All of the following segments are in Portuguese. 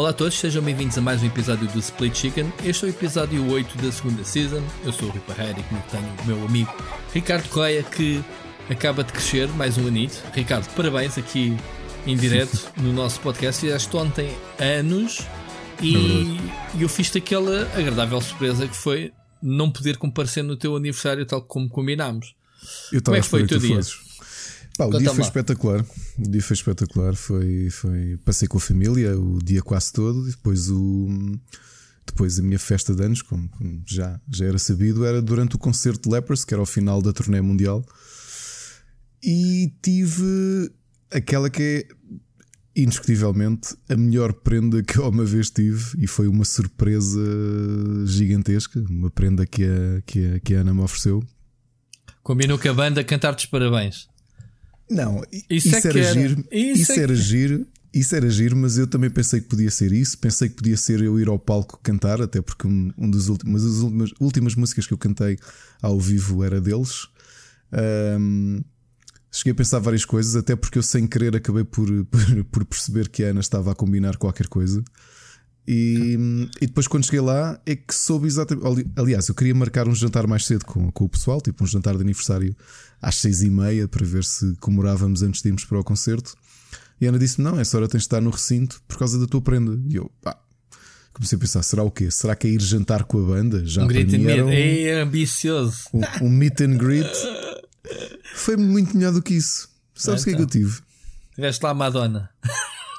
Olá a todos, sejam bem-vindos a mais um episódio do Split Chicken. Este é o episódio 8 da segunda season. Eu sou o Rui Parreira e comigo tenho o meu amigo Ricardo Correia que acaba de crescer mais um anito. Ricardo, parabéns aqui em direto no nosso podcast. Fizeste ontem anos e eu fiz-te aquela agradável surpresa que foi não poder comparecer no teu aniversário tal como combinámos. Como é que foi o teu dia? Fosses. Pá, o dia foi espetacular. O dia foi espetacular. Foi, foi, passei com a família o dia quase todo. E depois, o, depois a minha festa de anos, como já, já era sabido, era durante o concerto de Lepers, que era o final da turnê mundial. E tive aquela que é indiscutivelmente a melhor prenda que eu uma vez tive e foi uma surpresa gigantesca. Uma prenda que a, que a, que a Ana me ofereceu. Combinou com a banda cantar-te os parabéns. Não, isso, isso é era, era giro. Isso, isso é era que... giro. Isso era giro, mas eu também pensei que podia ser isso. Pensei que podia ser eu ir ao palco cantar, até porque um, um dos últimos, as últimas, últimas músicas que eu cantei ao vivo era deles. Um, cheguei a pensar várias coisas, até porque eu sem querer acabei por, por, por perceber que a Ana estava a combinar qualquer coisa. E, e, depois, quando cheguei lá, é que soube exatamente. Aliás, eu queria marcar um jantar mais cedo com, com o pessoal, tipo um jantar de aniversário às seis e meia, para ver se comemorávamos antes de irmos para o concerto. E a Ana disse-me: Não, essa hora tens de estar no recinto por causa da tua prenda. E eu, pá, comecei a pensar: será o quê? Será que é ir jantar com a banda? Já um. Um, é ambicioso. Um, um meet and greet. Foi muito melhor do que isso. Sabes o que é que eu então. tive? Tiveste lá a Madonna.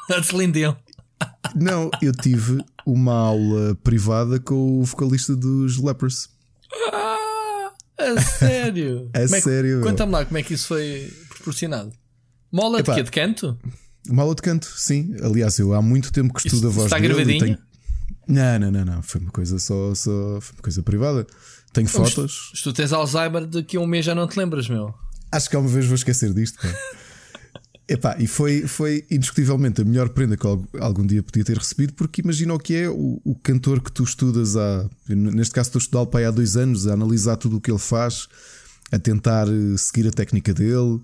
A Celine não, eu tive uma aula privada com o vocalista dos Lepers. Ah, a sério? a é sério. Conta-me lá como é que isso foi proporcionado. Uma aula Epá, de quê? De canto? Uma aula de canto, sim. Aliás, eu há muito tempo que estudo isso, a voz está dele. Está gravadinho? Tenho... Não, não, não, não. Foi uma coisa só, só foi uma coisa privada. Tenho fotos. Se tu tens Alzheimer, daqui a um mês já não te lembras, meu. Acho que alguma vez vou esquecer disto. Epá, e foi, foi indiscutivelmente a melhor prenda que algum dia podia ter recebido, porque imagina o que é o, o cantor que tu estudas há. Neste caso, estou a estudar o pai há dois anos, a analisar tudo o que ele faz, a tentar eh, seguir a técnica dele,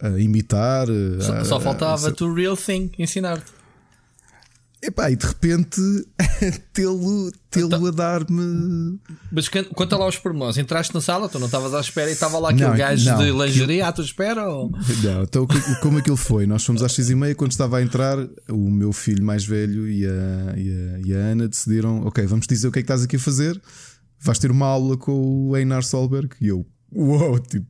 a, a imitar. Só, a, só faltava a, to real thing ensinar-te. Epá, e de repente tê-lo tê então, a dar-me. Mas conta lá os pormenores. Entraste na sala, tu não estavas à espera e estava lá aquele não, gajo não, de lingerie à tua espera? Ou... Não, então como aquilo foi? Nós fomos às seis e meia, quando estava a entrar, o meu filho mais velho e a, e a, e a Ana decidiram: Ok, vamos dizer o que é que estás aqui a fazer. Vais ter uma aula com o Einar Solberg. E eu, uou, wow, tipo,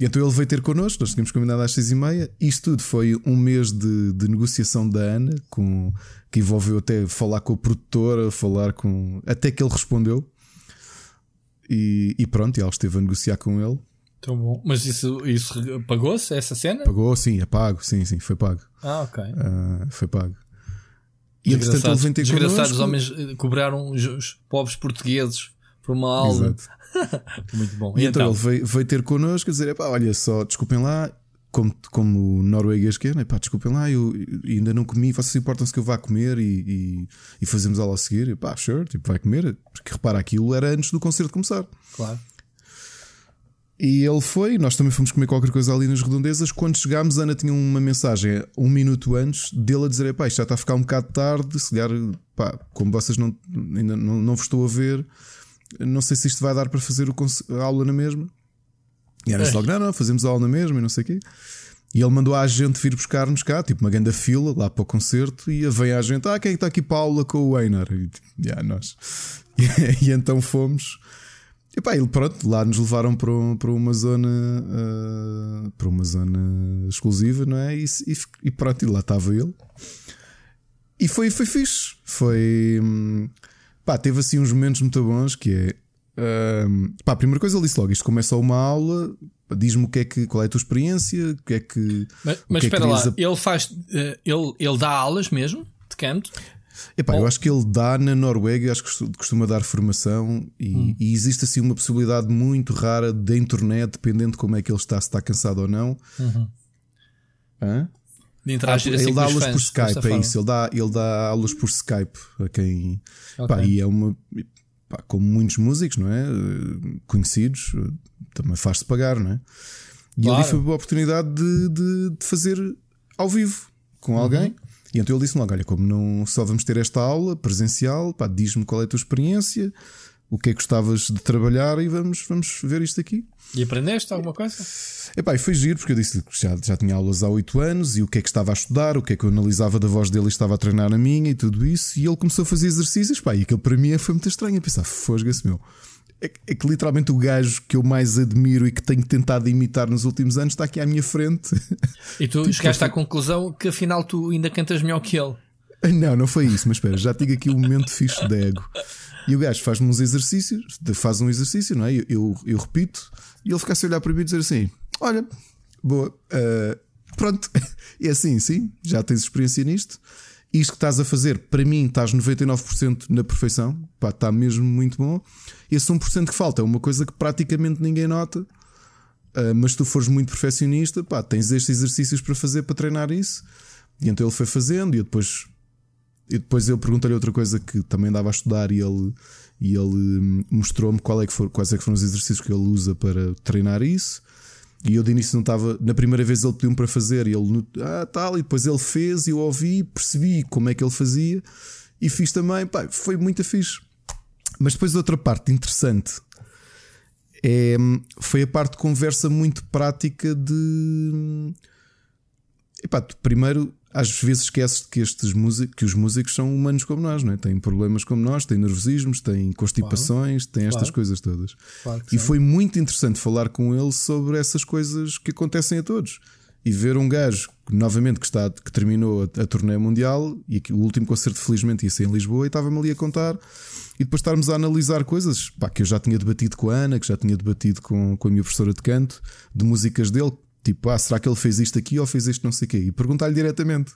e então ele veio ter connosco, nós tínhamos combinado às seis e meia. Isto tudo foi um mês de, de negociação da Ana, com, que envolveu até falar com a produtora, falar com. Até que ele respondeu. E, e pronto, e ela esteve a negociar com ele. Tão bom. Mas isso, isso pagou-se, essa cena? Pagou, sim, é pago, sim, sim, foi pago. Ah, ok. Uh, foi pago. E entretanto ele vem ter Desgraçados connosco. homens eh, cobraram os, os pobres portugueses por uma aula. Exato. Muito bom. E, e então, então, ele veio, veio ter connosco a dizer: olha só, desculpem lá, como, como norueguês que é, né? pá, desculpem lá, eu, ainda não comi, vocês importam-se que eu vá comer e, e, e fazemos aula a seguir? E, pá, sure, tipo, vai comer, porque repara, aquilo era antes do concerto começar. Claro. E ele foi, nós também fomos comer qualquer coisa ali nas redondezas. Quando chegámos, Ana tinha uma mensagem um minuto antes dele a dizer: pá, isto já está a ficar um bocado tarde, se calhar, pá, como vocês não, ainda não, não vos estou a ver não sei se isto vai dar para fazer a aula na mesma. E era logo, não, não, fazemos a aula na mesma e não sei o quê. E ele mandou a gente vir buscar-nos cá, tipo uma grande fila lá para o concerto, e vem a gente, ah, quem é que está aqui para a aula com o Einar? E tipo, yeah, nós. E, e, então fomos. E pá, ele, pronto, lá nos levaram para, para uma zona uh, para uma zona exclusiva, não é? E, e, e, pronto, e lá estava ele. E foi, foi fixe. Foi. Hum, Pá, teve assim uns momentos muito bons que é. Pá, a primeira coisa ele disse logo: isto começa uma aula, diz-me o que é que, qual é a tua experiência, o que é que. Mas, mas é espera lá, a... ele faz. Uh, ele, ele dá aulas mesmo de canto? Epá, Ou... eu acho que ele dá na Noruega, acho que costuma dar formação e, hum. e, existe assim uma possibilidade muito rara da internet, dependendo de como é que ele está, se está cansado ou não. Uhum. Hã? De interagir ah, assim Ele dá aulas fãs, por Skype, é isso. Ele dá, ele dá aulas por Skype a quem. Okay. Pá, e é uma. Pá, como muitos músicos, não é? Conhecidos, também faz-se pagar, não é? E claro. ali foi a oportunidade de, de, de, fazer ao vivo com uhum. alguém. E então ele disse logo: Olha, como não só vamos ter esta aula presencial, pá, diz-me qual é a tua experiência, o que é que gostavas de trabalhar e vamos, vamos ver isto aqui. E aprendeste alguma coisa? Epá, e foi giro porque eu disse que já, já tinha aulas há 8 anos e o que é que estava a estudar, o que é que eu analisava da voz dele e estava a treinar na minha e tudo isso. E ele começou a fazer exercícios, pá, e aquilo para mim foi muito estranho. Eu pensava, fosga-se meu. É, é, que literalmente o gajo que eu mais admiro e que tenho tentado imitar nos últimos anos está aqui à minha frente. E tu tipo, chegaste à conclusão que afinal tu ainda cantas melhor que ele. Não, não foi isso, mas espera, já tive aqui um momento fixe de ego. E o gajo faz-me uns exercícios, faz um exercício, não é? Eu, eu, eu repito, e ele fica-se a olhar para mim e dizer assim: Olha, boa, uh, pronto, é assim, sim, já tens experiência nisto. Isto que estás a fazer, para mim, estás 99% na perfeição, pá, está mesmo muito bom. Esse 1% que falta é uma coisa que praticamente ninguém nota, uh, mas se tu fores muito perfeccionista, pá, tens estes exercícios para fazer para treinar isso. E então ele foi fazendo, e eu depois e depois eu perguntei-lhe outra coisa que também dava a estudar e ele, e ele hum, mostrou-me qual é que for, quais é que foram os exercícios que ele usa para treinar isso. E eu de início não estava. Na primeira vez ele pediu-me para fazer e ele. Ah, tal. E depois ele fez e eu ouvi, percebi como é que ele fazia e fiz também. Pá, foi muito fixe. Mas depois outra parte interessante é, hum, foi a parte de conversa muito prática de. Hum, epá, primeiro às vezes esqueces que estes músicos, que os músicos são humanos como nós, não é? Têm problemas como nós, têm nervosismos, têm constipações, claro. têm estas claro. coisas todas. Claro e sim. foi muito interessante falar com ele sobre essas coisas que acontecem a todos. E ver um gajo, novamente, que, está, que terminou a, a turnê mundial e que o último concerto, felizmente, ia ser em Lisboa, e estava-me ali a contar. E depois estarmos a analisar coisas pá, que eu já tinha debatido com a Ana, que já tinha debatido com, com a minha professora de canto, de músicas dele, Tipo, ah, será que ele fez isto aqui ou fez isto não sei o quê? E perguntar-lhe diretamente.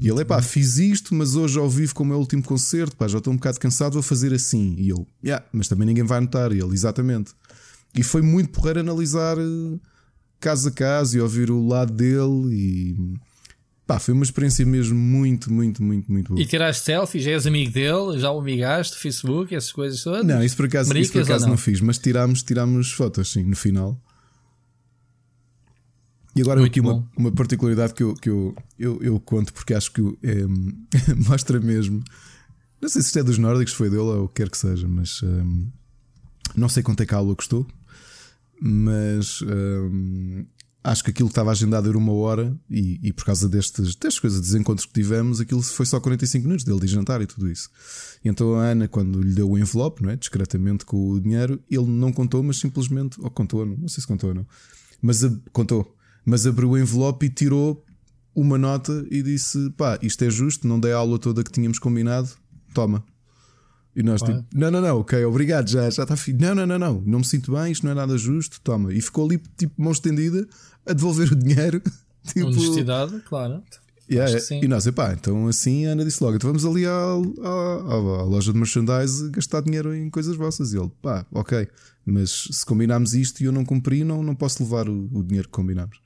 E ele, é pá, fiz isto, mas hoje ao vivo, como é o último concerto, pá, já estou um bocado cansado, vou fazer assim. E eu, yeah, mas também ninguém vai notar. E ele, exatamente. E foi muito porreiro analisar eh, caso a caso e ouvir o lado dele. E pá, foi uma experiência mesmo muito, muito, muito, muito boa. E tiraste selfies, já és amigo dele, já o amigaste, Facebook, essas coisas todas? Não, isso por acaso, isso por acaso não? não? fiz, mas tirámos, tirámos fotos, sim, no final. E agora Muito aqui uma, uma, particularidade que, eu, que eu, eu, eu conto porque acho que é, mostra mesmo. Não sei se isto é dos nórdicos, foi dele ou o que quer que seja, mas um, não sei quanto é que a aula custou, mas um, acho que aquilo que estava agendado era uma hora e, e por causa destes, destas coisas, desencontros que tivemos, aquilo foi só 45 minutos dele de jantar e tudo isso. E então a Ana, quando lhe deu o envelope, não é? discretamente com o dinheiro, ele não contou, mas simplesmente, ou contou, não, não sei se contou ou não, mas contou mas abriu o envelope e tirou uma nota e disse: pá, isto é justo, não dei a aula toda que tínhamos combinado, toma. E nós tipo, não, não, não, ok, obrigado, já, já está fixe. Não, não, não, não, não me sinto bem, isto não é nada justo, toma. E ficou ali, tipo, mão estendida, a devolver o dinheiro. tipo, Honestidade, claro. Yeah, e nós, epá, então assim a Ana disse logo: então vamos ali à, à, à, loja de merchandise gastar dinheiro em coisas vossas. E ele, pá, ok, mas se combinarmos isto e eu não cumpri, não, não posso levar o, o dinheiro que combinamos.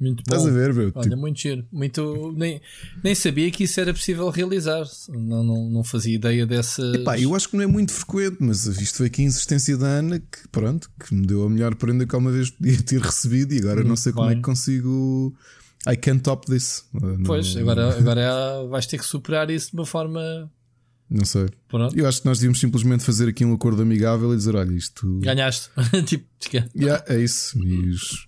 Muito Estás bom. a ver, meu? Olha, tipo... muito giro. Muito... Nem, nem sabia que isso era possível realizar. Não, não, não fazia ideia dessa. Epá, eu acho que não é muito frequente, mas isto foi aqui a insistência da Ana que, pronto, que me deu a melhor prenda que alguma vez podia ter recebido e agora muito não sei bem. como é que consigo. I can't top this. Pois, não... agora, agora é, vais ter que superar isso de uma forma. Não sei. Pronto. Eu acho que nós devíamos simplesmente fazer aqui um acordo amigável e dizer: olha, isto. Ganhaste. tipo, yeah, é isso. E os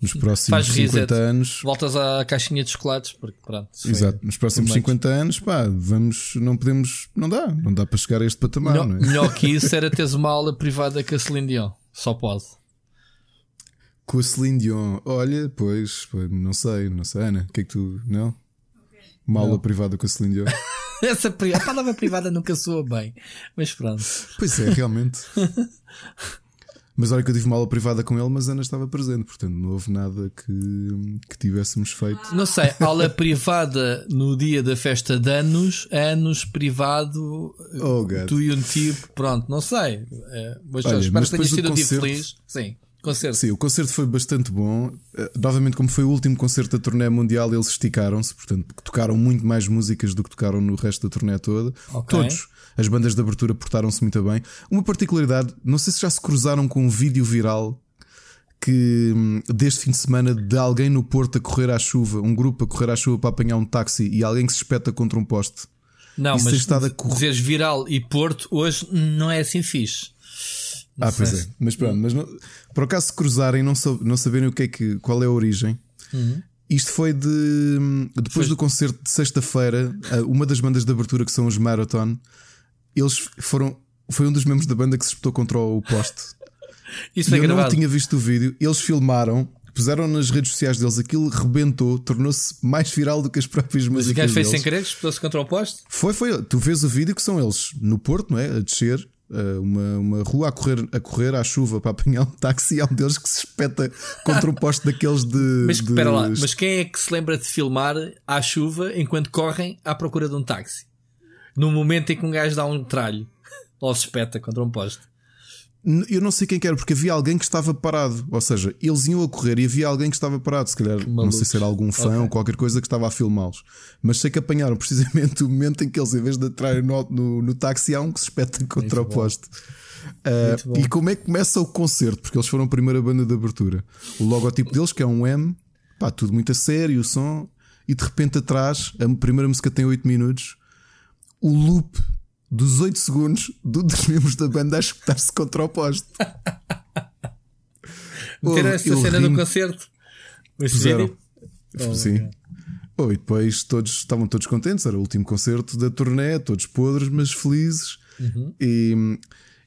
nos próximos Faz 50 reset. anos. Voltas à caixinha de chocolates, porque pronto. Exato, nos próximos 50 anos, pá, vamos, não podemos, não dá, não dá para chegar a este patamar. Melhor, não é? melhor que isso era teres uma aula privada com a Celine Dion, só pode. Com a Celine Dion, olha, pois, pois não sei, não sei, Ana, o que é que tu, não? Uma aula privada com a Celine Dion. Essa a palavra privada nunca soa bem, mas pronto. Pois é, realmente. Mas olha que eu tive uma aula privada com ele, mas Ana estava presente, portanto não houve nada que, que tivéssemos feito. Não sei, aula privada no dia da festa de anos, anos privado oh, do tipo, pronto, não sei. É, mas olha, espero mas que tenha sido um dia feliz. Sim. Concerto. Sim, o concerto foi bastante bom. Uh, novamente, como foi o último concerto da turnê mundial, eles esticaram-se, portanto, tocaram muito mais músicas do que tocaram no resto da turnê toda. Okay. Todos as bandas de abertura portaram-se muito bem. Uma particularidade, não sei se já se cruzaram com um vídeo viral que hum, deste fim de semana de alguém no Porto a correr à chuva, um grupo a correr à chuva para apanhar um táxi e alguém que se espeta contra um poste. Não, Isso mas estado a correr... dizeres viral e Porto hoje não é assim fixe. Não ah, pois é. Mas pronto, mas não, por acaso se cruzarem não, não saberem o que é que, qual é a origem. Uhum. Isto foi de depois foi. do concerto de sexta-feira, uma das bandas de abertura que são os Marathon, eles foram foi um dos membros da banda que se espetou contra o poste. Isso eu gravado. não tinha visto o vídeo. Eles filmaram, puseram nas redes sociais deles, aquilo rebentou, tornou-se mais viral do que as próprias Mas músicas. Mas o fez sem querer, espetou-se contra o poste? Foi, foi. Tu vês o vídeo que são eles no Porto, não é? A descer. Eh, uma, uma rua a correr, a correr à chuva para apanhar um táxi e há um deles que se espeta contra um poste daqueles de. Mas de... espera lá, mas quem é que se lembra de filmar à chuva enquanto correm à procura de um táxi? No momento em que um gajo dá um tralho ou se espeta contra um poste. Eu não sei quem era, porque havia alguém que estava parado. Ou seja, eles iam a correr e havia alguém que estava parado. Se calhar, não sei se era algum fã okay. ou qualquer coisa que estava a filmá-los. Mas sei que apanharam precisamente o momento em que eles, em vez de atrair no, no, no táxi, há um que se espeta contra Muito o poste. Uh, e como é que começa o concerto? Porque eles foram a primeira banda de abertura. O logotipo deles, que é um M, pá, tudo muito a sério, o som, e de repente atrás, a primeira música tem 8 minutos, o loop dos 8 segundos do, dos membros da banda a espetar-se contra o poste. Meteram essa cena no concerto. Fizeram. Oh, Sim. Oh, e depois todos estavam todos contentes. Era o último concerto da turnê, todos podres, mas felizes. Uhum. E,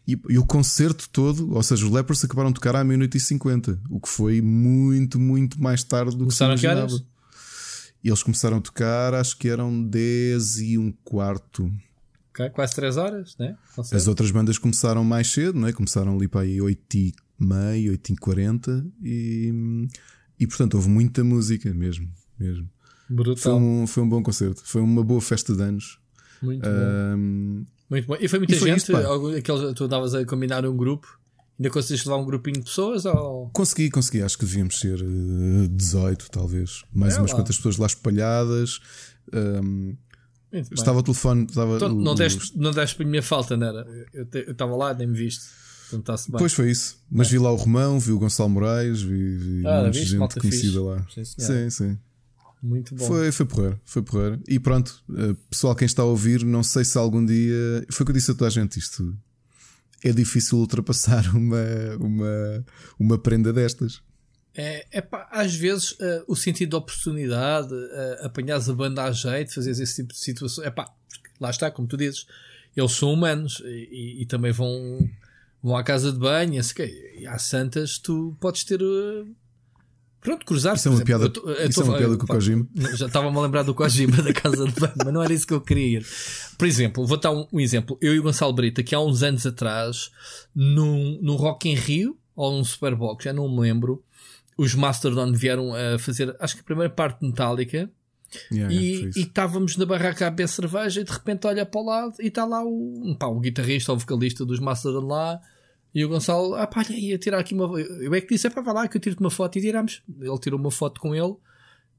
e, e, o concerto todo, ou seja, os Lepers acabaram de tocar à meia-noite e cinquenta, o que foi muito, muito mais tarde do Começaram que se imaginava. E eles começaram a tocar, acho que eram 10 e um quarto. Okay, quase 3 horas, né? As outras bandas começaram mais cedo, né? começaram ali para aí 8 e meia, 8 e 40 e, e portanto houve muita música mesmo. mesmo. Brutal. Foi um, foi um bom concerto, foi uma boa festa de anos. Muito um, bom. Muito bom. E foi muita e foi gente, isso, aqueles, tu estavas a combinar um grupo. Ainda conseguiste levar um grupinho de pessoas? Ou... Consegui, consegui. Acho que devíamos ser 18, eh, talvez. Mais é umas lá. quantas pessoas lá espalhadas. Um, estava o telefone. Estava então, não, deste, não deste para a minha falta, não era? Eu estava lá, nem me viste. Pois foi isso. Mas é. vi lá o Romão, vi o Gonçalo Moraes, vi, vi ah, muita gente conhecida fixe. lá. Sim, sim, sim. Muito bom. Foi, foi porrer, foi porrer. E pronto, eh, pessoal, quem está a ouvir, não sei se algum dia. Foi o que eu disse a toda a gente: isto é difícil ultrapassar uma, uma, uma prenda destas. É, é pá, às vezes uh, o sentido de oportunidade, uh, apanhares a banda a jeito, fazeres esse tipo de situação, é pá, lá está, como tu dizes, eles são humanos e, e, e também vão, vão à casa de banho, e, e às santas tu podes ter. Uh, pronto, cruzar Isso é uma piada, eu, eu, isso é uma piada com o Kojima. Já estava-me a lembrar do Kojima da casa de banho, mas não era isso que eu queria ir. Por exemplo, vou dar um, um exemplo. Eu e o Gonçalo Brito, aqui há uns anos atrás, num, num Rock in Rio, ou num Superbox, já não me lembro os Mastodon vieram a fazer, acho que a primeira parte metálica. Yeah, e estávamos na barraca a beber cerveja e de repente olha para o lado e está lá o, pá, o guitarrista ou o vocalista dos Mastodon lá e o Gonçalo, ah pá, ia tirar aqui uma. Eu é que disse, é para vai lá que eu tiro-te uma foto e tiramos. Ele tirou uma foto com ele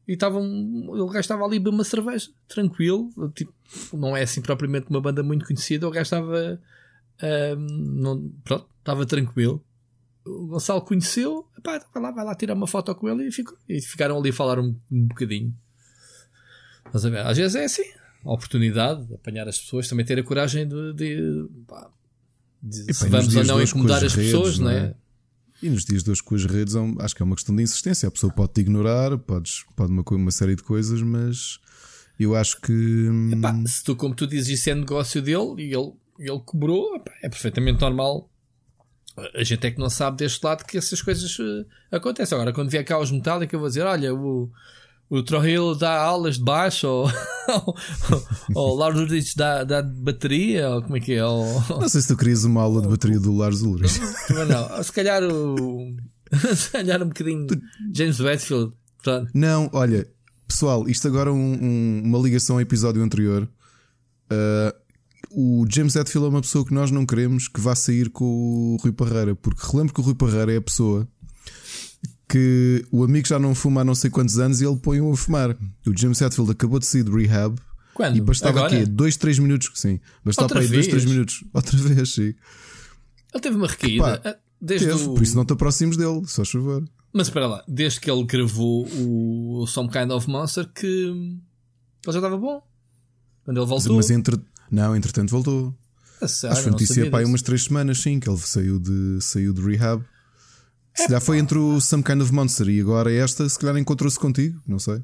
e estava o gajo estava ali uma cerveja, tranquilo. Tipo, não é assim propriamente uma banda muito conhecida. O gajo estava, um, não, pronto, estava tranquilo o Gonçalo conheceu, pá, vai lá, vai lá tirar uma foto com ele e, e ficaram ali a falar um, um bocadinho. Mas às vezes é assim, a oportunidade de apanhar as pessoas, também ter a coragem de, de, pá, de e, se vamos ou não incomodar as, redes, pessoas, não é? é? E nos dias de hoje com as redes é acho que é uma questão de insistência. A pessoa pode te ignorar, podes, pode uma, uma série de coisas, mas eu acho que. Epá, se tu, como tu dizes, isso é negócio dele e ele, ele cobrou, epá, é perfeitamente normal a gente é que não sabe deste lado que essas coisas uh, acontecem. Agora, quando vier cá os Metallica, eu vou dizer: olha, o, o Trohill dá aulas de baixo, ou, ou, o Lars Ulrich dá, dá bateria, ou como é que é? Ou, não sei se tu querias uma aula de bateria do Lars Ulrich. Mas não, se calhar o. se calhar um bocadinho James Westfield. Pronto. Não, olha, pessoal, isto agora é um, um, uma ligação ao episódio anterior. Uh, o James Hetfield é uma pessoa que nós não queremos que vá sair com o Rui Parreira, porque relembro que o Rui Parreira é a pessoa que o amigo já não fuma há não sei quantos anos e ele põe-o a fumar. O James Hetfield acabou de sair de rehab Quando? e bastava Agora? aqui 2, 3 minutos. Sim, bastava para aí 2, 3 minutos. Outra vez, sim. Ele teve uma recaída. desde Teve, o... por isso não te aproximes dele, só chover. Mas espera lá, desde que ele gravou o Some Kind of Monster que ele já estava bom. Quando ele voltou. Mas entre... não, entretanto voltou. A sério, Acho que notícia pá, umas três semanas, sim, que ele saiu de, saiu de rehab. Se calhar foi entre o Some Kind of Monster e agora esta, se calhar encontrou-se contigo, não sei.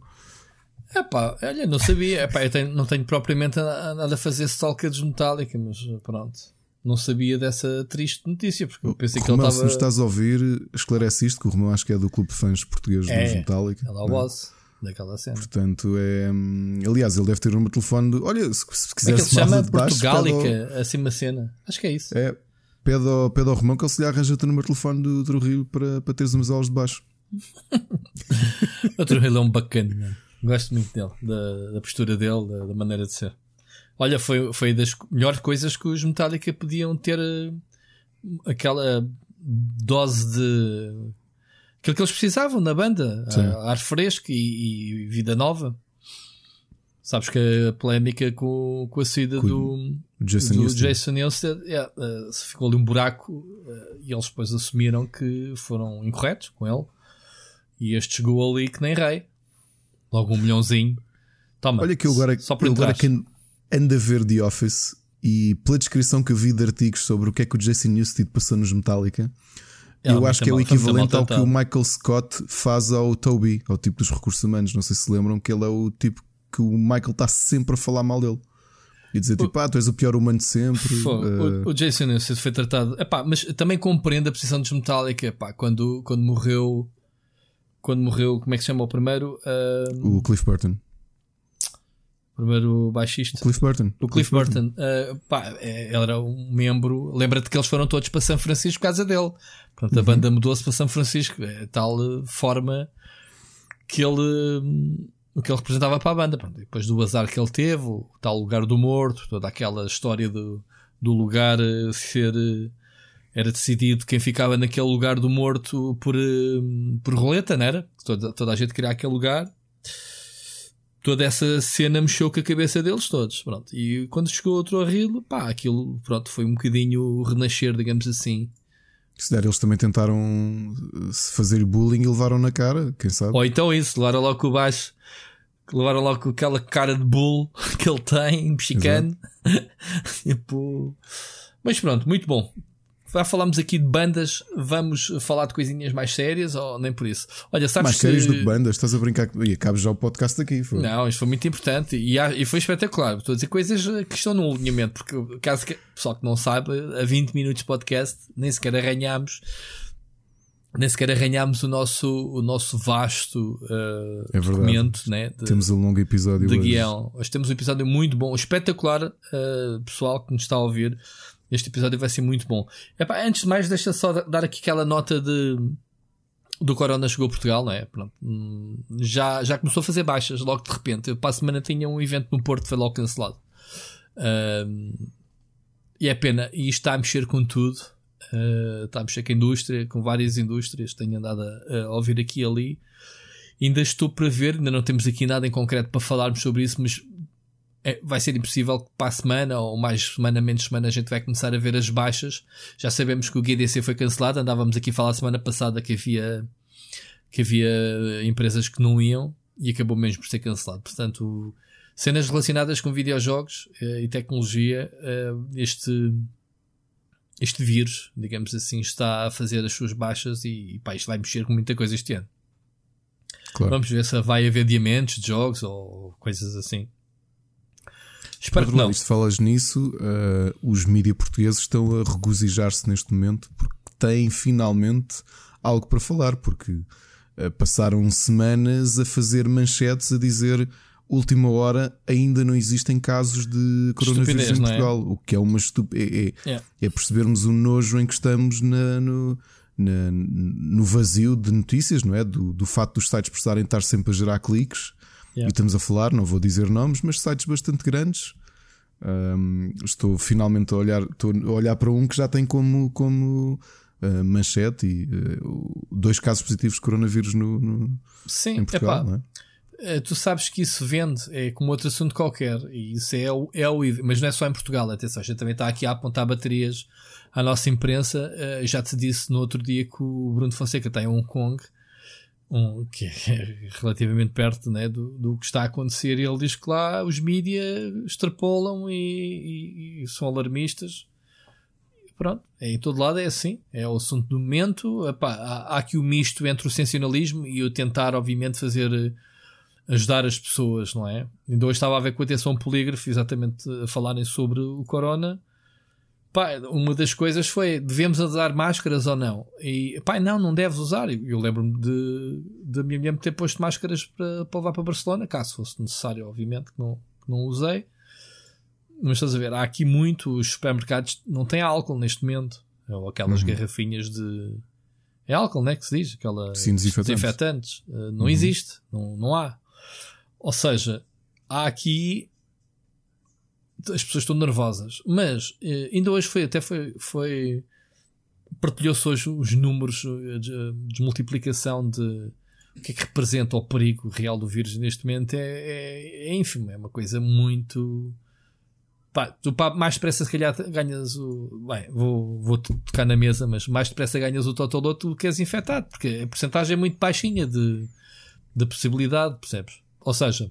É pá, olha, não sabia. Epá, eu tenho- não tenho propriamente nada a fazer stalker dos Metallica, mas pronto. Não sabia dessa triste notícia, porque eu pensei que ele Romão, se estava. nos estás a ouvir, esclarece isto, que o Romão acho que é do clube de fãs português É, dos Metallica. É o não é? boss daquela cena. Portanto, é. Aliás, ele deve ter de telefone. De, olha, se, se Como é quiser que ele se chama? de baixo, pede ao- Portugálica, assim uma cena. Acho que é isso. É, pede ao, pede ao Romão que ele se lhe arranja o número de telefone do, do Rio para, para teres umas aulas de baixo. Outro ele é um bacana. Gosto muito dele, da, da postura dele, da, da maneira de ser. Olha, foi, foi das melhores coisas que os Metallica podiam ter eh, aquela dose de aquilo que eles precisavam na banda, Sim. ah, ar fresco e, e vida nova. Sabes que a polémica com, com a saída Com do, Jason do Newsted. Jason é, eh, ficou ali um buraco eh, e eles depois assumiram que foram incorretos com ele e este chegou ali que nem rei logo um milhãozinho Toma, Olha que eu agora, só eu agora que an- ando a ver The Office e pela descrição que eu vi de artigos sobre o que é que o Jason Newsted passou nos Metallica, É, eu acho que é o equivalente ao que o Michael Scott faz ao Toby, ao tipo dos recursos humanos. Não sei se se lembram que ele é o tipo que o Michael está sempre a falar mal dele. E dizer tipo, ah, tu és o pior humano de sempre. Pô, eh, o, o Jason Newsted foi tratado. Epá, mas também compreendo a posição dos Metallica. Epá, quando, quando morreu. Quando morreu, como é que se chama o primeiro? Ah, o Cliff Burton. O primeiro baixista. Cliff Burton. O Cliff Burton, ah, pá, é, ele era um membro. Lembra-te que eles foram todos para São Francisco por causa dele. Portanto, a banda mudou-se para São Francisco. É tal eh, forma que ele. hum, o que ele representava para a banda. Pronto, depois do azar que ele teve, o tal lugar do morto, toda aquela história do, do lugar eh, ser. eh, era decidido quem ficava naquele lugar do morto por, por roleta, não era? Toda, toda a gente queria aquele lugar. Toda essa cena mexeu com a cabeça deles todos. Pronto. E quando chegou outro arrilo, pá, aquilo pronto, foi um bocadinho o renascer, digamos assim. Se der, eles também tentaram eh, se fazer bullying e levaram na cara, quem sabe? Ou então isso, levaram logo o baixo, levaram logo com aquela cara de bull que ele tem, mexicano. tipo... Mas pronto, muito bom. Já falámos aqui de bandas, vamos falar de coisinhas mais sérias ou nem por isso? Olha, sabes Mais que... sérias do que bandas, estás a brincar. E acabas já o podcast aqui. Foi. Não, isto foi muito importante e, há- e foi espetacular. Estou a dizer coisas eh, que estão no alinhamento, porque caso que, pessoal que não saiba, a 20 minutos de podcast nem sequer arranhámos, nem sequer arranhámos o nosso, o nosso vasto eh, É documento né, de, Temos um longo episódio de hoje. guião. Hoje temos um episódio muito bom, espetacular, eh, pessoal que nos está a ouvir. Este episódio vai ser muito bom. Epá, antes de mais, deixa só dar aqui aquela nota de do Corona chegou a Portugal, não é? Pronto. Hum, Já, já começou a fazer baixas logo de repente. Eu, para a semana tinha um evento no Porto, foi logo cancelado. Ahm, e é pena. E isto está a mexer com tudo. Ah, está a mexer com a indústria, com várias indústrias. Tenho andado a, a ouvir aqui e ali. Ainda estou para ver, ainda não temos aqui nada em concreto para falarmos sobre isso, mas é- vai ser impossível que para a semana, ou mais semana, menos semana, a gente vai começar a ver as baixas. Já sabemos que o GDC foi cancelado, andávamos aqui a falar semana passada que havia, que havia empresas que não iam e acabou mesmo por ser cancelado. Portanto, cenas relacionadas com videojogos eh, e tecnologia, eh, este, este vírus, digamos assim, está a fazer as suas baixas e, e pá, isto vai mexer com muita coisa este ano. Claro. Vamos ver se vai haver diamantes de jogos ou coisas assim. Espero que não. isto falas nisso, eh, os mídias portugueses estão a regozijar-se neste momento porque têm finalmente algo para falar, porque eh, passaram semanas a fazer manchetes a dizer última hora ainda não existem casos de coronavírus Estupidez, em é? Portugal, o que é uma estupidez. É, é- é percebermos o nojo em que estamos na- no, na- no vazio de notícias, não é? Do, do facto dos sites precisarem estar sempre a gerar cliques. Yeah. E estamos a falar, não vou dizer nomes, mas sites bastante grandes. Um, estou finalmente a olhar, estou a olhar para um que já tem como, como uh, manchete e uh, dois casos positivos de coronavírus no, no- Sim, em Portugal. epá, não é? Uh, tu sabes que isso vende, é como outro assunto qualquer, e isso é o, é o mas não é só em Portugal, atenção, a gente também está aqui a apontar baterias à nossa imprensa. Uh, já te disse no outro dia que o Bruno Fonseca está em Hong Kong, um, que é relativamente perto né, do, do que está a acontecer, e ele diz que lá os mídias extrapolam e, e, e, são alarmistas. Pronto, é, em todo lado é assim, é o assunto do momento. Epá, há, há aqui o misto entre o sensacionalismo e o tentar, obviamente, fazer ajudar as pessoas, não é? Ainda hoje estava a ver com atenção polígrafo exatamente a falarem sobre o corona. Pá, uma das coisas foi devemos usar máscaras ou não? E pá, não, não deves usar. Eu lembro-me de, de a minha mulher ter posto máscaras para, para levar para Barcelona, caso fosse necessário, obviamente, que não, que não usei. Mas estás a ver, há aqui muito, os supermercados não têm álcool neste momento, ou aquelas uhum. garrafinhas de. É álcool, não é que se diz? Aquela Sim, desinfetantes. desinfetantes. Uh, não uhum. existe, não, não há. Ou seja, há aqui as pessoas estão nervosas, mas eh, ainda hoje foi até foi, foi partilhou-se hoje os números eh, de desmultiplicação de o que é que representa o perigo real do vírus neste momento é, é, é ínfimo, é uma coisa muito pá, tu pá, mais depressa se calhar ganhas o bem, vou, vou tocar na mesa, mas mais depressa ganhas o Totoloto do que és infectado, porque a porcentagem é muito baixinha de, de possibilidade, percebes? Ou seja,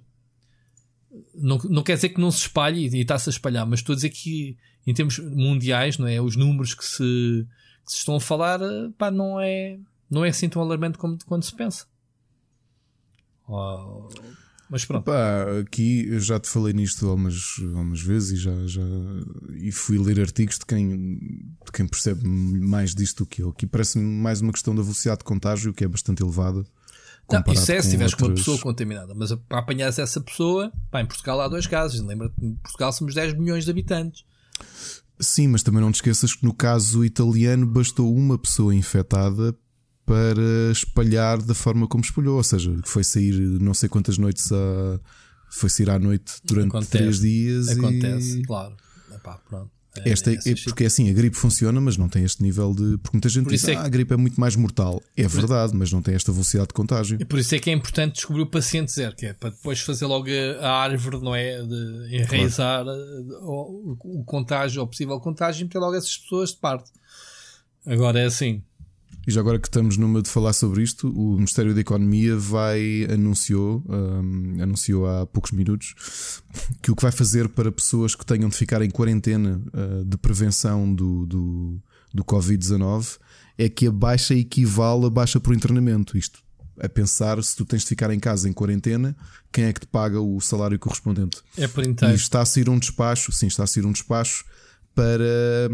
não, não quer dizer que não se espalhe e está-se a espalhar, mas estou a dizer que em termos mundiais, não é? Os números que se, que se estão a falar, pá, não é, não é assim tão alarmante como quando se pensa. Oh, mas pronto. Pá, aqui eu já te falei nisto algumas, algumas vezes e já, já e fui ler artigos de quem, de quem percebe mais disto do que eu. Aqui parece-me mais uma questão da velocidade de contágio, que é bastante elevada. Não, isso é se tiveres com uma pessoa contaminada, mas para apanhares essa pessoa, pá, em Portugal há dois casos. Lembra em Portugal somos 10 milhões de habitantes. Sim, mas também não te esqueças que no caso italiano bastou uma pessoa infectada para espalhar da forma como espalhou, ou seja, foi sair não sei quantas noites a. Foi sair à noite durante acontece, três dias. Acontece, e... claro. Epá, pronto. Esta, é, é porque é assim, a gripe funciona, mas não tem este nível de. Porque muita gente por diz é que... ah, a gripe é muito mais mortal. É verdade, mas não tem esta velocidade de contágio. E por isso é que é importante descobrir o paciente zero, que é para depois fazer logo a árvore, não é? De enraizar claro. Eh, o, o, contágio, ou possível contágio, e meter logo essas pessoas de parte. Agora é assim. E já agora que estamos numa de falar sobre isto, o Ministério da Economia vai anunciou, um, anunciou há poucos minutos que o que vai fazer para pessoas que tenham de ficar em quarentena uh, de prevenção do, do, do Covid-19 é que a baixa equivale a baixa por internamento. Isto a pensar se tu tens de ficar em casa em quarentena, quem é que te paga o salário correspondente? É por inteiro. E está a sair um despacho, sim, está a sair um despacho para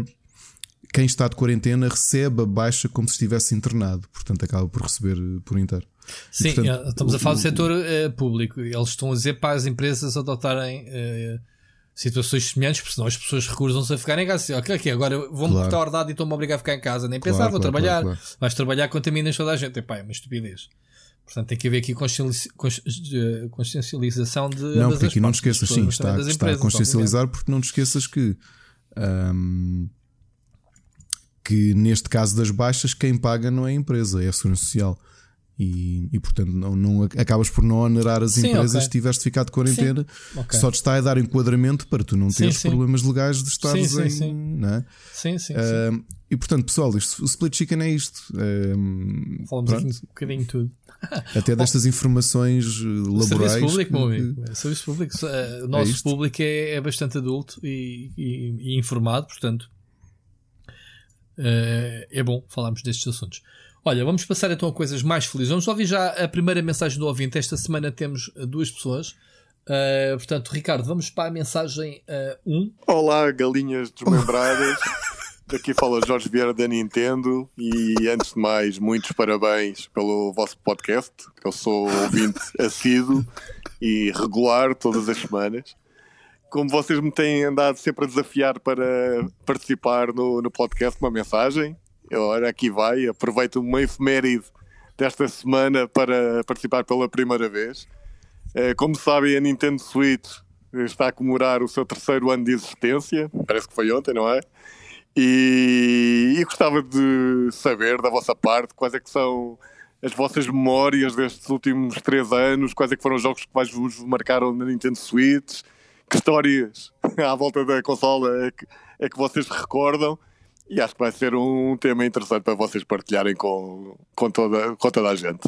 quem está de quarentena recebe a baixa como se estivesse internado, portanto acaba por receber eh, por inteiro. Sim, e, portanto, estamos a falar do setor uh, público. Eles estão a dizer para as empresas adotarem uh, situações semelhantes, porque senão as pessoas recusam-se a ficar em casa. Ok, ok, agora vou-me claro. cortar a ordem e estou-me a obrigar a ficar em casa. Nem claro, pensar, vou claro, trabalhar. Claro, Vais trabalhar, contaminas toda a gente. Epá, é uma estupidez. Portanto, tem que haver aqui consciencialização de. Não, porque aqui não te esqueças, sim, está, está a consciencializar, porque não te esqueças que. Que neste caso das baixas, quem paga não é a empresa, é a Segurança Social. E, e portanto não, não, acabas por não onerar as sim, empresas okay. se tiveste ficado de quarentena, okay. só te está a dar enquadramento para tu não teres sim, problemas legais de estar em. Sim, não é? sim, sim, uh, E portanto, pessoal, isto, o split chicken é isto. Uh, Falamos pronto. aqui um bocadinho tudo. Até destas informações eh, laborais. Serviço público, meu amigo. É serviço público. O nosso é público é, é, bastante adulto e, e, e informado, portanto Uh, é bom falarmos destes assuntos. Olha, vamos passar então a coisas mais felizes. Vamos ouvir já a primeira mensagem do ouvinte. Esta semana temos eh, duas pessoas. Uh, portanto, Ricardo, vamos para a mensagem 1. Uh, um. Olá, galinhas desmembradas. Aqui fala Jorge Vieira da Nintendo e antes de mais, muitos parabéns pelo vosso podcast. Eu sou ouvinte assíduo e regular todas as semanas como vocês me têm andado sempre a desafiar para participar no, no podcast, uma mensagem. Ora, aqui vai, aproveito uma efeméride desta semana para participar pela primeira vez. Eh, como sabem, a Nintendo Switch está a comemorar o seu terceiro ano de existência, parece que foi ontem, não é? E, e gostava de saber da vossa parte quais é que são as vossas memórias destes últimos três anos, quais é que foram os jogos que mais vos marcaram na Nintendo Switch, que histórias à volta da consola é que, é que vocês recordam. E acho que vai ser um tema interessante para vocês partilharem com, com, toda, com toda a gente.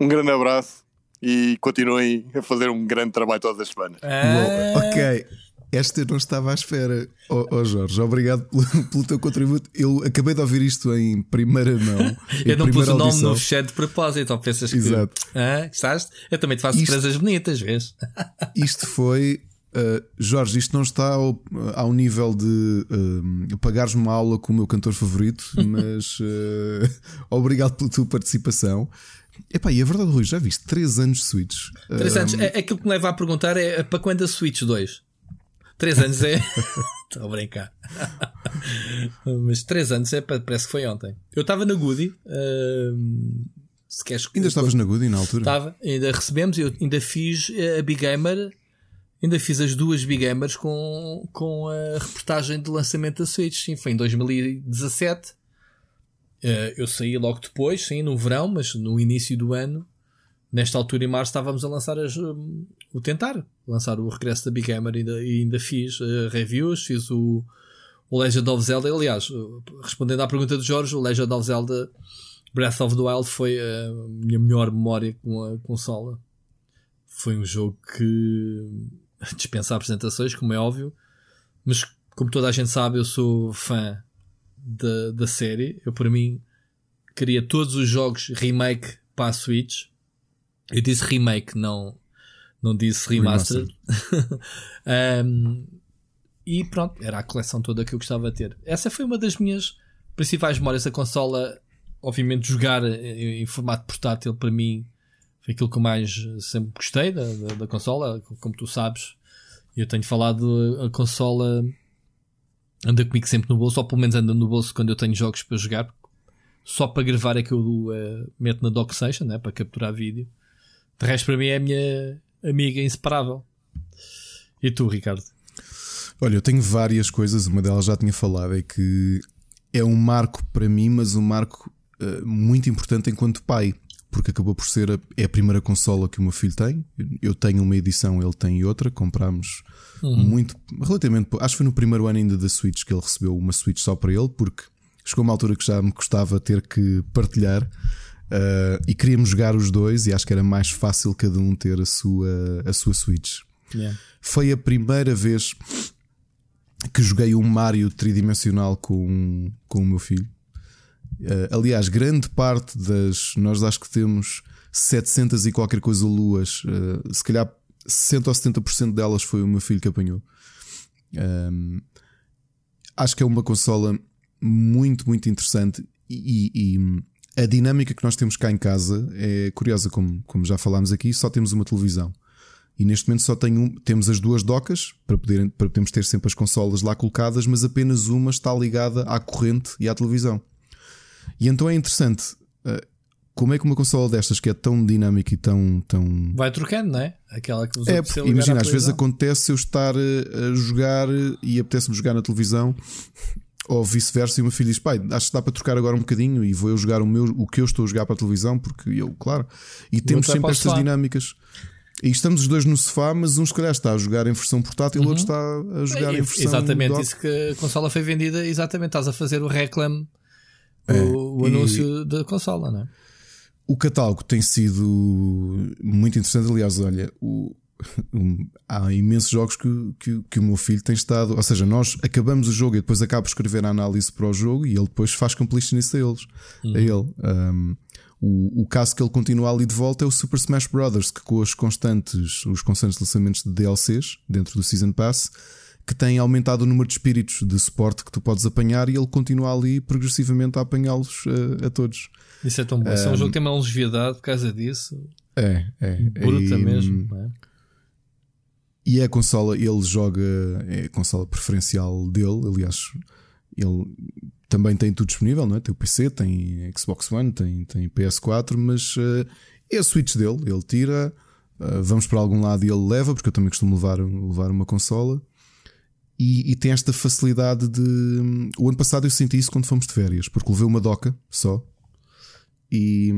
Um grande abraço e continuem a fazer um grande trabalho todas as semanas. Ah. Ok. Esta eu não estava à espera. Oh, oh Jorge, obrigado pelo, pelo, teu contributo. Eu acabei de ouvir isto em primeira mão. eu não pus o nome no chat de propósito, ou pensas que. Exato. Ah, gostaste? Eu também te faço isto, surpresas bonitas, vês? Isto foi. Uh, Jorge, isto não está ao, ao nível de uh, pagares uma aula com o meu cantor favorito, mas uh, obrigado pela tua participação. Epá, e a verdade, Rui, já viste 3 anos de Switch. 3 anos. É, aquilo que me leva a perguntar é para quando a Switch 2? 3 anos é. Estou a brincar. Mas 3 anos é, parece que foi ontem. Eu estava na Goody. Uh, se queres, ainda estavas na Goody na altura? Estava, ainda recebemos. Eu ainda fiz a Big Gamer. Ainda fiz as duas Big Gamers com, com a reportagem de lançamento da Switch. Sim, foi em 2017. Uh, eu saí logo depois, sim, no verão, mas no início do ano, nesta altura em março, estávamos a lançar as, um, o tentar lançar o regresso da Big Hammer e ainda, ainda fiz uh, reviews, fiz o, o Legend of Zelda. Aliás, respondendo à pergunta do Jorge, o Legend of Zelda Breath of the Wild foi a minha melhor memória com a consola. Foi um jogo que dispensa apresentações, como é óbvio, mas como toda a gente sabe, eu sou fã da, da série. Eu, para mim, queria todos os jogos remake para a Switch. Eu disse remake, não não disse remastered. um, e pronto, era a coleção toda que eu gostava de ter. Essa foi uma das minhas principais memórias da consola. Obviamente, jogar em, em formato portátil para mim foi aquilo que eu mais sempre gostei da, da, da consola. Como tu sabes, eu tenho falado, a consola anda comigo sempre no bolso, ou pelo menos anda no bolso quando eu tenho jogos para jogar. Só para gravar é que eu uh, meto na DockStation, né, para capturar vídeo. De resto, para mim é a minha, amiga inseparável. E tu, Ricardo? Olha, eu tenho várias coisas, uma delas já tinha falado, é que é um marco para mim, mas um marco uh, muito importante enquanto pai, porque acabou por ser a, é a primeira consola que o meu filho tem. Eu tenho uma edição, ele tem outra. Comprámos uhum. muito, relativamente, acho que foi no primeiro ano ainda da Switch que ele recebeu uma Switch só para ele, porque chegou uma altura que já me custava ter que partilhar. Uh, e queríamos jogar os dois e acho que era mais fácil cada um ter a sua, a sua Switch. Yeah. Foi a primeira vez que joguei um Mario tridimensional com, com o meu filho. Uh, aliás, grande parte das. Nós acho que temos 700 e qualquer coisa luas, uh, se calhar 60 ou 70% delas foi o meu filho que apanhou. Um, acho que é uma consola muito, muito interessante e, e a dinâmica que nós temos cá em casa é curiosa, como, como já falámos aqui, só temos uma televisão. E neste momento só um, temos as duas docas para, poder, para podermos ter sempre as consolas lá colocadas, mas apenas uma está ligada à corrente e à televisão. E então é interessante uh, como é que uma consola destas que é tão dinâmica e tão. tão... Vai trocando, não é? Aquela que é, Imagina, às vezes acontece eu estar a jogar e apetece-me jogar na televisão ou vice-versa, e o meu filho diz: Pai, acho que dá para trocar agora um bocadinho e vou eu jogar o, meu, o que eu estou a jogar para a televisão, porque eu, claro. E temos sempre estas dinâmicas. E estamos os dois no sofá, mas um se calhar está a jogar em versão portátil e uhum. o outro está a jogar é, em versão. Exatamente, dock. isso que a consola foi vendida, exatamente, estás a fazer o reclame, é, o, o anúncio da consola, não é? O catálogo tem sido muito interessante. Aliás, olha, o, há imensos jogos que, que, que, o meu filho tem estado. Ou seja, nós acabamos o jogo e depois acabo por escrever a análise para o jogo e ele depois faz completionist a eles. Uhum. A ele. Um, o, o caso que ele continua ali de volta é o Super Smash Bros. que com os constantes, os constantes lançamentos de DLCs dentro do Season Pass que tem aumentado o número de espíritos de suporte que tu podes apanhar e ele continua ali progressivamente a apanhá-los a, eh, a, todos. Isso é tão bom. Um, é um jogo que tem uma longevidade por causa disso. É, é. Bruta e, mesmo. É? E é a consola, ele joga, é a consola preferencial dele. Aliás, ele também tem tudo disponível, não é? Tem o PC, tem Xbox One, tem, tem PS4, mas uh, é a Switch dele. Ele tira, uh, vamos para algum lado e ele leva, porque eu também costumo levar, levar uma consola. E, e, tem esta facilidade de. O ano passado eu senti isso quando fomos de férias, porque levei uma doca só. E.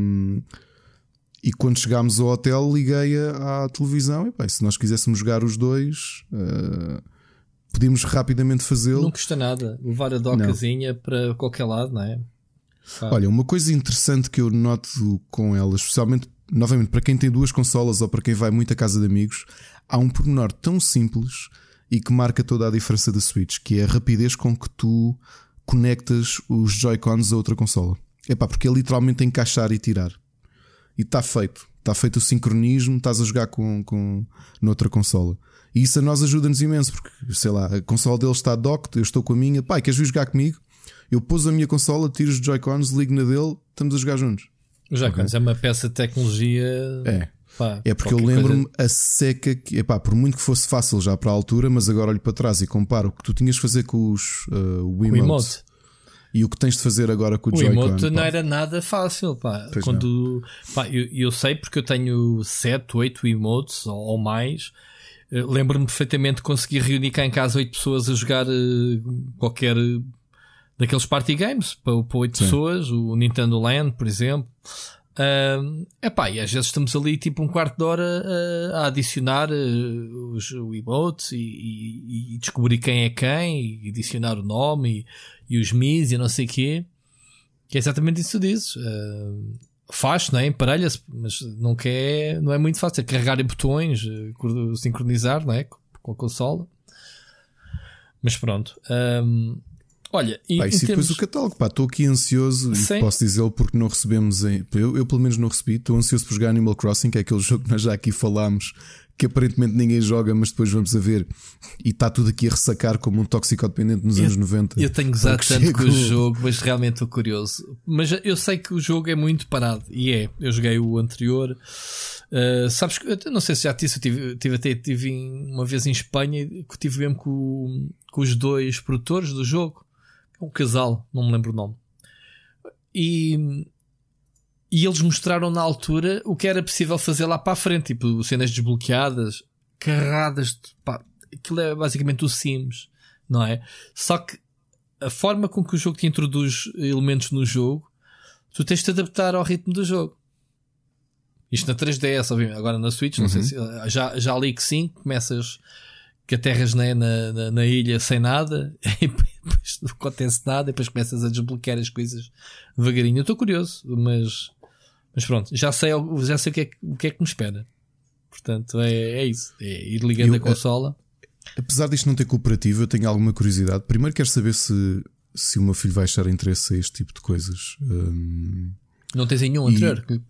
e quando chegámos ao hotel, liguei à televisão e pá, se nós quiséssemos jogar os dois, uh, podíamos rapidamente fazê-lo. Não custa nada levar a docazinha para qualquer lado, não é? Pá. Olha, uma coisa interessante que eu noto com elas, especialmente, novamente, para quem tem duas consolas ou para quem vai muito à casa de amigos, há um pormenor tão simples e que marca toda a diferença da Switch, que é a rapidez com que tu conectas os Joy-Cons a outra consola. É pá, porque é literalmente encaixar e tirar e está feito. Está feito o sincronismo, estás a jogar com, com noutra consola. E isso a nós ajuda-nos imenso, porque sei lá, a consola dele está docked, eu estou com a minha, pai, queres vir jogar comigo? Eu pus a minha consola, tiro os Joy-Cons, ligo na dele, estamos a jogar juntos. Os Joy-Cons okay. é uma peça de tecnologia. É. Pá, é porque eu lembro-me coisa... a seca que, epá, por muito que fosse fácil já para a altura, mas agora olho para trás e comparo o que tu tinhas de fazer com os uh, Wiimotes e o que tens de fazer agora com o, Joy-Con. O emote não era nada fácil, pá. Pois Quando, pá, eu, eu, sei porque eu tenho 7, 8 emotes ou, ou mais. Uh, Lembro-me perfeitamente de conseguir reunir cá em casa 8 pessoas a jogar uh, qualquer daqueles party games para, para 8 Sim. pessoas, o Nintendo Land, por exemplo. Uh, epá, e às vezes estamos ali tipo um quarto de hora uh, a adicionar uh, os emotes e, e, e, descobrir quem é quem e adicionar o nome e, e os mis e não sei o quê. Que é exatamente isso que tu dizes. Uh, faz, não é? Emparelha-se, mas não, quer, não é muito fácil. É carregar em botões, sincronizar, não é? Com a consola. Mas pronto. Um, Olha, e, pá, e depois termos... o catálogo, pá, estou aqui ansioso e posso dizê-lo porque não recebemos em... eu, eu, pelo menos não recebi, estou ansioso por jogar Animal Crossing, que é aquele jogo que nós já aqui falámos, que aparentemente ninguém joga, mas depois vamos a ver e está tudo aqui a ressacar como um toxicodependente nos eu, anos 90. Eu tenho gozado tanto chego... com o jogo, mas realmente estou curioso. Mas eu sei que o jogo é muito parado, e é. Eu joguei o anterior. Uh, sabes que, não sei se já disse, eu tive, tive até tive uma vez em Espanha que tive mesmo com, com os dois produtores do jogo um casal, não me lembro o nome. E, e eles mostraram na altura o que era possível fazer lá para a frente, tipo cenas desbloqueadas, carradas, de, pá, aquilo é basicamente o Sims, não é? Só que a forma com que o jogo te introduz elementos no jogo, tu tens de adaptar ao ritmo do jogo. Isto na 3DS, obviamente. Agora na Switch, não uhum. sei se já, já li que sim, começas que aterras na, na, na, ilha sem nada e depois não acontece nada e depois começas a desbloquear as coisas devagarinho. Eu estou curioso, mas, mas pronto, já sei, já sei o, que é, o que é que me espera. Portanto, é, é isso. É ir ligando eu, a consola. Apesar disto não ter cooperativo, eu tenho alguma curiosidade. Primeiro quero saber se, se o meu filho vai achar interesse a este tipo de coisas. Um, não tens nenhum anterior que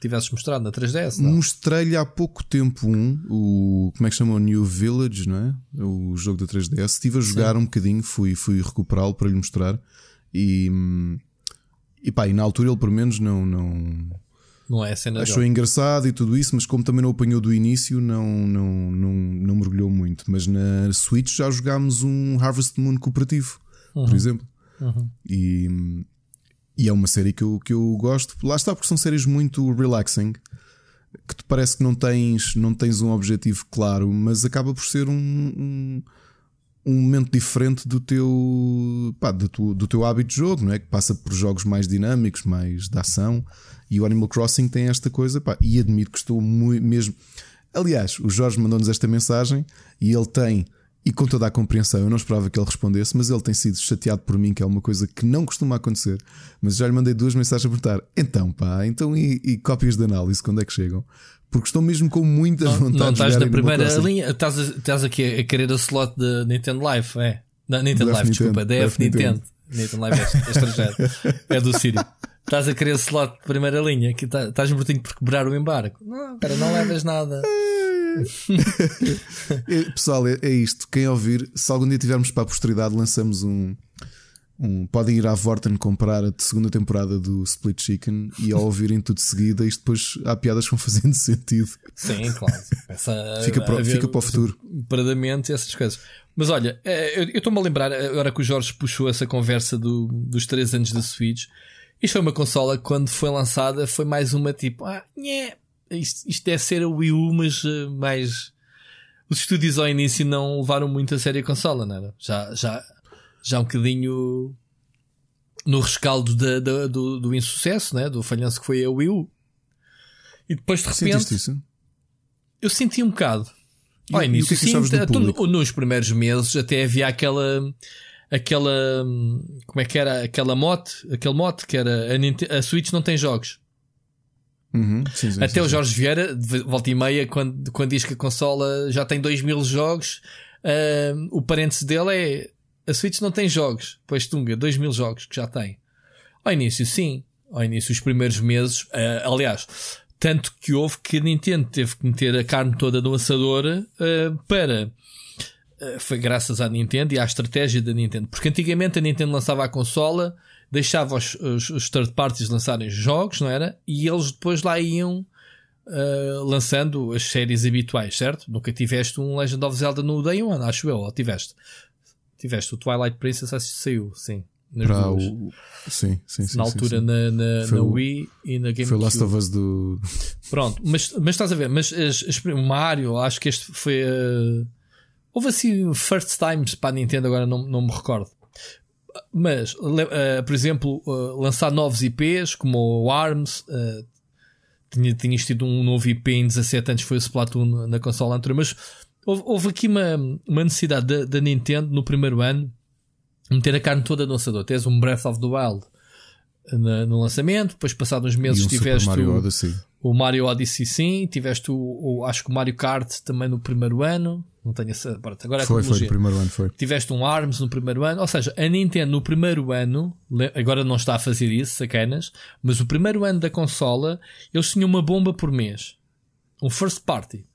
tivesses mostrado na 3DS? Mostrei-lhe há pouco tempo um, o como é que chama? O New Village, não é? O jogo da 3DS. Estive a jogar Sim. um bocadinho, fui, fui recuperá-lo para lhe mostrar e, e pá, e na altura ele pelo menos não. não não é cena Achou engraçado e tudo isso, mas como também não apanhou do início, não, não, não, não mergulhou muito. Mas na Switch já jogámos um Harvest Moon cooperativo, uhum. por exemplo. Uhum. E, e é uma série que eu, que eu gosto. Lá está, porque são séries muito relaxing. Que te parece que não tens, não tens um objetivo claro, mas acaba por ser um, um, um momento diferente do teu, pá, do, teu, do teu hábito de jogo, não é? Que passa por jogos mais dinâmicos, mais de ação. E o Animal Crossing tem esta coisa, pá, e admito que estou muito mesmo. Aliás, o Jorge mandou-nos esta mensagem e ele tem e com toda a compreensão, eu não esperava que ele respondesse, mas ele tem sido chateado por mim, que é uma coisa que não costuma acontecer. Mas já lhe mandei duas mensagens a perguntar: então, pá, então e, e cópias de análise, quando é que chegam? Porque estou mesmo com muita não, vontade não, de estás na primeira linha, estás, estás aqui a querer a slot de Nintendo Live, é? Não, Nintendo Live, desculpa, DF Nintendo. Nintendo Live é estrangeiro, é do Sírio. Estás a querer slot de primeira linha, que tá, estás mortinho por quebrar o embarque. Não, cara, não levas nada. Pessoal, é, é, isto. Quem ouvir, se algum dia tivermos para a posteridade, lançamos um. um podem ir à Vorten comprar a segunda temporada do Split Chicken e ao ouvirem tudo de seguida, isto depois há piadas que vão fazendo sentido. Sim, claro. Fica, para, fica para o futuro. Paradamente essas coisas. Mas olha, é, eu estou-me a lembrar, agora que o Jorge puxou essa conversa do, dos 3 anos da Switch. Isto foi uma consola que, quando foi lançada, foi mais uma tipo, ah, nhé, isto, isto deve ser a Wii U, mas uh, mais. Os estúdios ao início não levaram muito a sério a consola, não era? Já, já, já um bocadinho no rescaldo da, da, do, do insucesso, né? do falhanço que foi a Wii U. E depois de repente. isso? Eu senti um bocado. E, Ao início, sim, tu, nos primeiros meses até havia aquela. Aquela. Como é que era? Aquela mote. Aquele mote que era. A, a Switch não tem jogos. Uhum, sim, sim, até sim, o Jorge Vieira, de volta e meia, quando, quando diz que a consola já tem 2 mil jogos, uh, o parênteses dele é. A Switch não tem jogos. Pois Tunga, 2 mil jogos que já tem. Ao início, sim. Ao início, os primeiros meses. Uh, aliás, tanto que houve que a Nintendo teve que meter a carne toda no assador uh, para. Foi graças à Nintendo e à estratégia da Nintendo. Porque antigamente a Nintendo lançava a consola, deixava os, os, os third parties lançarem jogos, não era? E eles depois lá iam uh, lançando as séries habituais, certo? Nunca tiveste um Legend of Zelda no Day One, acho eu, ou tiveste? Tiveste o Twilight Princess, acho que saiu, sim para o. Sim, sim, sim. Na altura sim, Na, na, na Wii e na GameCube. Foi Last of Us do. Pronto, mas, mas estás a ver, mas as, as, o Mario, acho que este foi. Uh, houve assim first times para a Nintendo, agora não, não me recordo. Mas, uh, por exemplo, uh, lançar novos IPs como o ARMS. tinha, tinhas tido um novo IP em 17 anos, foi o Splatoon na consola anterior, mas houve, houve aqui uma, uma necessidade da, da Nintendo no primeiro ano meter a carne toda no assador. Tens um Breath of the Wild na, no lançamento, depois passados uns meses um tiveste Mario o, o Mario Odyssey sim, tiveste o, o, acho que o Mario Kart também no primeiro ano, não tenho essa. Agora é foi, foi no primeiro ano, foi. Tiveste um ARMS no primeiro ano, ou seja, a Nintendo no primeiro ano, agora não está a fazer isso, sacanas, mas o primeiro ano da consola, eles tinham uma bomba por mês. Um first party.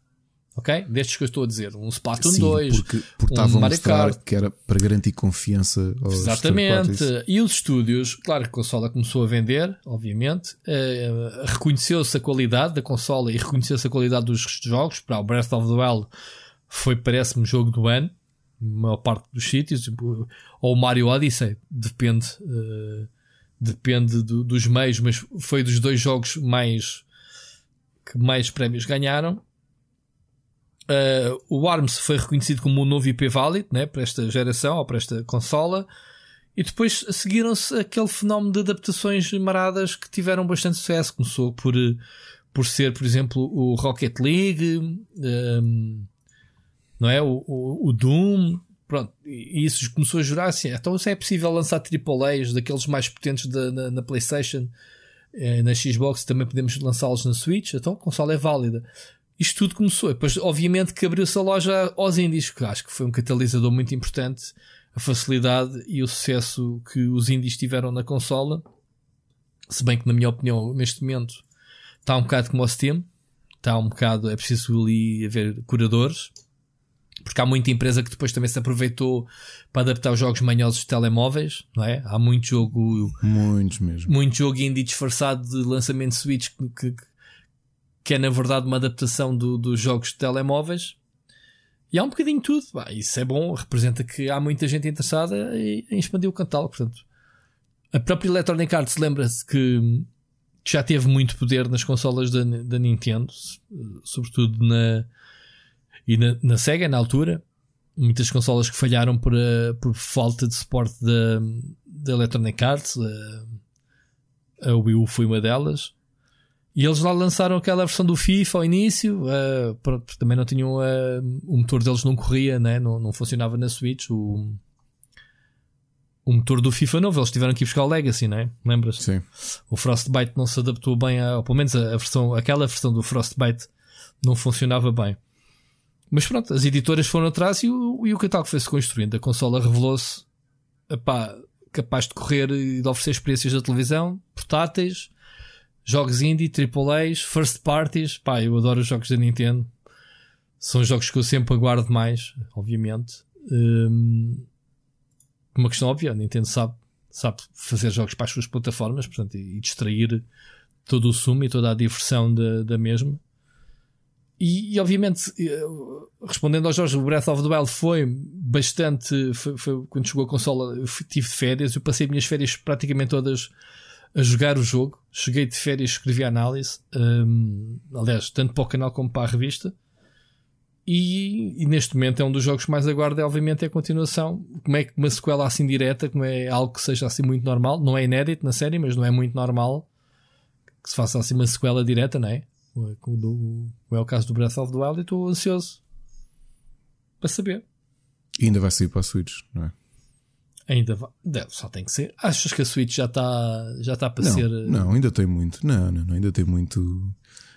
Ok? Destes que eu estou a dizer. Um Splatoon Sim, 2. Porque, porque um Mario Kart. que era para garantir confiança aos Exatamente. E os estúdios, claro que a consola começou a vender, obviamente. Uh, reconheceu-se a qualidade da consola e reconheceu-se a qualidade dos jogos. Para o Breath of the Wild foi, parece-me, jogo do ano. Maior parte dos sítios. Ou o Mario Odyssey, depende. Uh, depende do, dos meios, mas foi dos dois jogos mais que mais prémios ganharam. Uh, o ARMS foi reconhecido como um novo IP válido né, para esta geração ou para esta consola. E depois seguiram-se aquele fenómeno de adaptações maradas que tiveram bastante sucesso. Começou por, por ser, por exemplo, o Rocket League, um, não é? O, o, o, Doom. Pronto, e isso começou a jurar assim. Então, se é possível lançar AAAs daqueles mais potentes da, na, na PlayStation, eh, na Xbox, também podemos lançá-los na Switch. Então, a consola é válida isto tudo começou. Depois, obviamente, que abriu-se a loja aos indies, que acho que foi um catalisador muito importante. A facilidade e o sucesso que os indies tiveram na consola. Se bem que, na minha opinião, neste momento está um bocado como o Steam. Está um bocado, é preciso ali haver curadores. Porque há muita empresa que depois também se aproveitou para adaptar os jogos manhosos de telemóveis, não é? Há muito jogo. Muitos mesmo. Muito jogo indie disfarçado de lançamento Switch que, que que é na verdade uma adaptação do, dos jogos de telemóveis. E há um bocadinho de tudo. Bah, isso é bom, representa que há muita gente interessada em, em expandir o catálogo. Portanto, a própria Electronic Arts lembra-se que, que, já teve muito poder nas consolas da, da Nintendo, sobretudo na, e na, na, Sega na altura. Muitas consolas que falharam por, a, por falta de suporte da, da Electronic Arts. A, a Wii U foi uma delas. E eles lá lançaram aquela versão do FIFA ao início, uh, pronto, também não tinham. Uh, o motor deles não corria, né? não, não funcionava na Switch. O, o motor do FIFA novo, eles tiveram que ir buscar o Legacy, né? Lembras? Sim. O Frostbite não se adaptou bem, a, ou pelo menos a, a, versão, aquela versão do Frostbite não funcionava bem. Mas pronto, as editoras foram atrás e o, e o catálogo foi-se construindo. A consola revelou-se capaz de correr e de oferecer experiências da televisão, portáteis jogos indie, AAAs, first parties. Pá, eu adoro os jogos da Nintendo. São jogos que eu sempre aguardo mais, obviamente. Um, uma questão óbvia, a Nintendo sabe, sabe fazer jogos para as suas plataformas portanto, e, e distrair todo o sumo e toda a diversão da, da mesma. E, e, obviamente, eh, respondendo ao Jorge, o Breath of the Wild foi bastante. Foi, foi quando chegou a consola, eu tive férias, eu passei minhas férias praticamente todas a jogar o jogo. Cheguei de férias, escrevi a análise, um, aliás, tanto para o canal como para a revista. E, e, neste momento é um dos jogos que mais aguardo, é, obviamente, é a continuação. Como é que uma sequela assim direta, como é algo que seja assim muito normal, não é inédito na série, mas não é muito normal que se faça assim uma sequela direta, não é? Como, é o caso do Breath of the Wild, e estou ansioso para saber. E ainda vai sair para a Switch, não é? Ainda vai. Só tem que ser. Achas que a Switch já está já tá para não, ser. Não, ainda tem muito. Não, não, não ainda tem muito.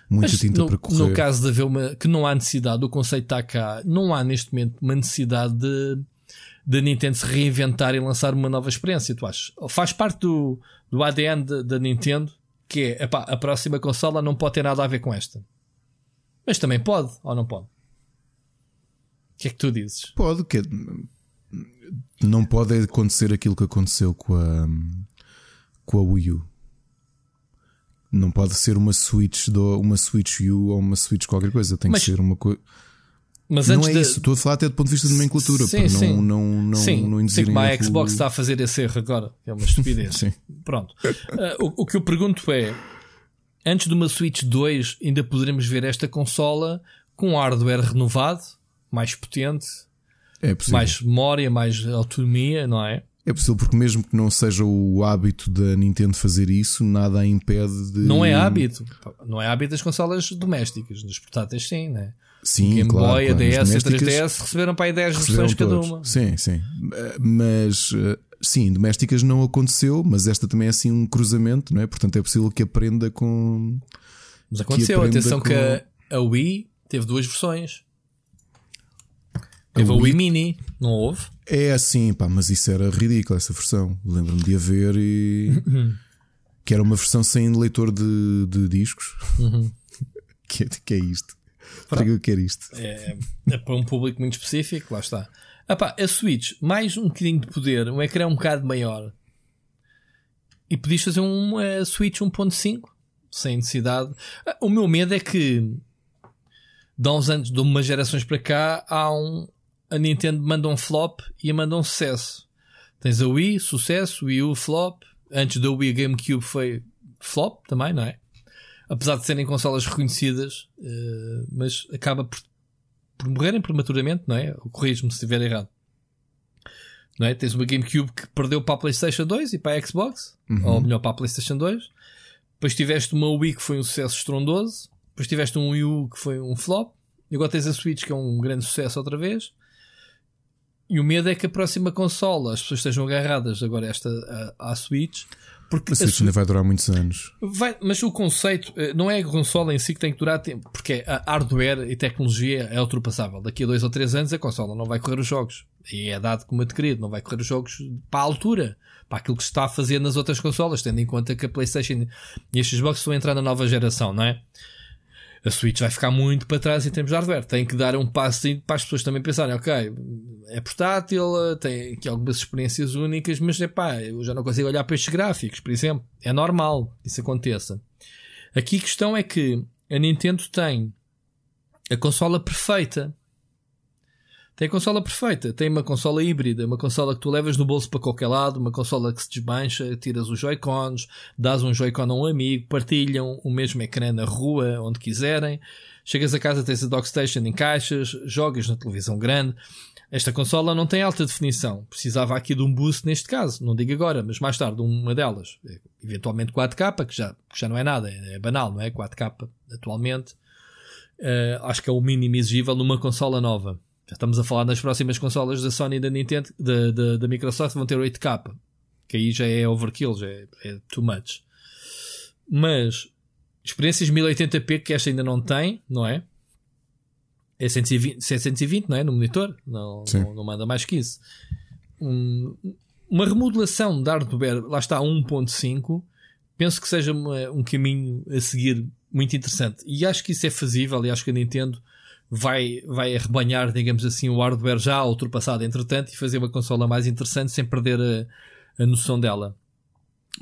Muita Mas tinta no, para correr. No caso de haver uma. que não há necessidade, o conceito está cá. Não há neste momento uma necessidade de. da Nintendo se reinventar e lançar uma nova experiência, tu achas? Faz parte do, do ADN da Nintendo que é epá, a próxima consola não pode ter nada a ver com esta. Mas também pode, ou não pode? O que é que tu dizes? Pode, que não pode acontecer aquilo que aconteceu com a, com a Wii U. Não pode ser uma Switch, do, uma Switch U ou uma Switch qualquer coisa. Tem Mas- que ser uma coisa. Mas Não antes é de... isso. Estou a falar até do ponto de vista de nomenclatura. Sim, sim. não, não, não, sim, não sim, como a Xbox está a fazer esse erro agora. É uma estupidez. Sim. Pronto. Ah, o, o que eu pergunto é: antes de uma Switch 2, ainda poderemos ver esta consola com hardware renovado, mais potente, É mais memória, mais autonomia, não é? É possível porque mesmo que não seja o hábito da Nintendo fazer isso, nada a impede de. Não é hábito. Não é hábito das consolas domésticas. Nas portáteis, sim, né? Sim, Game claro, Boy, a claro. As DS e a domésticas 3DS receberam para aí 10 receberam versões cada todos. uma. Sim, sim. Eh, Mas eh, sim, domésticas não aconteceu, mas esta também é assim um cruzamento, não é? Portanto é possível que aprenda com. Mas aconteceu. aprenda Atenção com- que a, a Wii teve duas versões. Teve a Wii- Wii Mini, não houve? É assim, pá, mas isso era ridículo, essa versão. Lembro-me de haver e. que era uma versão sem leitor de, de discos. Uhum. que, é, que é isto? Para que eu quero isto? É, é para um público muito específico, lá está. Epá, a Switch, mais um bocadinho de poder, um ecrã um bocado maior. E podias fazer um eh, Switch 1.5 sem necessidade. Ah, O meu medo é que de uns anos, de umas gerações para cá, há um, a Nintendo manda um flop e a manda um sucesso. Tens a Wii, sucesso, Wii U, flop. Antes da Wii, a GameCube foi flop também, não é? Apesar de serem consolas reconhecidas, eh, mas acaba por, por morrerem prematuramente, não é? Corrijo-me se estiver errado. Não é? Tens uma GameCube que perdeu para a PlayStation 2 e para a Xbox, ou melhor, para a PlayStation 2. Depois tiveste uma Wii que foi um sucesso estrondoso. Depois tiveste um Wii U que foi um flop. E agora tens a Switch que é um grande sucesso outra vez. E o medo é que a próxima consola as pessoas estejam agarradas agora esta à Switch. Porque Switch Switch- ainda vai durar muitos anos. Vai, mas o conceito eh, não é a consola em si que tem que durar tempo, porque a hardware e tecnologia é ultrapassável. Daqui a dois ou três anos a consola não vai correr os jogos. E é dado como adquirido, não vai correr os jogos para a altura, para aquilo que se está a fazer nas outras consolas, tendo em conta que a PlayStation e a Xbox vão entrar na nova geração, não é? A Switch vai ficar muito para trás em termos de hardware. Tem que dar um passo para as pessoas também pensarem, ok, é portátil, tem aqui algumas experiências únicas, mas é pá, eu já não consigo olhar para estes gráficos, por exemplo. É normal que isso aconteça. Aqui a questão é que a Nintendo tem a consola perfeita. Tem a consola perfeita. Tem uma consola híbrida, uma consola que tu levas no bolso para qualquer lado, uma consola que se desmancha, tiras os Joy-Cons, dás um Joy-Con a um amigo, partilham o mesmo ecrã na rua, onde quiserem. Chegas a casa, tens a Dockstation em caixas, jogas na televisão grande. Esta consola não tem alta definição. Precisava aqui de um boost neste caso. Não digo agora, mas mais tarde uma delas. Eventualmente 4K, que já, que já não é nada. É banal, não é? 4K atualmente. Uh, acho que é o mínimo exigível numa consola nova. Já estamos a falar nas próximas consolas da Sony e da Nintendo, da, da, da Microsoft, vão ter 8K. Que aí já é overkill, já é, é too much. Mas experiências 1080p que esta ainda não tem, não é? É 120, 720, não é? No monitor? Não, não, não manda mais que isso. Um, uma remodelação de hardware, lá está, 1.5, penso que seja uma- um caminho a seguir muito interessante. E acho que isso é fazível e acho que a Nintendo vai, vai arrebanhar, digamos assim, o hardware já ultrapassado entretanto e fazer uma consola mais interessante sem perder a, a noção dela.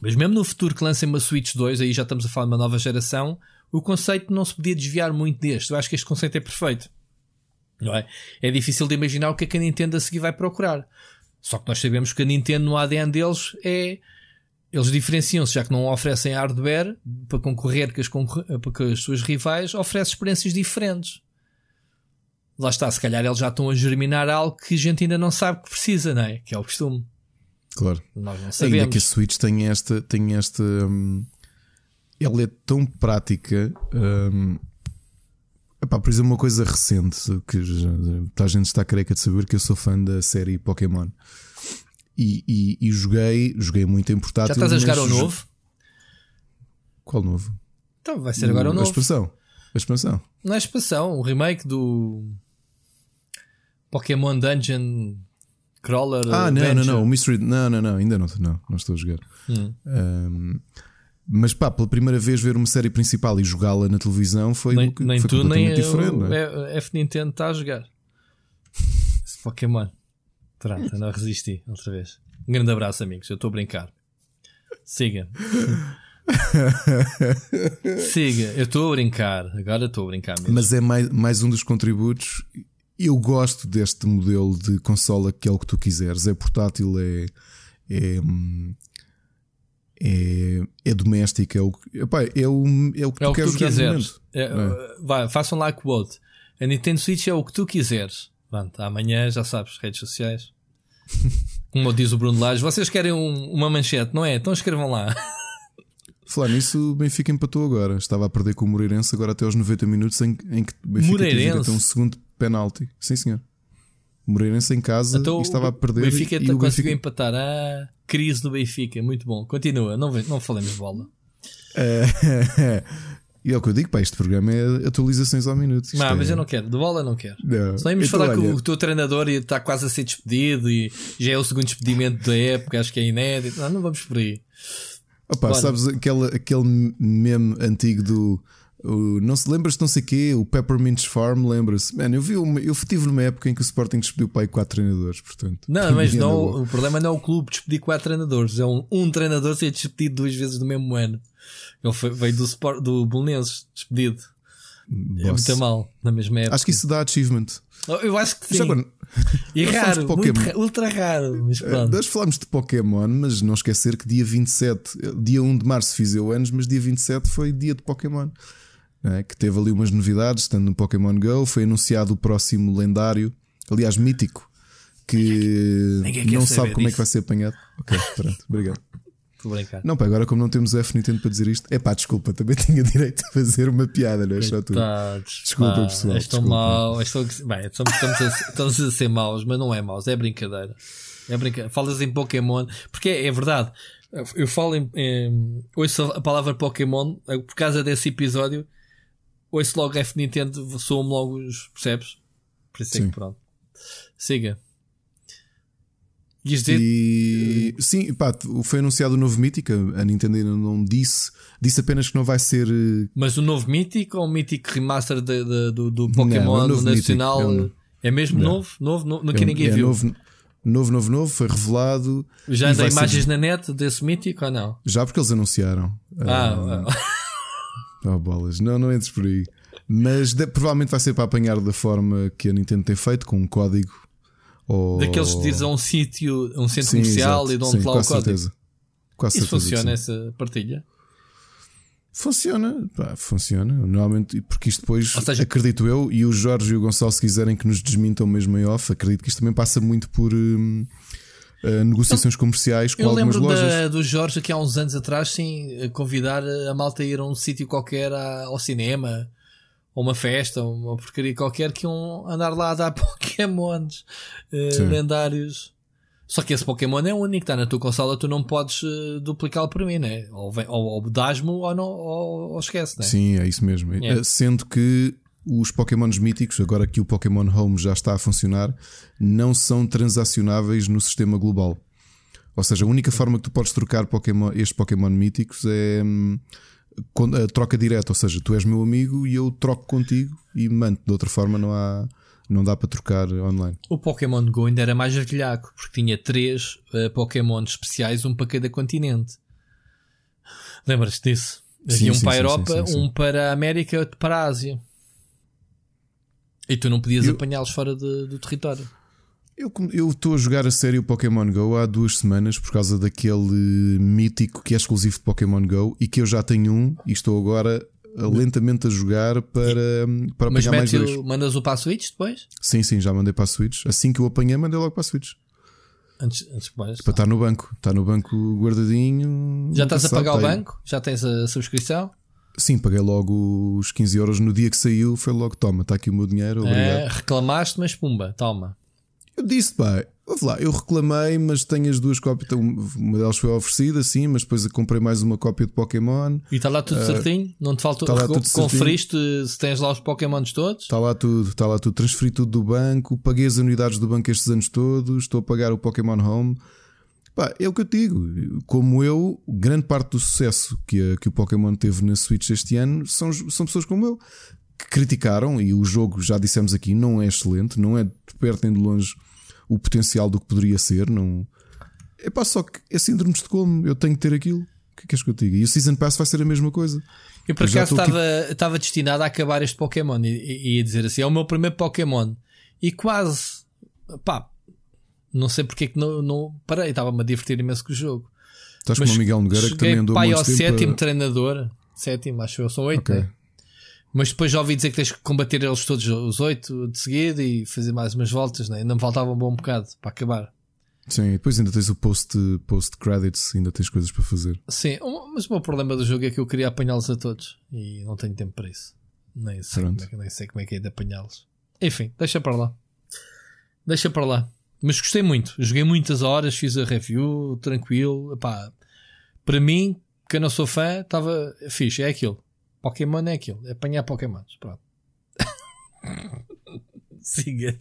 Mas mesmo no futuro que lancem uma Switch 2, aí já estamos a falar de uma nova geração, o conceito não se podia desviar muito deste. Eu acho que este conceito é perfeito. Não é? é difícil de imaginar o que é que a Nintendo a seguir vai procurar. Só que nós sabemos que a Nintendo no ADN deles é. Eles diferenciam-se, já que não oferecem hardware para concorrer com as, concor- com as suas rivais, oferecem experiências diferentes. Lá está, se calhar eles já estão a germinar algo que a gente ainda não sabe que precisa, não é? Que é o costume. Claro. Nós não Ainda sabemos. que a Switch tem esta, tem esta, hum, ela é tão prática. hum, epá, por exemplo, uma coisa recente que já, a gente está careca de saber que eu sou fã da série Pokémon. E, e- e joguei, joguei muito em portátil. Já estás a jogar o novo? Qual novo? Então vai ser agora o A novo. expansão. A expansão. Não é expansão, o remake do Pokémon Dungeon Crawler. Ah, não, Adventure. não, não. O Mystery. Não, não, não. Ainda não, não, não estou a jogar. Hum. Hum, mas pá, pela primeira vez ver uma série principal e jogá-la na televisão foi, Nem, um- nem foi tu, nem completamente diferente. não o é? F Nintendo está a jogar. Esse Pokémon. Pronto, não resisti outra vez. Um grande abraço, amigos. Eu estou a brincar. Siga. Siga. Eu estou a brincar. Agora estou a brincar mesmo. Mas é mais, mais um dos contributos. Eu gosto deste modelo de consola que é o que tu quiseres. É portátil, é. É, é, é doméstico, é o, que- epá, é o, é o que é tu o que queres tu quiseres. momento. É, Vai, façam lá quote. A Nintendo Switch é o que tu quiseres. Pronto, amanhã já sabes, redes sociais. Como diz o Bruno Lage, vocês querem um- uma manchete, não é? Então escrevam lá. Falar nisso, o Benfica empatou agora. Estava a perder com o Moreirense agora até aos 90 minutos em, em que o Benfica Moreirense? um segundo penalti. Sim, senhor. Moreirense em casa Então, e estava a perder. O Benfica e conseguiu o Benfica empatar. Ah, crise do Benfica, muito bom. Continua, não, não falemos de bola. É, e é o que eu digo, pá, este programa é atualizações ao minuto. Isto Não, é- mas eu não quero, de bola não quero. Não. Não íamos Então, falar olha, que o teu treinador estar quase a ser despedido e já é o segundo despedimento da época, acho que é inédito. Não, não vamos por aí. Opa, Bora. sabes aquele, aquele meme antigo do. O- não se lembras de não sei quê, o Peppermint Farm, lembra-se? Mano, eu vi uma, eu tive numa época em que o Sporting despediu pai quatro treinadores, portanto. Não, mas não, o problema não é o clube despedir quatro treinadores, é um, um treinador ser despedido duas vezes no mesmo ano. Ele foi, veio do, Sport, do Bolonenses, despedido. É Boss. muito mal, na mesma época. Acho que isso dá achievement. Eu acho que sim. Agora, e raro, falamos de muito Pokémon. ra- ultra raro. Mas eh, pronto. nós falámos de Pokémon, mas não esquecer que dia 27, eh, dia 1 de março fiz eu anos, mas dia 27 foi dia de Pokémon. É? Que teve ali umas novidades, estando no Pokémon Go, foi anunciado o próximo lendário, aliás, mítico, que ninguém quer não sabe como é que disso. vai ser apanhado. Ok, pronto, obrigado. Não, pá, agora como não temos o F Nintendo para dizer isto, é pá, desculpa, também tinha direito a fazer uma piada, não é só tu. Desculpa, pá, pessoal, És tão desculpa. mau. és tão- Bem, estamos, estamos, a, estamos a ser maus, mas não é maus, é brincadeira. É brincadeira. Falas em Pokémon, porque é, é verdade. Eu falo em, em. Ouço a palavra Pokémon eh, por causa desse episódio. Ouço logo F Nintendo, soam logo os. Percebes? Por isso é que pronto. Siga. Dizer. E sim, pá, foi anunciado o novo Mítica, a Nintendo ainda não disse, disse apenas que não vai ser. eh, Mas o novo Mítico ou o Mítico Remaster de- de- do, do Não, Pokémon é o novo Nacional? É no- é mesmo Não. novo? Novo? No, no que é, ninguém é viu. Novo, novo, novo, novo, foi revelado. Já anda vai ser- imagens na net desse mítico ou não? Já porque eles anunciaram. Ah, ah, Oh, bolas, não, não entres por aí. Mas de- provavelmente vai ser para apanhar da forma que a Nintendo tem feito, com um código. Ou... daqueles que dizem a um sítio, um centro Sim, comercial exato. e dão-te lá o código. certeza. Com Isso certeza funciona, essa partilha? Funciona, pá, funciona. Normalmente, porque isto depois, Ou seja- acredito eu, e o Jorge e o Gonçalo, se quiserem que nos desmintam mesmo em off, acredito que isto também passa muito por hum, eh, negociações comerciais com Eu algumas lembro lojas. da, do Jorge aqui há uns anos atrás, sim, convidar a malta a ir a um sítio qualquer à- ao cinema, ou uma festa, ou uma porcaria qualquer, que iam andar lá a dar Pokémons Sim. lendários. Só que esse Pokémon é único, está na tua consola, tu não podes eh, duplicá-lo para mim, né? Ou, vem- ou, ou dás-me ou, não, ou, ou esquece, né? Sim, é isso mesmo. É. Sendo que os Pokémons míticos, agora que o Pokémon Home já está a funcionar, não são transacionáveis no sistema global. Ou seja, a única forma que tu podes trocar Pokémon, estes Pokémon míticos é hum, a troca direta. Ou seja, tu és meu amigo e eu troco contigo e mando. De outra forma, não há. Não dá para trocar online. O Pokémon Go ainda era mais velhaco, porque tinha três eh, Pokémon especiais, um para cada continente. Lembras-te disso? Sim, Havia um sim, para a sim, Europa, sim, sim, sim. um para a América e outro para a Ásia. E tu não podias Eu- apanhá-los fora de- do território. Eu estou a jogar a sério o Pokémon Go há duas semanas por causa daquele mítico que é exclusivo de Pokémon Go e que eu já tenho um e estou agora lentamente a jogar para, para Mas apanhar mais dois. o, mandas o para a Switch depois? Sim, sim, já mandei para a Switch. Assim que eu apanhei, mandei logo para a Switch. Antes, antes mais, Para estar no banco. Está no banco guardadinho. Já estás a pagar o tá banco? Já tens a subscrição? Sim, paguei logo os 15 euros no dia que saiu. Foi logo, toma, está aqui o meu dinheiro, obrigado. É, reclamaste, mas pumba, toma. Eu disse, pá, lá, eu reclamei, mas tenho as duas cópias. então, Uma delas foi oferecida, sim, mas depois comprei mais uma cópia de Pokémon. E está lá tudo certinho? Não te faltou? tá lá tudo certinho. Conferiste se tens lá os Pokémons todos? Está lá tudo, está lá tudo. Transferi tudo do banco, paguei as unidades do banco estes anos todos, estou a pagar o Pokémon Home. Pá, é o que eu te digo. Como eu, grande parte do sucesso que, a- que o Pokémon teve na Switch este ano são, são pessoas como eu que criticaram. E o jogo, já dissemos aqui, não é excelente, não é de perto nem de longe o potencial do que poderia ser. Não é pá, só que é síndrome de Estocolmo. Eu tenho que ter aquilo. O que é que és que eu te diga? E o Season Pass vai ser a mesma coisa. Eu por acaso aqui- estava estava destinado a acabar este Pokémon e, e, e ia dizer assim: é o meu primeiro Pokémon. E quase, pá, não sei porque é que não, não parei, estava-me a divertir imenso com o jogo. Estás como o Miguel Nogueira que também andou pai ao sétimo a- treinador, sétimo, acho eu, são oito, Ok. né? Mas depois já ouvi dizer que tens que combater eles todos, os oito de seguida e fazer mais umas voltas, né? ainda me faltava um bom bocado para acabar. Sim, depois ainda tens o post, post ainda tens coisas para fazer. Sim, mas o meu problema do jogo é que eu queria apanhá-los a todos e não tenho tempo para isso. Nem sei, como é, nem sei como é que é de apanhá-los. Enfim, deixa para lá. Deixa para lá. Mas gostei muito. Joguei muitas horas, fiz a review, tranquilo. Epá, para mim, que eu não sou fã, estava fixe. É aquilo. Pokémon é aquilo. É apanhar Pokémons. Pronto. Siga.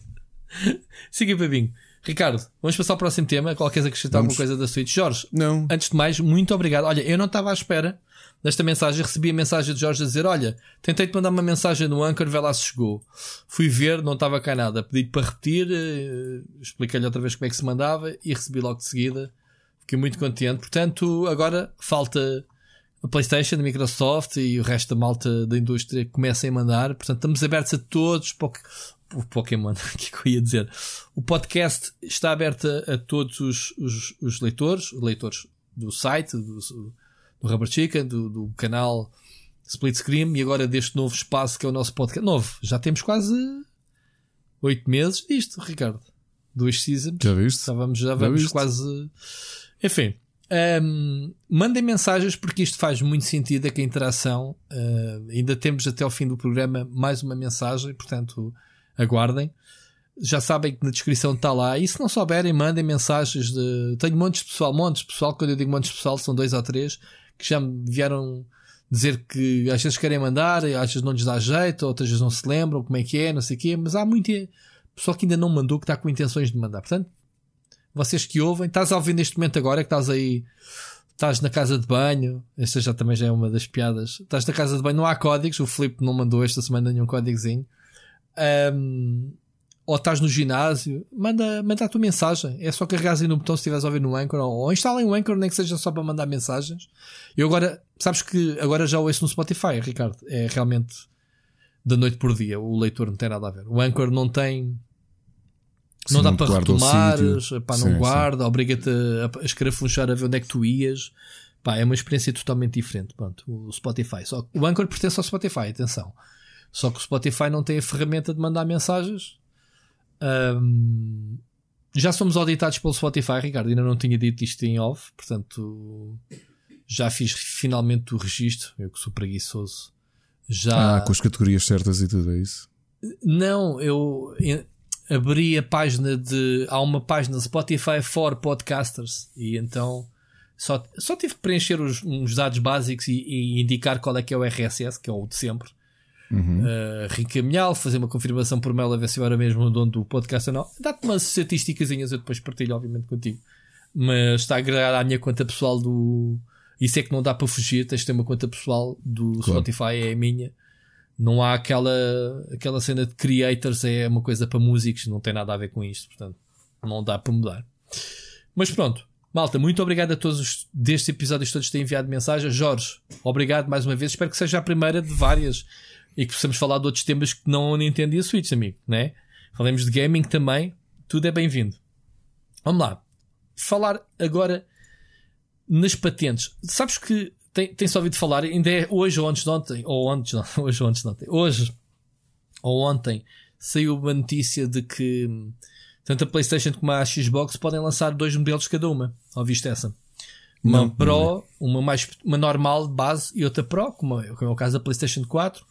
Siga, Pabinho. Ricardo, vamos passar ao próximo tema. Qual queres acrescentar Vamos. alguma coisa da Switch? Jorge, Não, antes de mais, muito obrigado. Olha, eu não estava à espera desta mensagem. Recebi a mensagem de Jorge a dizer: Olha, tentei-te mandar uma mensagem no Anchor, vê lá se chegou. Fui ver, não estava cá nada. Pedi-te para repetir, eh, expliquei-lhe outra vez como é que se mandava e recebi logo de seguida. Fiquei muito contente. Portanto, agora falta a PlayStation, a Microsoft e o resto da malta da indústria que comecem a mandar. Portanto, estamos abertos a todos. Poc- O Pokémon, o que é que eu ia dizer? O podcast está aberto a, a todos os, os, os leitores, leitores do site, do, do Rubber Chicken, do, do canal Split Screen e agora deste novo espaço que é o nosso podcast. Novo, já temos quase oito meses disto, Ricardo. Duas seasons. já viste? Já já vamos viste? quase. Enfim, hum, mandem mensagens porque isto faz muito sentido. É que a interação uh, ainda temos até ao fim do programa mais uma mensagem, portanto, aguardem. Já sabem que na descrição está lá. E se não souberem, mandem mensagens de. Tenho montes de pessoal, montes de pessoal. Quando eu digo montes de pessoal, são dois ou três que já me vieram dizer que às vezes querem mandar, às vezes não lhes dá jeito, outras vezes não se lembram como é que é, não sei o quê. Mas há muito pessoal que ainda não mandou que está com intenções de mandar. Portanto, vocês que ouvem, estás a ouvir neste momento agora que estás aí, estás na casa de banho, esta já também já é uma das piadas. Estás na casa de banho, não há códigos, o Filipe não mandou esta semana nenhum códigozinho. Ahm, ou estás no ginásio, manda, manda a tua mensagem. É só carregares aí no botão se estiveres a ouvir no Anchor ou, ou instalem o Anchor, nem que seja só para mandar mensagens. Eu agora, sabes que agora já ouço no Spotify, Ricardo. É realmente da noite por dia. O leitor não tem nada a ver. O Anchor não tem. Sim, não dá não para sítio. pá, Sim, não sim. guarda, obriga-te a, a escarafunchar a ver onde é que tu ias. Pá, é uma experiência totalmente diferente. Pronto, o Spotify. Só, o Anchor pertence ao Spotify, atenção. Só que o Spotify não tem a ferramenta de mandar mensagens. Ahm, já somos auditados pelo Spotify, Ricardo. Ainda não tinha dito isto em off, portanto já fiz finalmente o registro. Eu que sou preguiçoso. Já Ah, com as categorias certas e tudo, é isso? não, eu abri a página de. Há uma página Spotify for Podcasters e então só, só tive que preencher os, uns dados básicos e, e indicar qual é que é o RSS, que é o de sempre. Uhum. Uh, reencaminhá-lo, fazer uma confirmação por mail a ver se eu era mesmo o dono do podcast ou não. Dá-te umas estatísticas, eu depois partilho, obviamente, contigo. Mas está agregado à minha conta pessoal do. Isso é que não dá para fugir, tens de ter uma conta pessoal do Claro. Spotify, é a minha. Não há aquela, aquela cena de creators, é uma coisa para músicos, não tem nada a ver com isto, portanto, não dá para mudar. Mas pronto, malta, muito obrigado a todos os, destes episódios todos que têm enviado mensagem. Jorge, obrigado mais uma vez, espero que seja a primeira de várias e que possamos falar de outros temas que não a Nintendo e a Switch, amigo, né? Falamos de gaming também, tudo é bem-vindo. Vamos lá, falar agora nas patentes. Sabes que tem- tem-se ouvido falar, ainda é hoje ou antes de ontem, ou antes, não, hoje ou antes de ontem, hoje ou ontem saiu uma notícia de que hum, tanto a PlayStation como a Xbox podem lançar dois modelos cada uma. Ouviste essa? Uma Não, Pro, não uma mais uma normal de base e outra Pro, como é, como é o caso da PlayStation 4,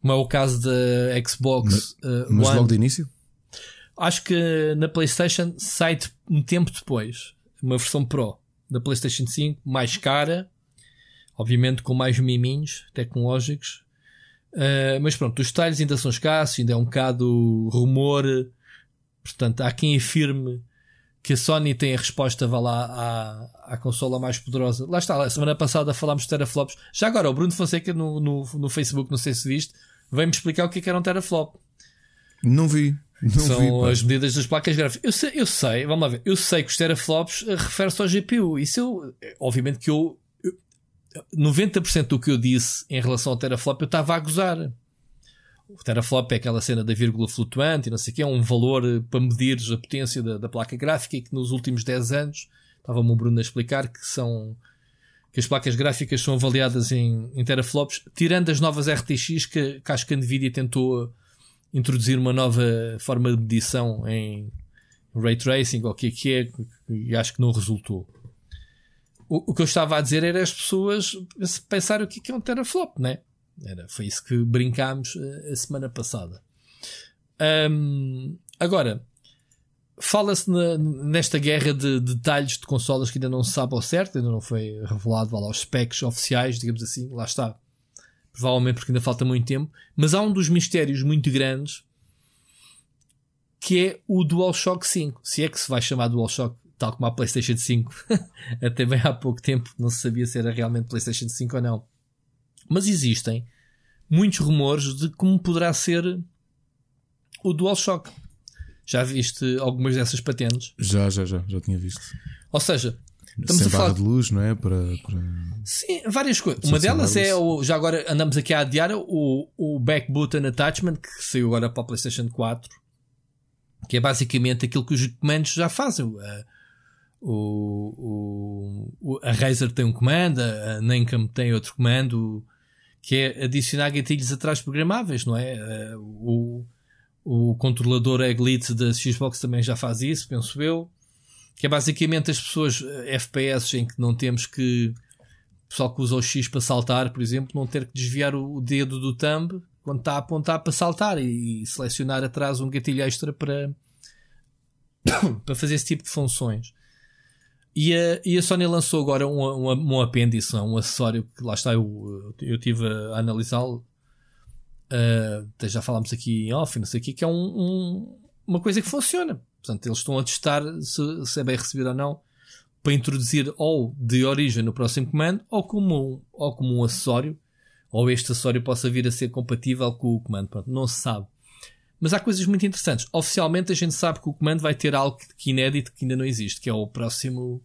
como é o caso da Xbox uh, Mas One. logo de início? Acho que na PlayStation sai um tempo depois uma versão Pro da PlayStation 5, mais cara, obviamente com mais miminhos tecnológicos. Uh, mas pronto, os detalhes ainda são escassos, ainda é um bocado rumor. Portanto, há quem afirme que a Sony tem a resposta vá lá à, à consola mais poderosa. Lá está, a semana passada falámos de teraflops. Já agora, o Bruno Fonseca no, no, no Facebook, não sei se viste, veio-me explicar o que, é que era um teraflop Não vi. Não são vi. pá. as medidas das placas gráficas. Eu sei, eu sei, vamos lá ver, eu sei que os teraflops eh, refere-se ao GPU. Isso eu, eh, obviamente que eu, eu 90% do que eu disse em relação ao teraflop eu estava a gozar. O teraflop é aquela cena da vírgula flutuante e não sei o que, é um valor eh, para medir a potência da, da placa gráfica e que nos últimos 10 anos, estava-me o Bruno a explicar que são que as placas gráficas são avaliadas em, em teraflops, tirando as novas RTX que, que acho que a Nvidia tentou introduzir uma nova forma de medição em ray tracing ou o que é que é, e acho que não resultou. O, o que eu estava a dizer era as pessoas pensarem o que é que é um teraflop, né? Era, foi isso que brincámos eh, a semana passada. Ahm, agora, fala-se nesta guerra de detalhes de consolas que ainda não se sabe ao certo, ainda não foi revelado lá, os specs oficiais, digamos assim, lá está. Provavelmente porque ainda falta muito tempo. Mas há um dos mistérios muito grandes que é o DualShock 5. Se é que se vai chamar DualShock, tal como a PlayStation 5. Até bem há pouco tempo não se sabia se era realmente PlayStation 5 ou não. Mas existem muitos rumores de como poderá ser o DualShock. Já viste algumas dessas patentes? Já, já, já. Já tinha visto. Ou seja, Estamos Sem a falar de luz, não é? Para, para... Sim, várias coisas. Uma delas é o. Já agora andamos aqui a adiar o, o Back Button Attachment que saiu agora para a PlayStation 4, que é basicamente aquilo que os comandos já fazem. O, o, a Razer tem um comando, a Namcom tem outro comando, que é adicionar gatilhos atrás programáveis, não é? Uh, O, o controlador Eglite da Xbox também já faz isso, penso eu. Que é basicamente as pessoas eh, FPS em que não temos que o pessoal que usa o X para saltar, por exemplo, não ter que desviar o dedo do thumb quando está a apontar para saltar e, e selecionar atrás um gatilho extra para, para fazer esse tipo de funções. E a, e a Sony lançou agora um, um, um apêndice, um acessório que lá está, eu, eu tive a analisá-lo. Uh, já falámos aqui em off, não sei o que, que é um, um- uma coisa que funciona. Portanto, eles estão a testar se, se é bem recebido ou não para introduzir ou de origem no próximo comando ou como ou como um acessório ou este acessório possa vir a ser compatível com o comando. Pronto, não se sabe. Mas há coisas muito interessantes. Oficialmente a gente sabe que o comando vai ter algo que- inédito que ainda não existe, que é o próximo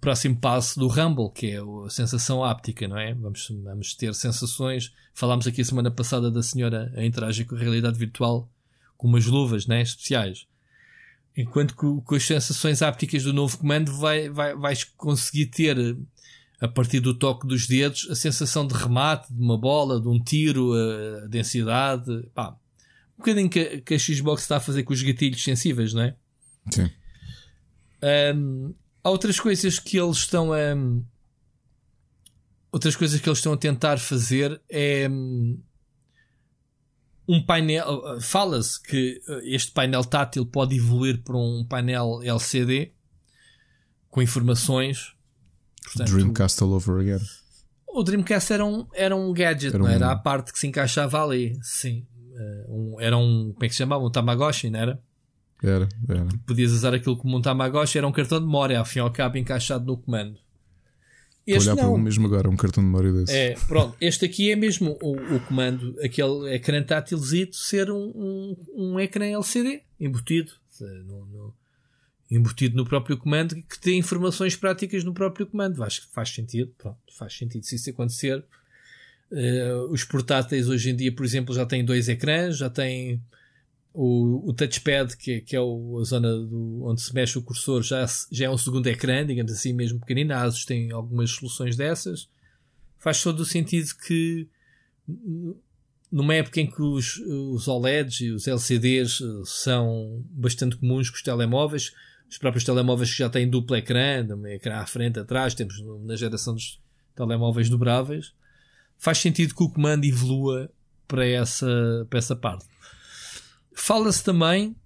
próximo passo do Rumble, que é a sensação áptica, não é? Vamos, vamos ter sensações. Falámos aqui a semana passada da senhora a interagir com a realidade virtual com umas luvas, né? Especiais. Enquanto que com as sensações ápticas do novo comando vai, vai, vais conseguir ter a partir do toque dos dedos a sensação de remate de uma bola, de um tiro, a densidade, pá. Um bocadinho que, a- que a Xbox está a fazer com os gatilhos sensíveis, não é? Sim. Um, há outras coisas que eles estão a. outras coisas que eles estão a tentar fazer é. Um painel. Fala-se que uh, este painel tátil pode evoluir para um painel LCD com informações. Portanto, Dreamcast all over again. o Dreamcast era um, era um gadget, Era não um- era a parte que se encaixava ali. Sim. Uh, um- era um. Como é que se chamava? Um Tamagotchi, não era? Era, era. podias usar aquilo como um Tamagotchi, era um cartão de memória, ao fim e ao cabo encaixado no comando. Vou Este olhar para não. o mesmo agora, um cartão de memória desse. É, pronto, este aqui é mesmo o, o comando, aquele ecrã tátilzito, ser um, um, um ecrã LCD embutido, no, no- embutido no próprio comando, que tem informações práticas no próprio comando. Acho que faz sentido, pronto, faz sentido se isso acontecer. Eh, os portáteis hoje em dia, por exemplo, já têm dois ecrãs, já têm o, o touchpad, que, é- que é o- a zona do, onde se mexe o cursor, já, já é um segundo ecrã, digamos assim, mesmo pequenino. A Asus tem algumas soluções dessas. Faz todo o sentido que numa época em que os, os OLEDs e os LCDs eh, são bastante comuns com os telemóveis, os próprios telemóveis que já têm duplo ecrã, ecrã à frente, atrás, temos na geração dos telemóveis dobráveis, faz sentido que o comando evolua para essa, para essa parte. Fala-se também.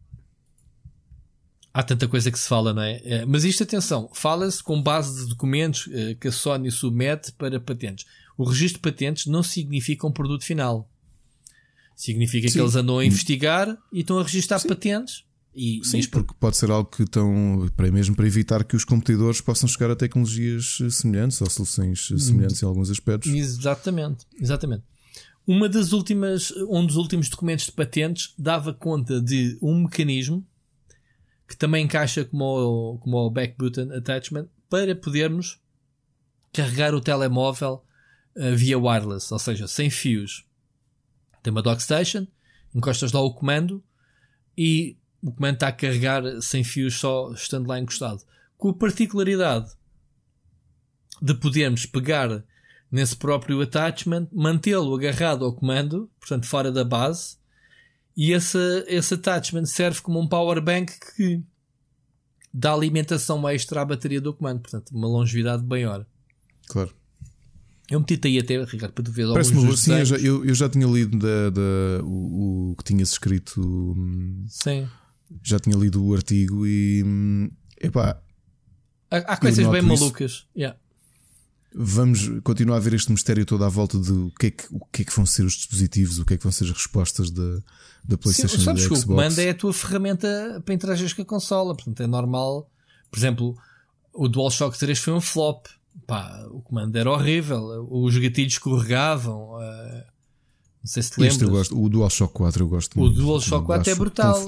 Há tanta coisa que se fala, não é? Eh, mas isto, atenção, fala-se com base de documentos eh, que a Sony submete para patentes. O registro de patentes não significa um produto final. Significa Sim. que eles andam a investigar e estão a registrar Sim. patentes. E, Sim, porque pode ser algo que estão para mesmo para evitar que os competidores possam chegar a tecnologias semelhantes ou soluções semelhantes em alguns aspectos. Exatamente, exatamente. Uma das últimas, um dos últimos documentos de patentes dava conta de um mecanismo que também encaixa como o, como o back button attachment para podermos carregar o telemóvel uh, via wireless, ou seja, sem fios. Tem uma dockstation, encostas lá o comando e o comando está a carregar sem fios só estando lá encostado. Com a particularidade de podermos pegar nesse próprio attachment, mantê-lo agarrado ao comando, portanto fora da base, e esse, esse attachment serve como um power bank que dá alimentação extra à bateria do comando, portanto uma longevidade maior. Claro. Eu meti-te aí até, Ricardo, para tu ver alguns Parece-me sim, eu já, eu, eu já tinha lido da, da o, o, que tinhas escrito. Hum, sim. Já tinha lido o artigo e. Epá, há, há coisas bem malucas. Yeah vamos continuar a ver este mistério todo à volta de o que é que, o que, é que vão ser os dispositivos, o que é que vão ser as respostas da, da PlayStation Sim, sabes e da Xbox. O comando é a tua ferramenta para interagir com a consola, portanto é normal. Por exemplo, o DualShock 3 foi um flop. Pá, o comando era horrível, os gatilhos escorregavam. Uh, não sei se te lembras. Este eu gosto, o DualShock 4 eu gosto o muito. O DualShock 4 é brutal.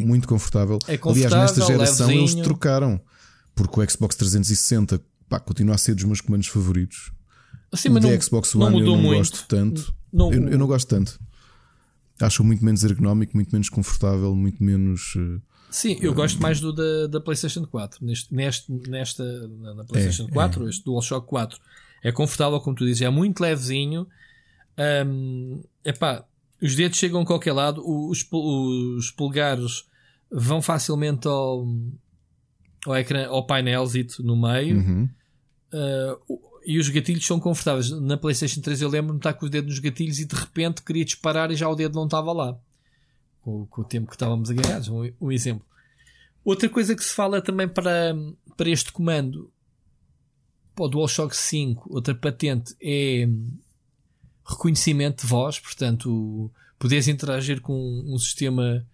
Muito confortável. É confortável. Aliás, nesta geração levezinho. eles trocaram. Porque o Xbox 360 pá, continua a ser dos meus comandos favoritos. Assim, o não, Xbox One não eu não muito. gosto tanto. Não, eu, eu, não gosto tanto. Acho muito menos ergonómico, muito menos confortável, muito menos. Uh, Sim, eu uh, gosto mais do da, da PlayStation 4. Neste, neste, nesta, na PlayStation é, 4, é. este DualShock 4 é confortável, como tu dizes, é muito levezinho. Um, epá, os dedos chegam a qualquer lado, os, os polegares vão facilmente ao, ao ecrã, ao painelzito no meio. Uhum. Uh, e os gatilhos são confortáveis. Na PlayStation 3 eu lembro-me de estar com os dedos nos gatilhos e de repente queria disparar e já o dedo não estava lá. Com, com o tempo que estávamos agarrados. Um, um, exemplo. Outra coisa que se fala também para, para este comando, para o DualShock 5, outra patente é reconhecimento de voz, portanto, poderes interagir com um sistema,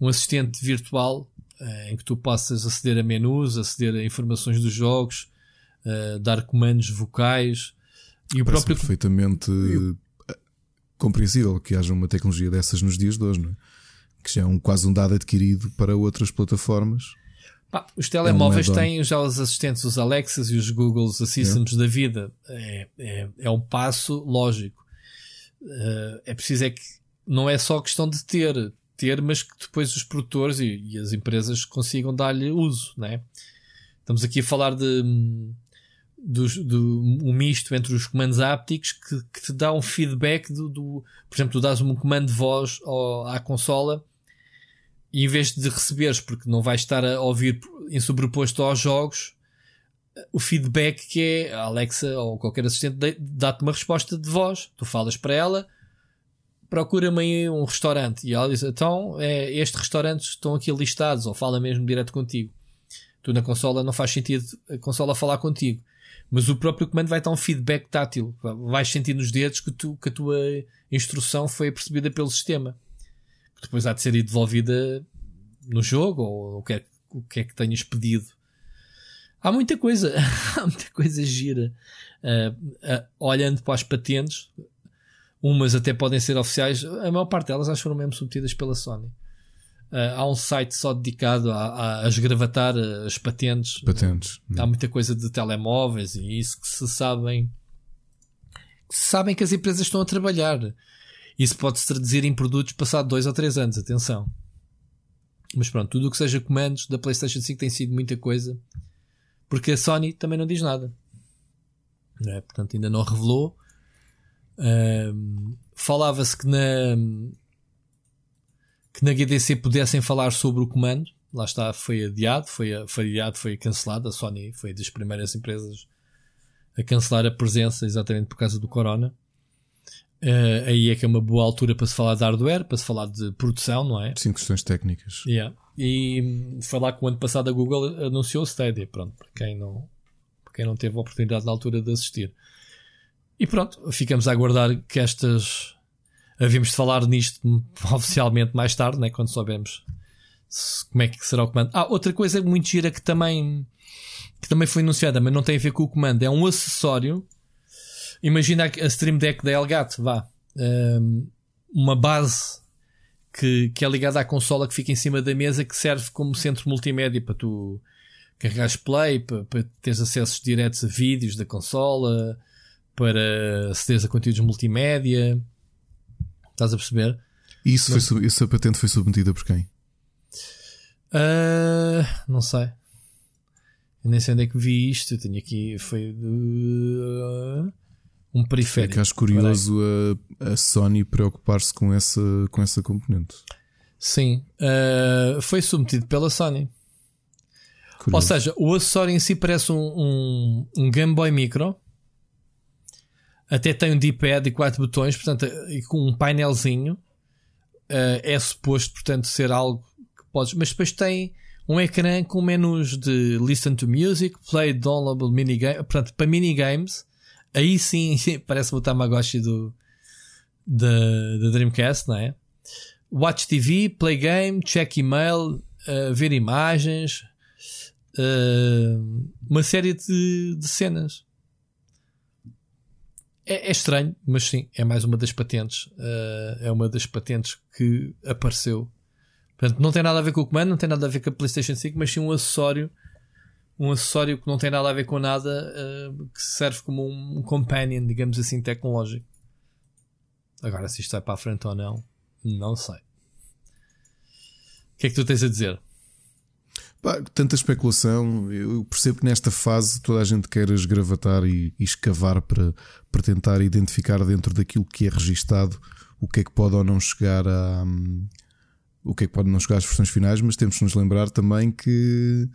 um assistente virtual eh, em que tu possas aceder a menus, aceder a informações dos jogos, uh, dar comandos vocais e o Parece próprio perfeitamente eh, compreensível que haja uma tecnologia dessas nos dias de hoje, não é? que já é um, quase um dado adquirido para outras plataformas. Pá, os telemóveis é um têm já os assistentes, os Alexas e os Googles Assistants é. da vida. É, é, é um passo lógico. Uh, é preciso é que não é só questão de ter ter, mas que depois os produtores e, e as empresas consigam dar-lhe uso, né? Estamos aqui a falar de, do, do um misto entre os comandos ápticos que, que te dá um feedback do, do, por exemplo, tu dás um comando de voz ao, à consola e em vez de receberes, porque não vais estar a ouvir em sobreposto aos jogos, o feedback que é a Alexa ou qualquer assistente dá-te uma resposta de voz. Tu falas para ela, procura-me um restaurante. E ela diz: então, é, estes restaurantes estão aqui listados, ou fala mesmo direto contigo. Tu na consola não faz sentido a consola falar contigo. Mas o próprio comando vai dar um feedback tátil. Vais sentir nos dedos que, tu, que a tua instrução foi percebida pelo sistema. Que depois há de ser devolvida no jogo, ou o que é, o que, é que tenhas pedido. Há muita coisa, há muita coisa gira. Uh, uh, olhando para as patentes, Umas até podem ser oficiais, a maior parte delas acho que foram mesmo submetidas pela Sony. Uh, há um site só dedicado a, a, a esgravatar as patentes. Patentes. Há muita coisa de telemóveis e isso que se sabem. Que se sabem que as empresas estão a trabalhar. Isso pode se traduzir em produtos passado dois ou três anos, atenção. Mas pronto, tudo o que seja comandos da PlayStation 5 tem sido muita coisa. Porque a Sony também não diz nada. Não é? Portanto, ainda não revelou. Uh, Falava-se que na, que na GDC pudessem falar sobre o comando. Lá está, foi adiado, foi, foi adiado, foi cancelado. A Sony foi das primeiras empresas a cancelar a presença exatamente por causa do Corona. Uh, aí é que é uma boa altura para se falar de hardware, para se falar de produção, não é? Sim, questões técnicas. Yeah. E foi lá que o ano passado a Google anunciou o Stadia, pronto, para quem não, para quem não teve a oportunidade na altura de assistir. E pronto, ficamos a aguardar que estas. Havíamos de falar nisto oficialmente mais tarde, né, quando soubermos como é que será o comando. Ah, outra coisa muito gira que também, que também foi anunciada, mas não tem a ver com o comando, é um acessório. Imagina a Stream Deck da Elgato, vá. Um, uma base que, que é ligada à consola que fica em cima da mesa que serve como centro multimédia para tu carregares play, para, para teres acessos diretos a vídeos da consola, para acederes a conteúdos multimédia. Estás a perceber? E isso, foi, essa patente foi submetida por quem? Uh, não sei. Eu nem sei onde é que vi isto. Eu tenho aqui. Foi uh, um periférico. É que acho curioso a, a, Sony preocupar-se com essa, com essa componente. Sim. Uh, foi submetido pela Sony. Curioso. Ou seja, o acessório em si parece um, um, um Game Boy Micro até tem um D-pad e quatro botões, portanto, e com um painelzinho. Uh, é suposto, portanto, ser algo que podes. Mas depois tem um ecrã com menus de Listen to Music, Play Downloadable Minigame, portanto, para minigames. Aí sim parece o Tamagotchi do, da, da Dreamcast, não é? Watch TV, Play Game, Check Email, uh, ver imagens, uh, uma série de, de cenas. É, é, estranho, mas sim, é mais uma das patentes. Uh, é uma das patentes que apareceu. Portanto, não tem nada a ver com o comando, não tem nada a ver com a PlayStation 5, mas sim um acessório. Um acessório que não tem nada a ver com nada, uh, que serve como um, companion, digamos assim, tecnológico. Agora, se isto vai para a frente ou não, não sei. O que é que tu tens a dizer? Tanta especulação, eu percebo que nesta fase toda a gente quer esgravatar e, e, escavar para, para tentar identificar dentro daquilo que é registado o que é que pode ou não chegar a. Um, o que é que pode não chegar às versões finais, mas temos que nos lembrar também que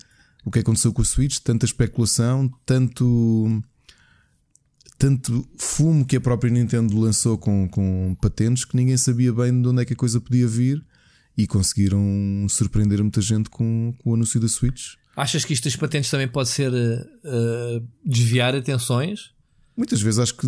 o que aconteceu com o Switch, tanta especulação, tanto tanto fumo que a própria Nintendo lançou com, com patentes que ninguém sabia bem de onde é que a coisa podia vir e conseguiram surpreender muita gente com, com o anúncio da Switch. Achas que isto das patentes também pode ser uh, desviar atenções? Muitas vezes acho que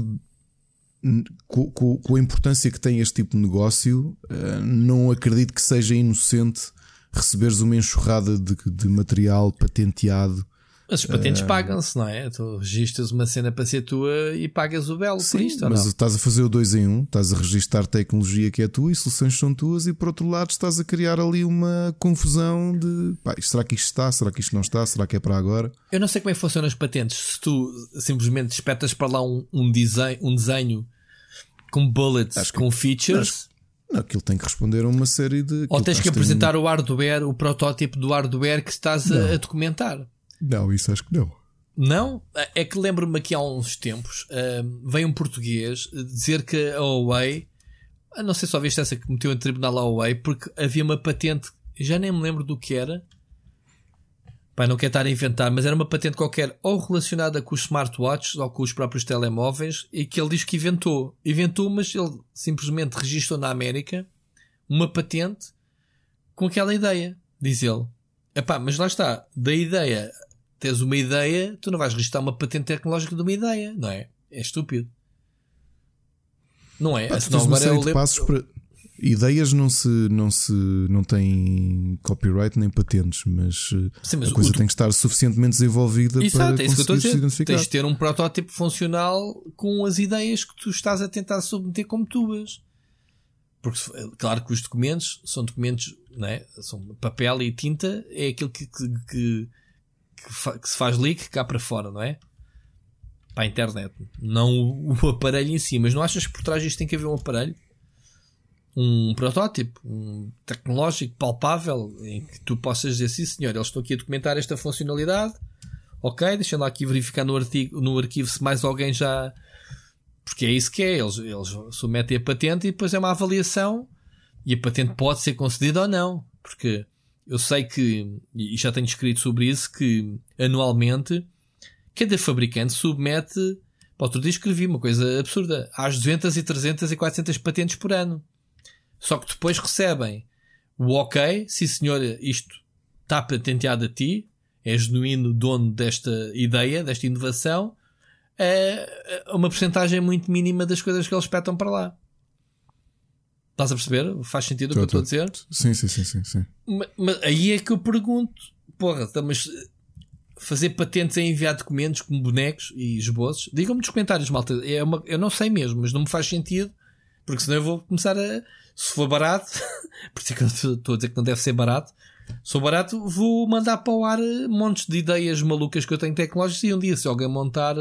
com, com, com, a importância que tem este tipo de negócio, uh, não acredito que seja inocente receberes uma enxurrada de, de material patenteado mas os patentes uh, pagam-se, não é? Tu registras uma cena para ser tua e pagas o belo sim, por isto. Mas estás a fazer o dois em um, estás a registrar tecnologia que é tua e soluções são tuas, e por outro lado estás a criar ali uma confusão de pá, será que isto está? Será que isto não está? Será que é para agora? Eu não sei como é que funcionam as patentes. Se tu simplesmente espetas para lá um, um, desenho, um desenho com bullets, acho com que, features. Não, aquilo tem que responder a uma série de. Ou tens que apresentar o hardware, o protótipo do hardware que estás a, a documentar. Não, isso acho que não. Não? É que lembro-me aqui há uns tempos uh, veio um português dizer que a Huawei, não sei se só viste essa que meteu em tribunal a Huawei, porque havia uma patente, já nem me lembro do que era. Pai, não quero estar a inventar, mas era uma patente qualquer, ou relacionada com os smartwatches ou com os próprios telemóveis, e que ele diz que inventou. Inventou, mas ele simplesmente registrou na América uma patente com aquela ideia, diz ele. Epá, mas lá está, da ideia tens uma ideia, tu não vais registrar uma patente tecnológica de uma ideia, não é? É estúpido. Não é? Pá, tens uma série de passos para... Ideias não se, não se não têm copyright nem patentes, mas, Sim, mas a coisa tem que estar suficientemente desenvolvida Exato, para é isso que eu estou a dizer. Tens de ter um protótipo funcional com as ideias que tu estás a tentar submeter como tuas. Porque, claro que os documentos são documentos, não é? são papel e tinta, é aquilo que, que, que que, que se faz leak cá para fora, não é? Para a internet. Não o, o aparelho em si. Mas não achas que por trás disto tem que haver um aparelho? Um protótipo, um tecnológico, palpável, em que tu possas dizer, sim senhor, eles estão aqui a documentar esta funcionalidade. Ok, deixa lá aqui verificar no artigo, no arquivo se mais alguém já Porque é isso que é. Eles, eles submetem a patente e depois é uma avaliação e a patente pode ser concedida ou não. Porque eu sei que, e já tenho escrito sobre isso, que anualmente cada fabricante submete. Para outro dia escrevi uma coisa absurda. Às 200 e 300 e 400 patentes por ano. Só que depois recebem o ok, sim senhor, isto está patenteado a ti, é genuíno dono desta ideia, desta inovação, é uma porcentagem muito mínima das coisas que eles petam para lá. Estás a perceber? Faz sentido o que eu estou a dizer? Sim, sim, sim, sim, sim. Mas, mas, aí é que eu pergunto, porra, tá, mas fazer patentes é enviar documentos como bonecos e esboços? Digam-me nos comentários, malta. É uma, eu não sei mesmo, mas não me faz sentido, porque senão eu vou começar a. Se for barato, por isso é que eu estou a dizer que não deve ser barato. Se for barato, vou mandar para o ar montes de ideias malucas que eu tenho tecnológicas e um dia, se alguém montar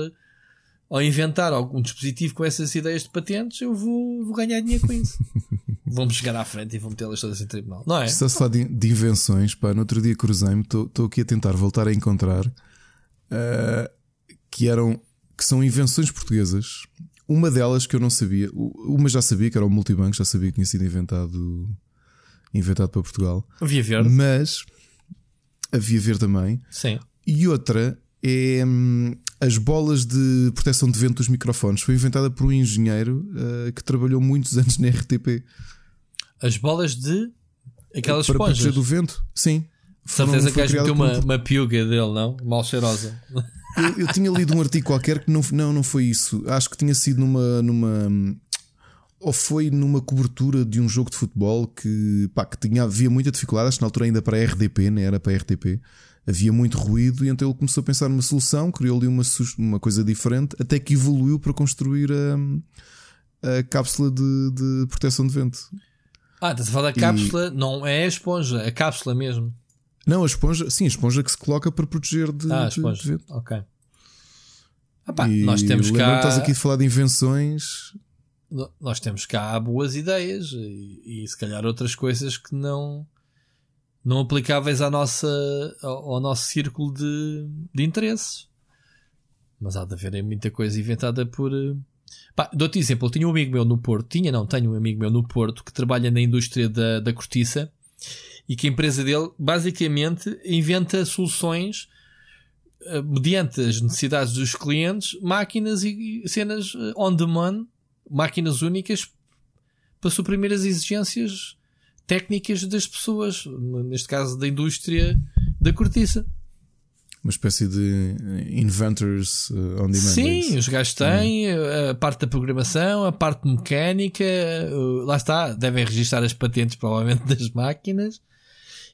ou inventar algum dispositivo com essas ideias de patentes, eu vou, vou ganhar dinheiro com isso. Vamos chegar à frente e vou metê-las todas em tribunal. Não é? Está-se a falar de, de, invenções, pá. No outro dia cruzei-me, estou aqui a tentar voltar a encontrar uh, que eram que são invenções portuguesas. Uma delas que eu não sabia, uma já sabia que era o multibanco, já sabia que tinha sido inventado inventado para Portugal. Via Verde. Mas a Via Verde também. Sim. E outra é hum, as bolas de proteção de vento dos microfones. Foi inventada por um engenheiro uh, que trabalhou muitos anos na RTP. As bolas de aquelas para esponjas. proteger do vento? Sim. Certeza que gajo meteu uma, uma piuga dele, não? Mal cheirosa. Eu, eu, tinha lido um artigo qualquer que não, não, não foi isso. Acho que tinha sido numa, numa ou foi numa cobertura de um jogo de futebol que, pá, que tinha, havia muita dificuldade, acho que na altura ainda para a RDP, não né? era para a RTP, havia muito ruído e então ele começou a pensar numa solução, criou ali uma, uma coisa diferente, até que evoluiu para construir a, a cápsula de, de proteção de vento. Ah, estás a falar da cápsula, e... não é a esponja, a cápsula mesmo. Não, a esponja, sim, a esponja que se coloca para proteger de, ah, de, de vento. Ok. Ah, pá, nós temos cá. Estás aqui a falar de invenções nós temos cá boas ideias e, e, se calhar outras coisas que não não aplicáveis à nossa, ao, ao nosso círculo de, de interesses. Mas há de haver muita coisa inventada por. Eh, pá, dou-te exemplo, eu tinha um amigo meu no Porto, tinha não, tenho um amigo meu no Porto que trabalha na indústria da, da cortiça e que a empresa dele basicamente inventa soluções uh, mediante as necessidades dos clientes, máquinas e, cenas uh, on demand máquinas únicas para suprimir as exigências técnicas das pessoas, neste caso da indústria da cortiça. Uma espécie de eh, inventors on demand. Sim, os gajos têm a parte da programação, a parte mecânica, lá está, devem registrar as patentes provavelmente das máquinas.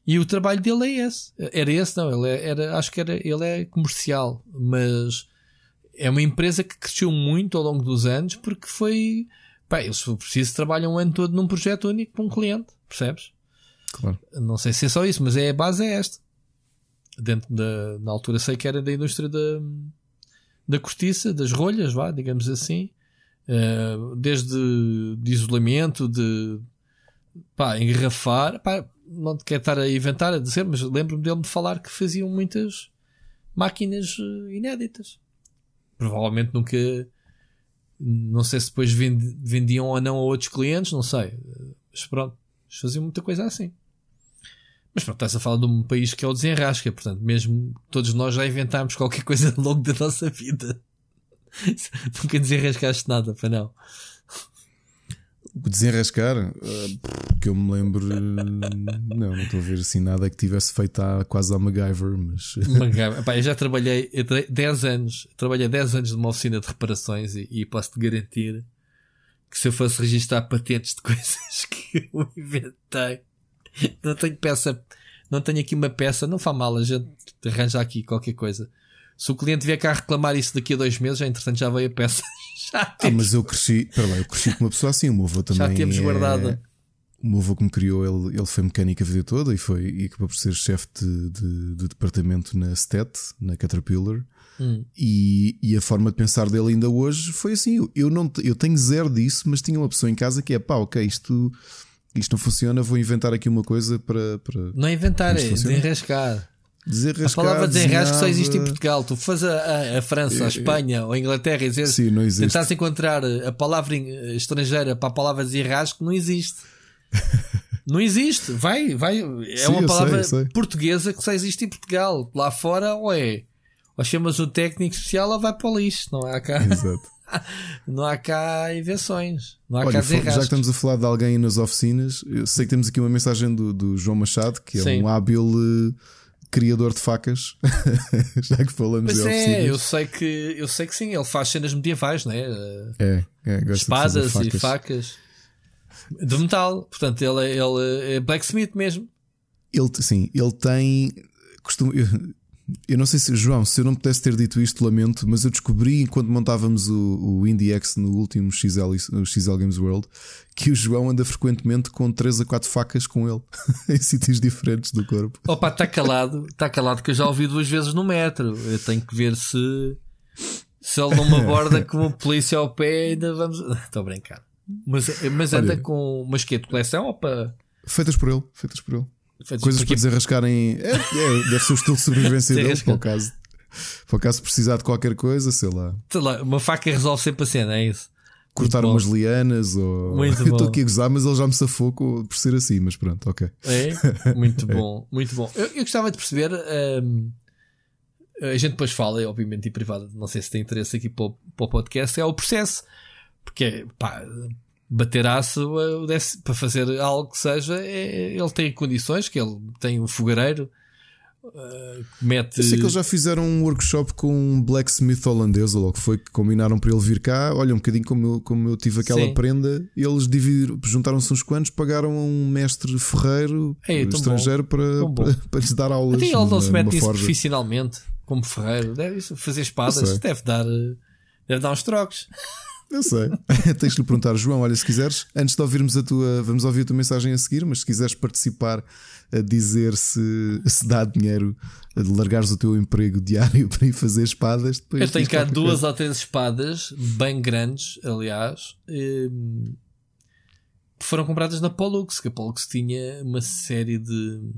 E o trabalho dele é esse. Era esse, não, ele é, era, acho que era, ele é comercial, mas é uma empresa que cresceu muito ao longo dos anos porque foi. Pá, eles, se preciso, trabalham um ano todo num projeto único para um cliente, percebes? Claro. Não sei se é só isso, mas é, a base é esta. Dentro da. Na altura sei que era da indústria da, da cortiça, das rolhas, vá, digamos assim. Uh, desde de isolamento, de pá, engarrafar. Pá, não te quero estar a inventar, a dizer, mas lembro-me dele me falar que faziam muitas máquinas eh, inéditas provavelmente nunca. Não sei se depois vendiam ou não a outros clientes, não sei. Mas pronto, faziam muita coisa assim. Mas pronto, estás a falar de um país que é o desenrasca, portanto, mesmo todos nós já inventámos qualquer coisa ao longo da nossa vida. Nunca desenrascaste nada, para não. Desenrascar, uh, que eu me lembro, não, não estou a ver assim nada que tivesse feito há, quase a MacGyver, mas. MacGyver. eu já trabalhei 10 anos, trabalhei 10 anos numa oficina de reparações e, e posso-te garantir que se eu fosse registrar patentes de coisas que eu inventei, não tenho peça, não tenho aqui uma peça, não faz mal, a gente arranja aqui qualquer coisa. Se o cliente vier cá reclamar isso daqui a dois meses, já entretanto já veio a peça. Já temos... Ah, mas eu cresci, lá, eu cresci com uma pessoa assim, o meu avô também. Já temos é... guardada. O meu avô que me criou, ele, ele foi mecânico a vida toda e foi e acabou por ser chefe de, de, de, departamento na STET, na Caterpillar. Hum. E, e, a forma de pensar dele ainda hoje foi assim: eu, não, eu tenho zero disso, mas tinha uma pessoa em casa que é pá, ok, isto, isto não funciona, vou inventar aqui uma coisa para. para não é inventar, é desenrascar. A palavra desenrasque só existe em Portugal. Tu fazes a, a, a França, a Espanha ou a Inglaterra e dizer, Sim, não existe. tentas encontrar a palavra estrangeira para a palavra desenrasque, não existe. não existe. Vai, vai. É Sim, uma palavra sei, sei. portuguesa que só existe em Portugal. Lá fora, ou é. Ou chamas um técnico especial ou vai para o lixo. Não há cá, Exato. não há cá invenções. Não há Olha, cá já que estamos a falar de alguém nas oficinas, eu sei que temos aqui uma mensagem do, do João Machado, que é Sim. um hábil eh, criador de facas. já que falamos Pois de é, eu sei que eu sei que sim, ele faz cenas medievais, né? É, é, gosto de fazer espadas e facas de metal. Portanto, ele, é- ele é blacksmith mesmo. Ele, sim, ele tem. Costumo, eu, não sei se, João, se eu não pudesse ter dito isto, lamento, mas eu descobri enquanto montávamos o, o IndieX no último XL, XL Games World que o João anda frequentemente com 3 a 4 facas com ele em sítios diferentes do corpo. Opa, está calado, está calado que eu já ouvi duas vezes no metro. Eu tenho que ver se se ele não me aborda com a polícia ao pé, ainda vamos. Estou a brincar. Mas, mas anda Olha. com uma esquete de coleção ou para. Feitas por ele, feitas por ele. Coisas para desarrascarem. É, é, deve ser o estilo de sobrevivência dele, Desarrascar. para o caso. Para o caso precisar de qualquer coisa, sei lá, sei lá, uma faca resolve sempre a cena, é isso. cortar umas lianas ou. Muito eu estou aqui a gozar, mas ele já me safou por ser assim, mas pronto, ok. É? Muito bom, muito bom. Eu, eu gostava de perceber. hum, a gente depois fala, obviamente, em privado, não sei se tem interesse aqui para o, para o podcast, é o processo. Porque, pá, bater aço para fazer algo que seja, é- ele tem condições, que ele tem um fogareiro, eh, mete. Eu sei que eles já fizeram um workshop com um blacksmith holandês, ou logo foi, que combinaram para ele vir cá. Olha, um bocadinho como eu, como eu tive aquela Sim. prenda, eles juntaram-se uns quantos, pagaram a um mestre ferreiro Ei, tão estrangeiro para, bom. para, para lhes dar aulas. Até ele não se mete nisso forja. profissionalmente, como ferreiro. Deve isso, fazer espadas, deve dar, deve dar uns trocos. Eu sei. Tens de lhe perguntar, João, olha, se quiseres, antes de ouvirmos a tua, vamos ouvir a tua mensagem a seguir, mas se quiseres participar a dizer se, se dá dinheiro de largares o teu emprego diário para ir fazer espadas, depois Eu tenho cá duas coisa. ou três espadas, bem grandes, aliás, hum, que foram compradas na Pollux, que a Pollux tinha uma série de.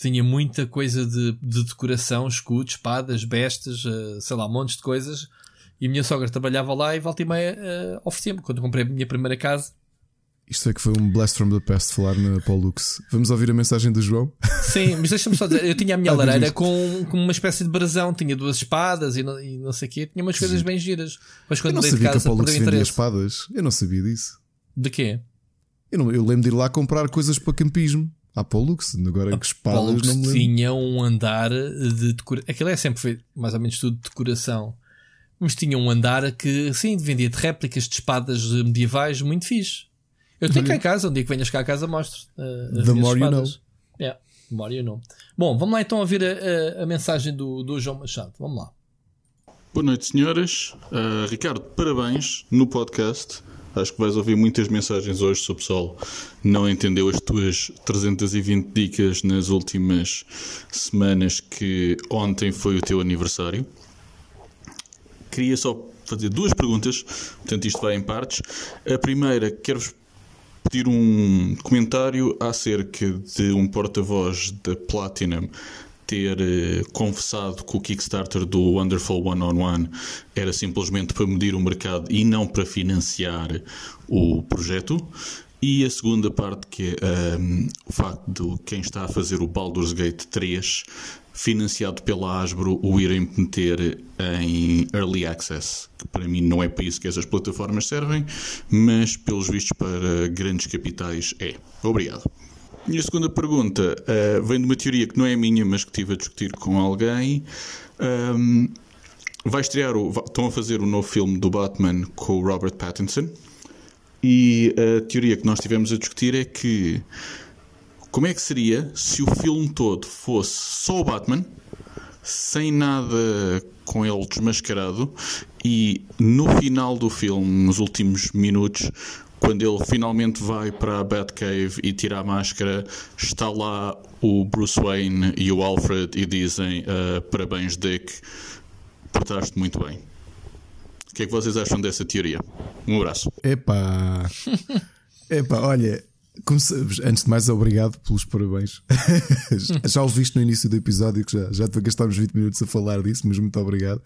tinha muita coisa de, de decoração, escudos, espadas, bestas, eh, sei lá, montes de coisas. E a minha sogra trabalhava lá e volta e meia eh, oferecia-me. Quando eu comprei a minha primeira casa, Isto é que foi um blast from the past falar na Pollux. Vamos ouvir a mensagem do João? Sim, mas deixa-me só dizer, eu tinha a minha Ah, lareira com, com uma espécie de brasão, tinha duas espadas e não, e não sei o quê, tinha umas coisas bem giras. Mas Eu quando não mudei de sabia que a casa, Pollux perdeu vendia espadas. Eu não sabia disso. De quê? Eu, não- eu lembro de ir lá comprar coisas para campismo. À Pollux. Agora que espadas Pollux não me lembro. tinha um andar de decoração. Aquilo é sempre feito mais ou menos tudo de decoração. Mas tinha um andar que, sim, vendia de réplicas de espadas medievais muito fixe. Eu tenho cá em casa, um dia que venhas cá a casa mostro. uh, as The more you espadas. Yeah, the more you know. Bom, vamos lá então ouvir a, a, a mensagem do, do João Machado. Vamos lá. Boa noite, senhoras. Uh, Ricardo, parabéns no podcast. Acho que vais ouvir muitas mensagens hoje se o pessoal não entendeu as tuas 320 dicas nas últimas semanas, que ontem foi o teu aniversário. Queria só fazer duas perguntas, portanto, isto vai em partes. A primeira, quero-vos pedir um comentário acerca de um porta-voz da Platinum ter eh, confessado que o Kickstarter do Wonderful One on One era simplesmente para medir o mercado e não para financiar o projeto. E a segunda parte, que é ehm, o facto de quem está a fazer o Baldur's Gate 3, financiado pela Hasbro, o irem meter em Early Access. Que para mim não é para isso que essas plataformas servem, mas pelos vistos para grandes capitais é. Obrigado. E a segunda pergunta eh, vem de uma teoria que não é minha, mas que estive a discutir com alguém. Ahm, vai estrear o, estão a fazer o novo filme do Batman com o Robert Pattinson. E a teoria que nós tivemos a discutir é que como é que seria se o filme todo fosse só o Batman, sem nada com ele desmascarado, e no final do filme, nos últimos minutos, quando ele finalmente vai para a Batcave e tira a máscara, está lá o Bruce Wayne e o Alfred e dizem ah, parabéns Dick, portaste muito bem. O que é que vocês acham dessa teoria? Um abraço. Epá. Epá, olha, Antes de mais, obrigado pelos parabéns. já o viste no início do episódio que já, já gastámos 20 minutos a falar disso, mas muito obrigado.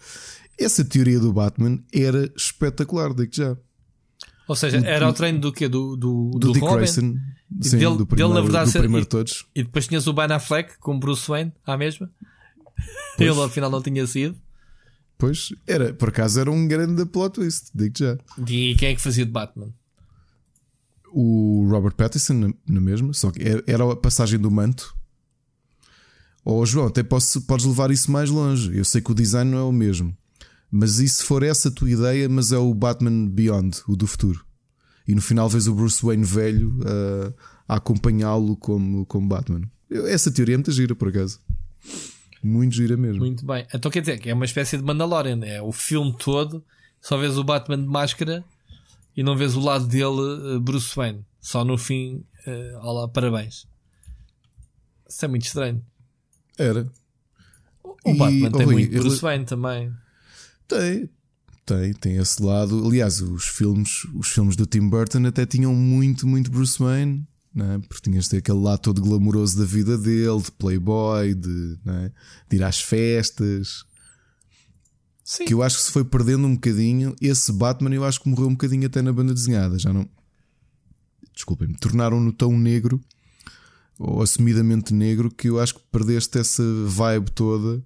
Essa teoria do Batman era espetacular, digo já. Ou seja, era o treino do quê? Do, do, do, do Dick Robin? Grayson, sim, dele, do primeiro, dele, na verdade, do primeiro e, todos. E depois tinhas o Ben Affleck com Bruce Wayne à mesma. Pois. Ele afinal não tinha sido. Pois, era, por acaso era um grande plot twist, digo já. E quem é que fazia de Batman? O Robert Pattinson, na, mesma, só que era a passagem do manto. Ou oh, João, até posso, podes levar isso mais longe. Eu sei que o design não é o mesmo, mas e se for essa a tua ideia, mas é o Batman Beyond, o do futuro? E no final vês o Bruce Wayne velho uh, a acompanhá-lo como, como Batman. Essa teoria é muito gira, por acaso. Muito gira mesmo. Muito bem. Então quer dizer que é uma espécie de Mandalorian. É o filme todo, só vês o Batman de máscara e não vês o lado dele, Bruce Wayne. Só no fim, uh, olá, parabéns. Isso é muito estranho. Era. O e, Batman tem muito Bruce ele... Wayne também. Tem, tem, tem esse lado. Aliás, os filmes, os filmes do Tim Burton até tinham muito, muito Bruce Wayne. Não é? Porque tinhas de ter aquele lado todo glamouroso da vida dele, de playboy, de, é? de ir às festas. Sim. Que eu acho que se foi perdendo um bocadinho. Esse Batman eu acho que morreu um bocadinho até na banda desenhada. Já não. Desculpem-me, tornaram-no tão negro ou assumidamente negro que eu acho que perdeste essa vibe toda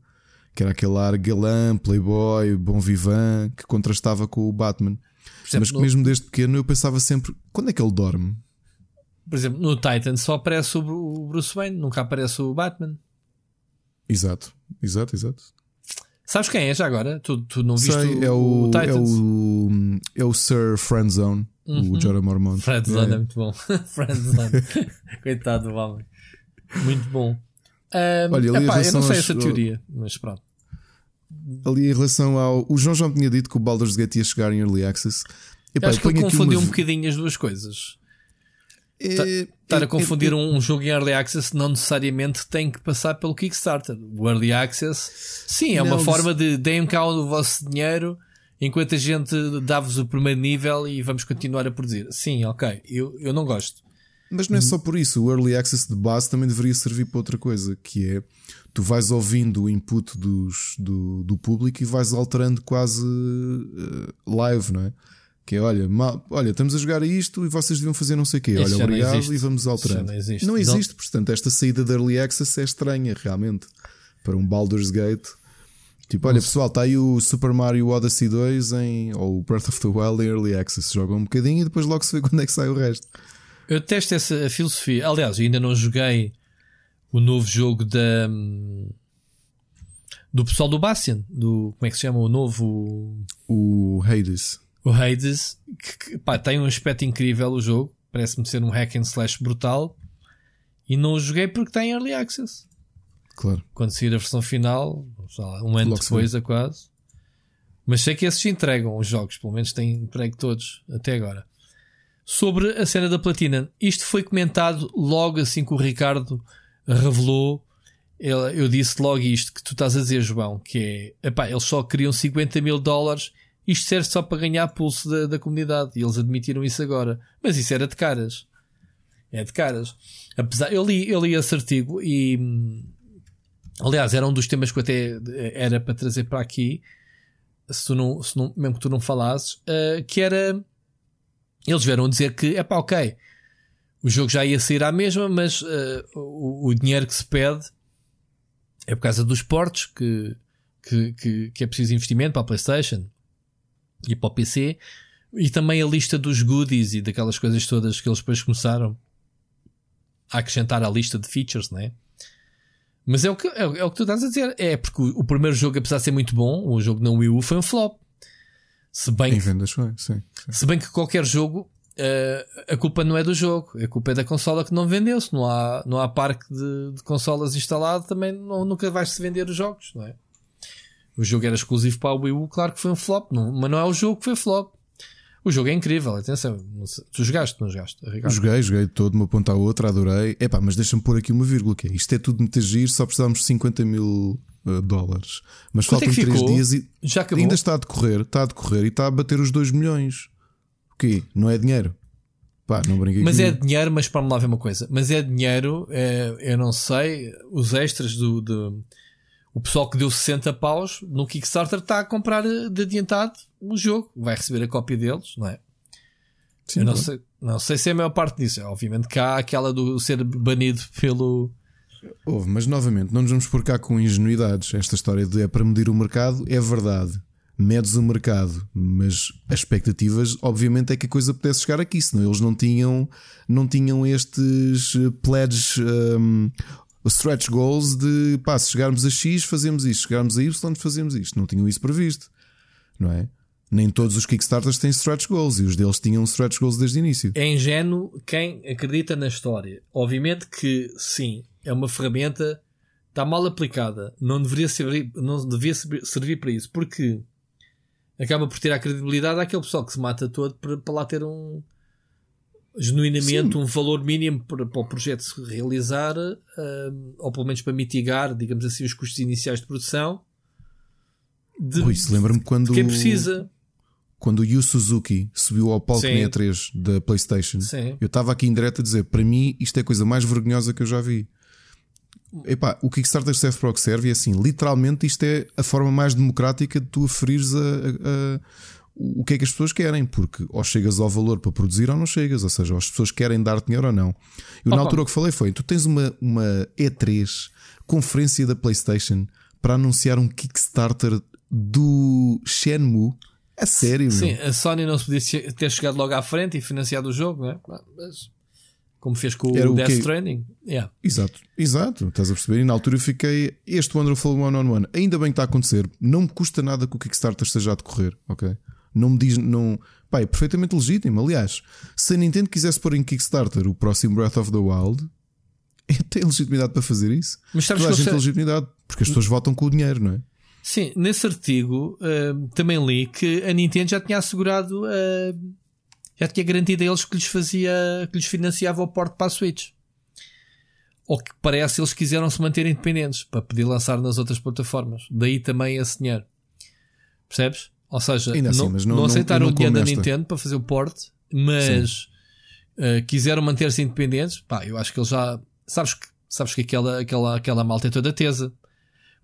que era aquele ar galã, playboy, bom vivan que contrastava com o Batman. Exemplo, Mas que mesmo desde pequeno eu pensava sempre: quando é que ele dorme? Por exemplo, no Titan só aparece o Bruce Wayne, nunca aparece o Batman. Exato, exato, exato. Sabes quem é já agora? Tu, tu não viste Sei, o, é o, o Titans? É o, é o Sir Friendzone, uhum. o Jorah Mormont. Friendzone é. é muito bom. Friendzone. Coitado do homem. Muito bom. Um, Olha, ali epá, eu não sei aos... essa teoria, mas pronto. Ali em relação ao. O João já me tinha dito que o Baldur's Gate ia chegar em Early Access. Epá, acho que ele confundiu uma... um bocadinho as duas coisas. É, Estar a confundir é, um jogo em Early Access não necessariamente tem que passar pelo Kickstarter. O Early Access, sim, é não, uma forma de deem cá o vosso dinheiro enquanto a gente dá-vos o primeiro nível e vamos continuar a produzir. Sim, ok, eu, eu não gosto. Mas não é só por isso, o Early Access de base também deveria servir para outra coisa, que é tu vais ouvindo o input dos, do, do público e vais alterando quase uh, live, não é? Que é, olha, mal, olha, estamos a jogar isto e vocês deviam fazer não sei o quê. Olha, obrigado e vamos alterando. Não existe. não existe, portanto, esta saída de Early Access é estranha, realmente. Para um Baldur's Gate. Tipo, olha, pessoal, está aí o Super Mario Odyssey 2 em, ou o Breath of the Wild em Early Access. Jogam um bocadinho e depois logo se vê quando é que sai o resto. Eu testo essa filosofia. Aliás, ainda não joguei o novo jogo da. Do pessoal do Bastion, do. Como é que se chama? O novo. O Hades o Hades, que, que pá, tem um aspecto incrível o jogo, parece-me ser um hack and slash brutal, e não o joguei porque tem early access. Claro. Quando sair a versão final, lá, um ano Logo depois, a quase. Mas sei que esses entregam os jogos, pelo menos têm entregue todos até agora. Sobre a cena da platina, isto foi comentado logo assim que o Ricardo revelou. Eu disse logo isto que tu estás a dizer, João, que é epá, eles só queriam 50 mil dólares isto serve só para ganhar pulso da, da comunidade. E eles admitiram isso agora. Mas isso era de caras. É de caras. Apesar, eu li, eu li esse artigo e. Aliás, era um dos temas que eu até era para trazer para aqui. Se não, se não, mesmo que tu não falasses, uh, que era. Eles vieram dizer que, é pá, ok, o jogo já ia sair à mesma, mas uh, o, o, dinheiro que se pede é por causa dos portos que, que, que, que é preciso investimento para a PlayStation, e para o PC. E também a lista dos goodies e daquelas coisas todas que eles depois começaram a acrescentar à lista de features, né? Mas é o que, é, é o que tu estás a dizer. É porque o, o, primeiro jogo, apesar de ser muito bom, o jogo na Wii U foi um flop. Se bem, em vendas foi, sim, sim. se bem que qualquer jogo Uh, a culpa não é do jogo, a culpa é da consola que não vendeu. Se não há, não há parque de, de consolas instalado, também não, nunca vais-se vender os jogos, não é? O jogo era exclusivo para a Wii U, claro que foi um flop, não, mas não é o jogo que foi flop. O jogo é incrível, atenção. Tu jogaste, não jogaste? Ricardo? Joguei, joguei todo de uma ponta à outra, adorei. Epá, mas deixa-me pôr aqui uma vírgula, que é, isto é tudo muito giro, só precisávamos de 50 mil uh, dólares. Mas Quanto faltam é 3 dias e Já acabou? ainda está a decorrer, está a decorrer e está a bater os 2 milhões. O quê? Não é dinheiro? Pá, não brinquei Mas é dinheiro, mas para me lá ver uma coisa. Mas é dinheiro, é, eu não sei, os extras do, do- O pessoal que deu 60 paus no Kickstarter está a comprar de adiantado o jogo. Vai receber a cópia deles, não é? Sim, eu não pronto. sei, não sei se é a maior parte disso. Obviamente que há aquela do ser banido pelo. Houve, mas novamente, não nos vamos pôr cá com ingenuidades. Esta história de é para medir o mercado é verdade. Medes o mercado, mas as expectativas, obviamente, é que a coisa pudesse chegar aqui, senão eles não tinham, não tinham estes eh, pledges, um, stretch goals de pá, se chegarmos a X, fazemos isto, chegarmos a Y, fazemos isto. Não tinham isso previsto, não é? Nem todos os Kickstarters têm stretch goals e os deles tinham stretch goals desde o início. É ingênuo quem acredita na história. Obviamente que sim, é uma ferramenta, está mal aplicada. Não deveria servir, não devia servir para isso, porque acaba por tirar credibilidade àquele pessoal que se mata todo para, para lá ter um genuinamente um valor mínimo para, para o projeto se realizar, ou pelo menos para mitigar, digamos assim, os custos iniciais de produção. De, Ui, isso lembra-me quando. quem precisa. quando o Yu Suzuki subiu ao palco Sim. na E3 da PlayStation, Sim. eu estava aqui em direto a dizer: para mim, isto é a coisa mais vergonhosa que eu já vi. Epá, o Kickstarter serve para o que serve e assim, literalmente, isto é a forma mais democrática de tu aferires a, a- a- o que é que as pessoas querem, porque ou chegas ao valor para produzir ou não chegas, ou seja, ou as pessoas querem dar dinheiro ou não. E na altura o que falei foi: tu tens uma, uma E3, conferência da PlayStation, para anunciar um Kickstarter do Shenmue. A sério, meu? Sim, a Sony não se podia ter chegado logo à frente e financiado o jogo, não é? Mas, como fez com Era o Death? Stranding. Yeah. Exato, exato, estás a perceber? E na altura eu fiquei. Este Wonderful One on One, ainda bem que está a acontecer. Não me custa nada que o Kickstarter esteja a decorrer, ok? Não me diz. Não... Pá, é perfeitamente legítimo. Aliás, se a Nintendo quisesse pôr em Kickstarter o próximo Breath of the Wild, tem legitimidade para fazer isso. Mas sabes Toda a gente tem sei- legitimidade, porque as pessoas votam com o dinheiro, não é? Sim, nesse artigo ah, também li que a Nintendo já tinha assegurado, ah, já tinha garantido a eles que lhes fazia, que lhes financiava o porte para a Switch. Ou que parece eles quiseram se manter independentes para poder lançar nas outras plataformas. Daí também esse dinheiro. Percebes? Ou seja, Ainda assim, não, mas não, não- aceitaram o dinheiro da. Nintendo para fazer o porte, mas ah, quiseram manter-se independentes. Pá, eu acho que eles já. Sabes que, sabes que aquela, aquela, aquela malta é toda tesa.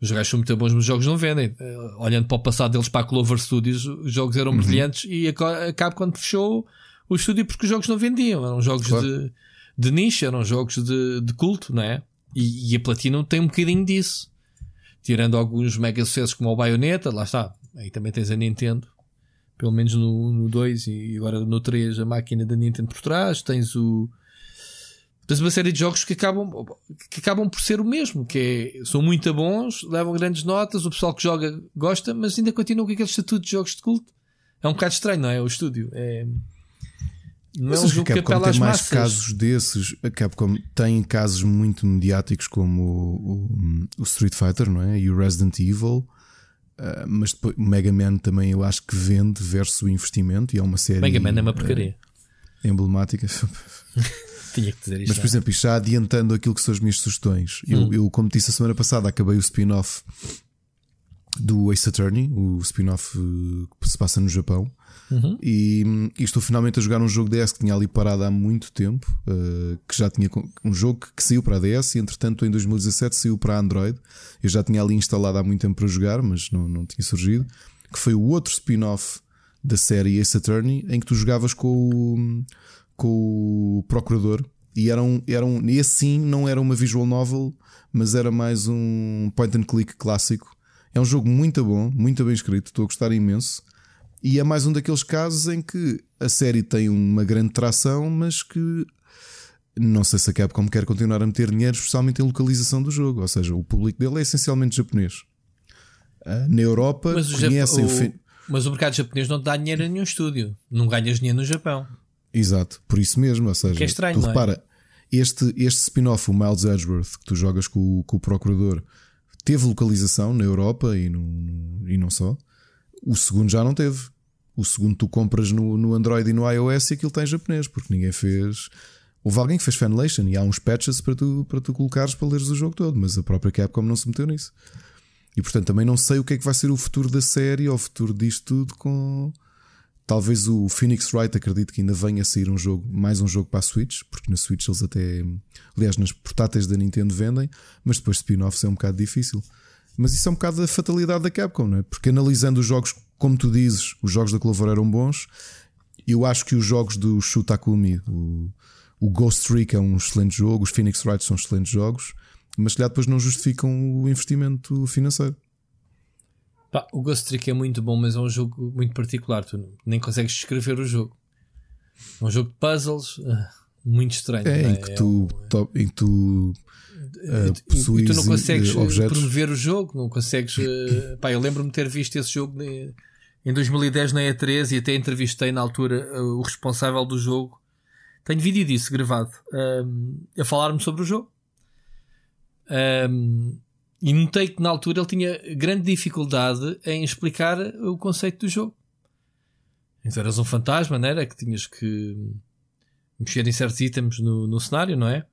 Os gajos são muito bons, mas os jogos não vendem. Eh, olhando para o passado deles para a Clover Studios, os jogos eram brilhantes e a a Capcom fechou o estúdio porque os jogos não vendiam. Eram jogos Claro. de, de nicho, eram jogos de, de culto, não é? E, e a Platinum tem um bocadinho disso. Tirando alguns mega sucessos como o Bayonetta, lá está. Aí também tens a Nintendo, pelo menos no, no 2 e agora no 3, a máquina da Nintendo por trás. Tens o. Tens uma série de jogos que acabam, que acabam por ser o mesmo, que é, são muito bons, levam grandes notas, o pessoal que joga gosta, mas ainda continua com aquele estatuto de jogos de culto. É um bocado estranho, não é? O estúdio. É, não é um Mas a jogo que apela tem às mais massas. casos desses. A Capcom tem casos muito mediáticos como o, o- o Street Fighter, não é? E o Resident Evil. Ah, mas depois, o Mega Man também eu acho que vende versus o investimento e é uma série Mega Man é uma porcaria. eh, emblemática. Tinha que dizer isto. Mas, por exemplo, isto já adiantando aquilo que são as minhas sugestões, eu, Hum. eu, como disse a semana passada, acabei o spin-off do Ace Attorney, o spin-off eh, que se passa no Japão. Uhum. E, e estou finalmente a jogar um jogo DS que tinha ali parado há muito tempo, eh, que já tinha um jogo que saiu para a DS e entretanto em 2017 saiu para a Android. Eu já tinha ali instalado há muito tempo para jogar, mas não, não tinha surgido. Que foi o outro spin-off da série Ace Attorney, em que tu jogavas com o, com o procurador. E era um, era um, e esse sim não era uma visual novel, mas era mais um point and click clássico. É um jogo muito bom, muito bem escrito, estou a gostar imenso. E é mais um daqueles casos em que a série tem uma grande tração, mas que não sei se a Capcom quer continuar a meter dinheiro, especialmente em localização do jogo. Ou seja, o público dele é essencialmente japonês. Ah, Na Europa, Mas o, Jap- conhecem o, o- mas o mercado japonês não te dá dinheiro a nenhum estúdio. Não ganhas dinheiro no Japão. Exato, por isso mesmo. Ou seja, Que é estranho, tu é? repara, este, este spin-off, o Miles Edgeworth, que tu jogas com, o- com o Procurador, teve localização na Europa e, no, e não só. O segundo já não teve. O segundo tu compras no, no Android e no iOS e aquilo está em japonês, porque ninguém fez. Houve alguém que fez fanlation e há uns patches para tu, para tu colocares para leres o jogo todo, mas a própria Capcom não se meteu nisso. E portanto também não sei o que é que vai ser o futuro da série ou o futuro disto tudo com, Talvez o Phoenix Wright acredito que ainda venha a sair um jogo, mais um jogo para a Switch, porque na Switch eles até, aliás, nas portáteis da Nintendo vendem, mas depois spin-offs é um bocado difícil. Mas isso é um bocado a fatalidade da Capcom, não é? Porque analisando os jogos, como tu dizes, os jogos da Clover eram bons. Eu acho que os jogos do Shutakumi, o, o Ghost Trick é um excelente jogo, os Phoenix Wright são excelentes jogos, mas que depois não justificam o investimento financeiro. Pá, o Ghost Trick é muito bom, mas é um jogo muito particular. Tu nem consegues descrever o jogo. É um jogo de puzzles uh, muito estranho. É, não em que tu, um- top, em que tu uh, e, e tu não consegues eh, objetos. promover o jogo, não consegues. uh, pá, eu lembro-me ter visto esse jogo em 2010 na E3 e até entrevistei na altura uh, o responsável do jogo. Tenho vídeo disso gravado um, a falar-me sobre o jogo. Um, e notei que na altura ele tinha grande dificuldade em explicar o conceito do jogo. Então eras um fantasma, não era? Que tinhas que mexer em certos itens no, no cenário, não é?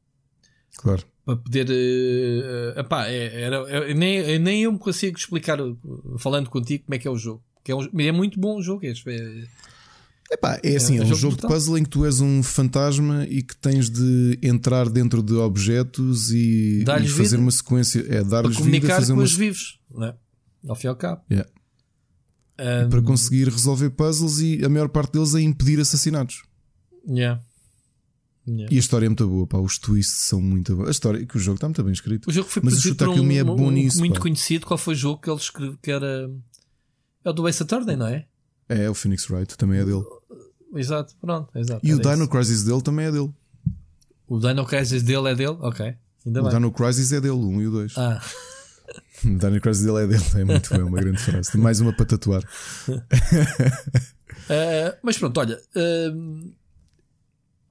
Claro. Para poder. eh, eh, epá, é- era, é- nem, nem eu me consigo explicar, uh, falando contigo, como é que é o jogo. Que é, um- é muito bom o jogo. É, é- Epá, é assim, é, é um jogo jogo de puzzle em que tu és um fantasma e que tens de entrar dentro de objetos e, e fazer uma sequência. É dar-lhes vida, comunicar fazer com uma os vivos, não é? Ao fim e ao cabo. Yeah. Um, para conseguir resolver puzzles e a maior parte deles é impedir assassinatos. yeah. Yeah. E a história é muito boa, pá, os twists são muito bons. A história, que o jogo está muito bem escrito. O jogo foi Mas o um, é bom um- nisso, muito pá. conhecido. Qual foi o jogo que ele escreveu? Que era. É o do Ace Attorney, não é? É, o Phoenix Wright também é dele. Exato, pronto. Exato, E o Dino isso. Crisis dele também é dele. O Dino Crisis dele é dele? Ok. Ainda O bem. Dino Crisis é dele, 1 e o 2. Ah, O Dino Crisis dele é dele, é muito bem, uma grande frase. Tem mais uma para tatuar. Uh, mas pronto, olha. uh,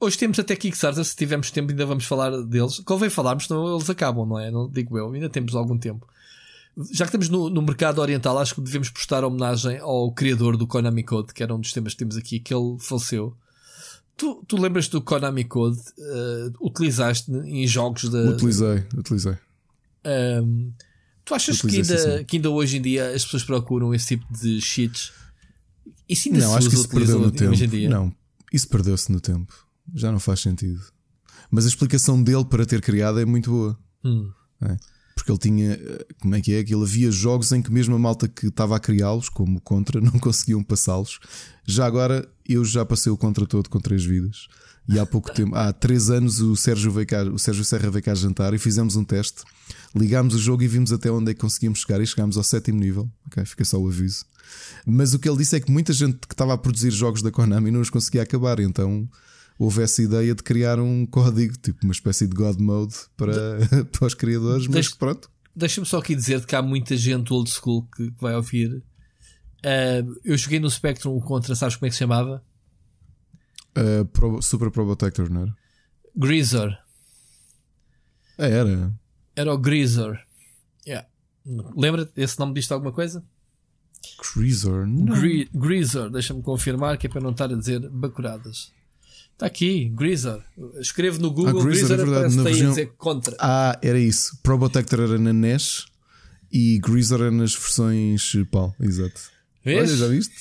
hoje temos até Kickstarter. Se tivermos tempo, ainda vamos falar deles. Convém falarmos, senão eles acabam, não é? Não digo eu. Ainda temos algum tempo. Já que estamos no, no mercado oriental, acho que devemos prestar homenagem ao criador do Konami Code, que era um dos temas que temos aqui, que ele faleceu. Tu, tu lembras do Konami Code? uh, utilizaste em jogos da. Utilizei, utilizei. um, tu achas que Utilizei, sim, ainda, sim. que ainda hoje em dia as pessoas procuram esse tipo de cheats? Isso ainda Não, se acho que isso perdeu no tempo. Não, isso perdeu-se no tempo. Já não faz sentido. Mas a explicação dele para ter criado é muito boa. Hum. é? Porque ele tinha, como é que é? Que ele havia jogos em que mesmo a malta que estava a criá-los, como Contra, não conseguiam passá-los. Já agora, eu já passei o Contra todo com três vidas. E há pouco tempo, há três anos, o Sérgio, veio cá, o Sérgio Serra veio cá jantar e fizemos um teste. Ligámos o jogo e vimos até onde é que conseguíamos chegar e chegámos ao sétimo nível. Ok, fica só o aviso. Mas o que ele disse é que muita gente que estava a produzir jogos da Konami não os conseguia acabar, então houve essa ideia de criar um código, tipo uma espécie de God Mode para, para os criadores, mas pronto. Deixa-me só aqui dizer que há muita gente old school que, que vai ouvir. Ah, eu joguei no Spectrum o Contra, sabes como é que se chamava? Uh, Pro- Super Pro Protector, não era? Greaser. É, era. Era o Greaser. Yeah. Lembra-te? Esse nome diz alguma coisa? Cruiser, não. Gre- Greaser, deixa-me confirmar que é para não estar a dizer bacuradas. Está aqui, Greaser. Escrevo no Google, Ah, Greaser, Greaser, é verdade, na região- dizer contra. Ah, era isso. Pro Protector era na NES e Greaser era nas versões PAL, exato. Vês? Olha, já viste?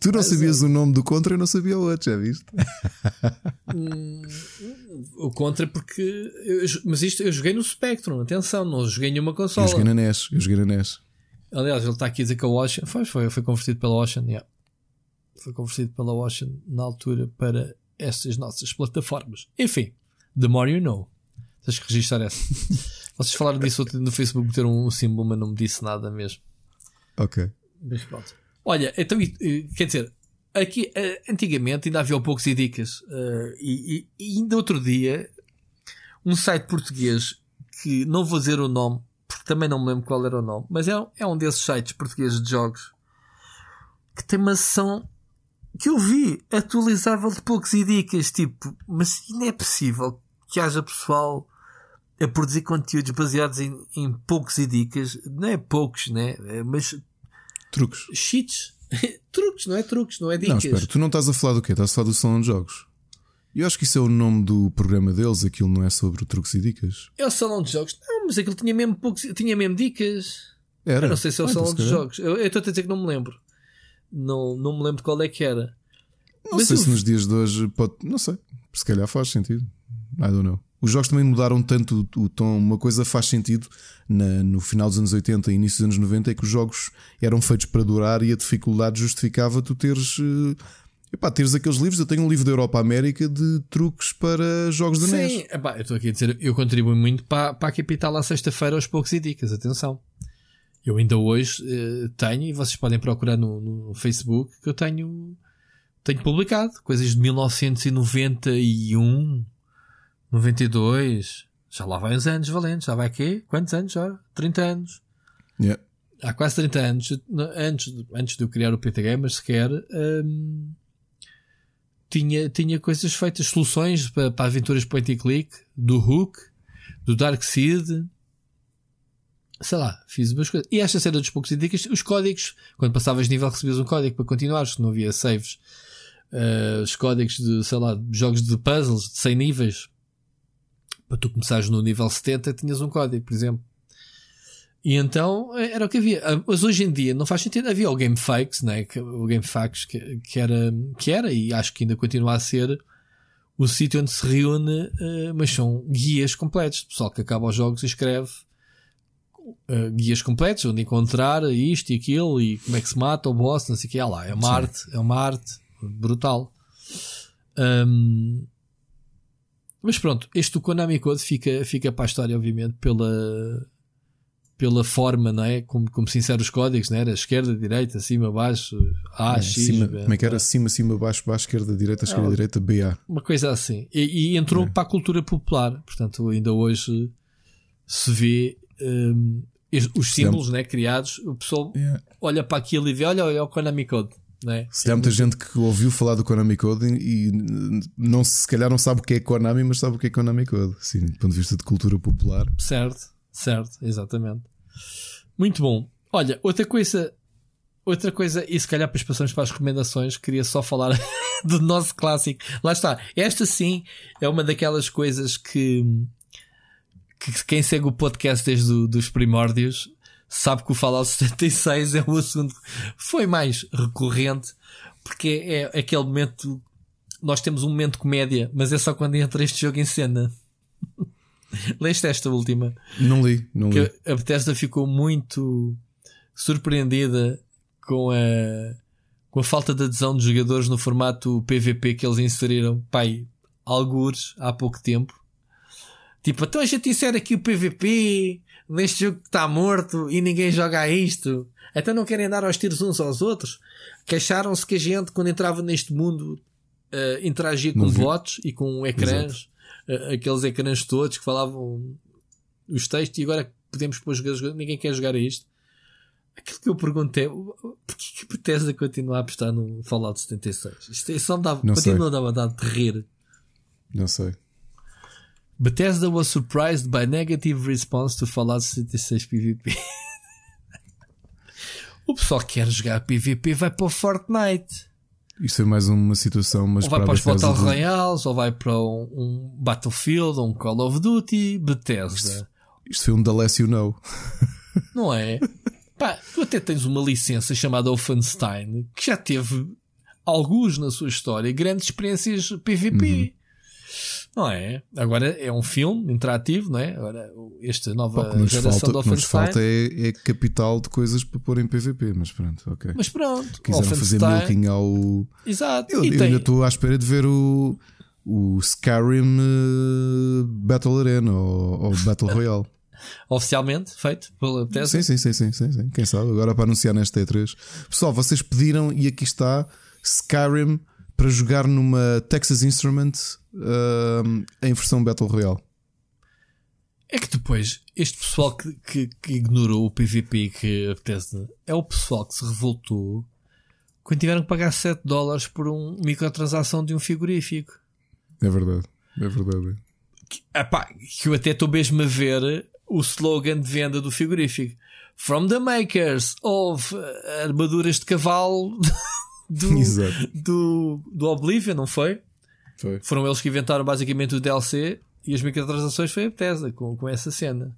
Tu não Mas, sabias o nome do Contra e não sabia o outro, já viste? O contra porque. eu- mas isto eu joguei no Spectrum, atenção, não joguei nenhuma Eu consola. joguei na NES, eu joguei na NES. Aliás, ele está aqui a dizer que a Ocean foi, foi, foi convertido pela Ocean, yeah. foi convertido pela Ocean na altura para estas nossas plataformas. Enfim, the more you know. Tens que registrar essa. Vocês falaram disso no Facebook, meteram um símbolo, mas não me disse nada mesmo. Ok. Mas pronto. Olha, então, quer dizer, aqui eh, antigamente ainda havia poucos e dicas. eh, e, e- ainda outro dia, um site português que não vou dizer o nome, porque também não me lembro qual era o nome, mas é, é um desses sites portugueses de jogos que tem uma sessão que eu vi atualizável de poucos e dicas. Tipo, mas não é possível que haja pessoal a produzir conteúdos baseados em, em poucos e dicas. Não é poucos, né? É, Mas Truques. cheats. truques, não é truques, não é Não, dicas. espera, tu não estás a falar do quê? Estás a falar do salão de jogos. Eu acho que isso é o nome do programa deles, aquilo não é sobre truques e dicas. É o salão de jogos. Não, mas aquilo tinha mesmo poucos, tinha mesmo dicas. Era. Eu não sei se é o salão se de jogos. Eu estou a dizer que não me lembro. Não, não me lembro qual é que era. Não Mas sei eu- se nos dias de hoje pode. Não sei. Se calhar faz sentido. I don't know. Os jogos também mudaram tanto o, o tom. Uma coisa faz sentido na- no final dos anos 80 e início dos anos 90 é que os jogos eram feitos para durar e a dificuldade justificava tu teres. eh, epá, teres aqueles livros. Eu tenho um livro da Europa América de truques para jogos de NES. Sim, epá, eu estou aqui a dizer, eu contribuo muito para, para a capital à sexta-feira aos poucos e dicas, atenção. Eu ainda hoje eh, tenho, e vocês podem procurar no, no Facebook, que eu tenho, tenho publicado coisas de 1991, 92, já lá vai uns anos valentes, já vai quê? Quantos anos já? 30 anos. Yeah. Há quase 30 anos, antes, de- antes de eu criar o PT Gamer sequer, hum, tinha, tinha coisas feitas, soluções para, para aventuras point and click, do Hook, do Dark Seed, sei lá, fiz umas coisas. E esta cena dos poucos e dicas, os códigos, quando passavas nível recebias um código para continuar, se não havia saves. Uh, os códigos de, sei lá, jogos de puzzles de 100 níveis, para tu começares no nível 70, tinhas um código, por exemplo. E então eh, era o que havia. Ah, Mas hoje em dia não faz sentido. Havia o Game Fakes, né? o Game Facts, que, que, era, que era, e acho que ainda continua a ser, o sítio onde se reúne, eh, mas são guias completos. Pessoal que acaba os jogos e escreve eh, guias completos, onde encontrar isto e aquilo, e como é que se mata o boss, não sei o que. Ah lá, é uma Sim. arte, é uma arte brutal. Ahm, mas pronto, este Konami Code fica, fica para a história, obviamente, pela, pela forma, não é? Como, como se insere os códigos, não é? era? Esquerda, direita, cima, baixo, A, É, X. cima- como é que era? Cima, cima, baixo, baixo, esquerda, direita, esquerda, Ah, direita, BA. Uma coisa assim. E, e entrou É. para a cultura popular. Portanto, ainda hoje se vê es- os símbolos né, criados. O pessoal Yeah. olha para aquilo e vê: olha, olha o Konami Code. Né? Se há muita gente que ouviu falar do Konami Code e não, se calhar não sabe o que é Konami, mas sabe o que é Konami Code. Sim, do ponto de vista de cultura popular. Certo, certo, exatamente. Muito bom. Olha, outra coisa, outra coisa, e se calhar depois passamos para as recomendações, queria só falar do nosso clássico. Lá está. Esta sim é uma daquelas coisas que, que quem segue o podcast desde o, dos primórdios sabe que o Fallout 76 é um assunto que foi mais recorrente porque é aquele momento. Nós temos um momento de comédia, mas é só quando entra este jogo em cena. Leste esta última? Não li, não li. que a Bethesda ficou muito surpreendida com a, com a falta de adesão dos jogadores no formato PVP que eles inseriram, pai, algures há pouco tempo. Tipo, então a gente insere aqui o PVP neste jogo que está morto e ninguém joga a isto. Então não querem dar aos tiros uns aos outros. Queixaram-se que a gente, quando entrava neste mundo, eh, interagia com vi. bots e com ecrãs, eh, aqueles ecrãs todos que falavam os textos e agora podemos pôr jogadores, ninguém quer jogar a isto. Aquilo que eu pergunto é porquê que a Bethesda continua a apostar no Fallout 76? Isto é- só me dá, Não continua a dar vontade de rir. Não sei. Bethesda was surprised by negative response to Fallout 76 PvP. o pessoal que quer jogar PvP vai para o Fortnite. Isto é mais uma situação, mas ou vai para os Battle de- Royales, ou vai para um, um Battlefield, ou um Call of Duty. Bethesda. Isto foi um The Less You Know. Não é? Pá, tu até tens uma licença chamada Wolfenstein que já teve alguns na sua história grandes experiências PVP. Não é? Agora é um filme interativo, não é? Agora esta nova Pá, o que nos geração falta, do o que nos Wolfenstein. falta é, é capital de coisas para pôr em PVP, mas pronto, ok. Mas pronto, Quiseram fazer milking ao. Exato. Eu, eu tem, ainda estou à espera de ver o, o Skyrim eh, Battle Arena ou, ou Battle Royale. oficialmente feito pela Bethesda. sim, sim, sim, sim, sim, sim. Quem sabe? Agora para anunciar nesta E3. Pessoal, vocês pediram e aqui está Skyrim para jogar numa Texas Instrument ehm, em versão Battle Royale. É que depois, este pessoal que, que, que ignorou o PVP que a Bethesda é o pessoal que se revoltou quando tiveram que pagar 7 dólares por uma microtransação de um frigorífico. É verdade, é verdade. Epá, que eu até estou mesmo a ver o slogan de venda do frigorífico. From the makers of uh, armaduras de cavalo do, do, do Oblivion, não foi? Foi. Foram eles que inventaram basicamente o DLC e as microtransações foi a Bethesda com, com essa cena.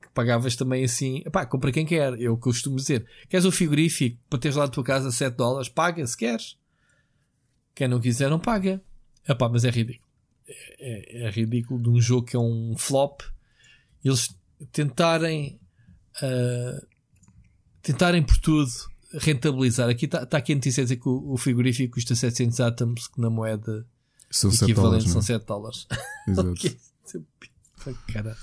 que pagavas também assim, pá, compra quem quer, eu costumo dizer. Queres o frigorífico para teres lá na tua casa 7 dólares? Paga se queres. Quem não quiser, não paga. Epá, mas é ridículo. É, é, é ridículo de um jogo que é um flop. Eles tentarem uh, tentarem por tudo rentabilizar. Aqui está tá aqui a notícia a dizer que o, o frigorífico custa 700 átomos, que na moeda São 7 equivalente dólares. são não é? 7 dólares. Exato. Cara.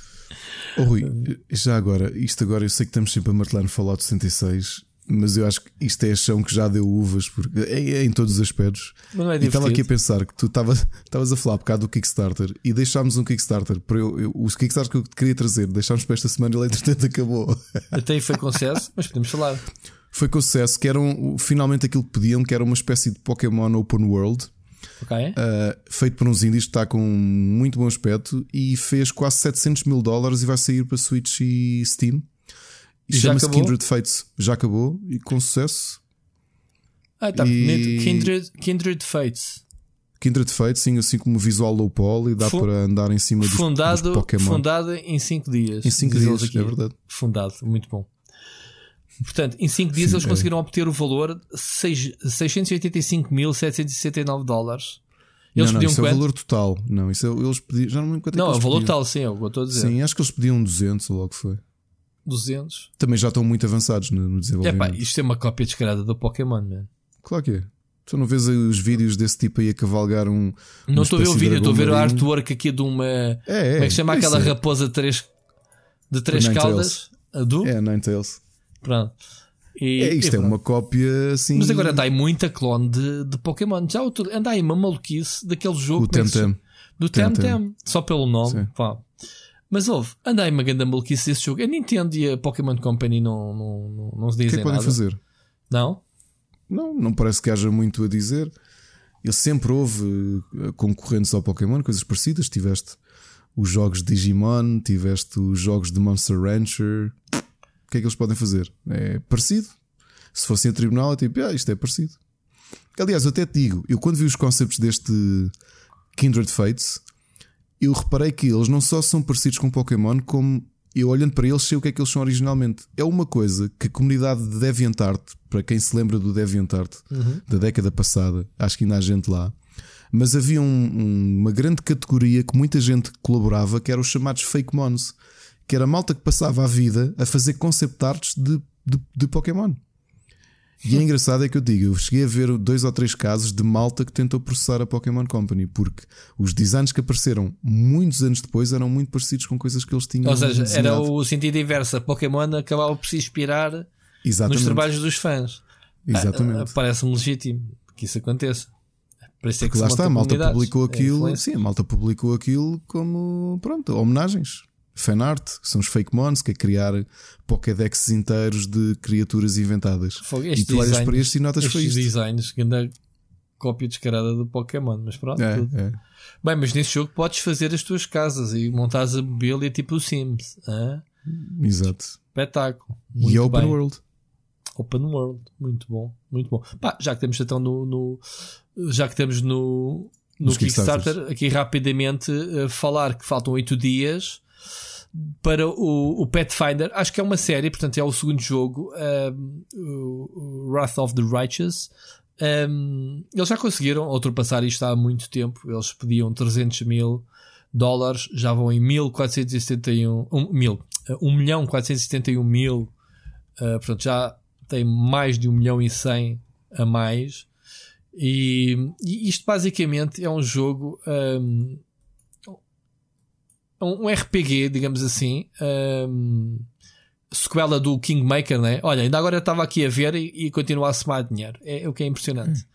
Oh, Rui, já agora, isto agora eu sei que estamos sempre a martelar no Fallout 76, mas eu acho que isto é a chão que já deu uvas, porque é, é em todos os aspectos. É E estava aqui a pensar que tu estava- estavas a falar um bocado do Kickstarter e deixámos um Kickstarter para eu, eu, o Kickstarter que eu te queria trazer, deixámos para esta semana e ele entretanto acabou. Até aí foi com sucesso, mas podemos falar. Foi com sucesso, que eram finalmente aquilo que pediam, que era uma espécie de Pokémon Open World. Ok? Uh, feito por uns indies, está com muito bom aspecto e fez quase 700 mil dólares e vai sair para Switch e Steam. E chama-se? Kindred Fates. Já acabou e com sucesso. Ah, tá E- bonito. Kindred, Kindred Fates. Kindred Fates, sim, assim como visual low poly, dá para andar em cima dos, dos Fundado, Pokémon. fundado em 5 dias. Em 5 diz dias, aqui. é verdade. Fundado, muito bom. Portanto, em 5 dias Sim, eles é. conseguiram obter o valor de seis- 685.779 dólares. Eles não, não, isso é o quanto? valor total. Não, isso é, eles pediam. Já não me quanto Não, é é o valor pediam. tal, sim, é o que eu estou a dizer. Sim, acho que eles pediam 200 ou logo foi. 200. Também já estão muito avançados no, no É desenvolvimento. pá, isto é uma cópia descarada do Pokémon, man. Claro que é. Tu não vês os vídeos desse tipo aí a cavalgar um. Não estou a ver o vídeo, estou a ver o artwork aqui de uma. É, é. Como é que se chama aquela é. raposa de três, de três caudas? A do? É, Ninetales. Pronto. E, É, isto e é pronto. uma cópia assim. Mas agora andai muita clone de, de Pokémon. Já outro, andai uma maluquice daquele jogo O é Temtem. do Temtem, só pelo nome. Mas houve, andai uma grande maluquice desse jogo. A Nintendo e a Pokémon Company não, não, não, não se O que é dizem que podem nada. fazer? Não? Não, não parece que haja muito a dizer. Ele sempre houve eh, concorrentes ao Pokémon, coisas parecidas. Tiveste os jogos de Digimon, tiveste os jogos de Monster Rancher. Que é que eles podem fazer? É parecido. Se fossem a tribunal, é tipo, ah, isto é parecido. Aliás, eu até te digo, eu quando vi os conceitos deste Kindred Fates, eu reparei que eles não só são parecidos com Pokémon, como eu olhando para eles sei o que é que eles são originalmente. É uma coisa que a comunidade de DeviantArt, para quem se lembra do DeviantArt da década passada, acho que ainda há gente lá, mas havia um- um- uma grande categoria que muita gente colaborava, que eram os chamados fake mons, que era a malta que passava a vida a fazer concept arts de, de, de Pokémon. E é engraçado é que eu digo, eu cheguei a ver dois ou três casos de malta que tentou processar a Pokémon Company, porque os designs que apareceram muitos anos depois eram muito parecidos com coisas que eles tinham. Ou seja, era desenhado. o sentido inverso. A Pokémon acabava por se inspirar Exatamente. nos trabalhos dos fãs. Exatamente. Ah, ah, Parece-me legítimo que isso aconteça. É que Porque lá está, a malta publicou É aquilo. influência. sim, a malta publicou aquilo como pronto, homenagens. Fanart, que são os fake mons, que é criar Pokédexes inteiros de criaturas inventadas. Fogo, E tu olhas para estes e notas que foi isto. designs, grande cópia descarada do Pokémon, mas pronto. É, tudo. é. Bem, mas nesse jogo podes fazer as tuas casas e montares a mobília tipo o Sims. hã? Exato. Espetáculo. e Muito Open bem. World. Open World. Muito bom. Muito bom. Pá, já que temos então no. no- já que estamos no, no Kickstarter, aqui rapidamente eh, falar que faltam 8 dias para o, o Pathfinder. Acho que é uma série, portanto é o segundo jogo, um, o, Wrath of the Righteous. Um, eles já conseguiram ultrapassar isto há muito tempo. Eles pediam 300 mil dólares, já vão em 1471 um, mil, uh, 1 milhão 471 mil. Uh, portanto, já tem mais de 1 milhão e 100 a mais. E, e isto basicamente é um jogo, um, um RPG, digamos assim, um, sequela do Kingmaker, né? Olha, ainda agora estava aqui a ver e, e continua a somar dinheiro. É o que é impressionante.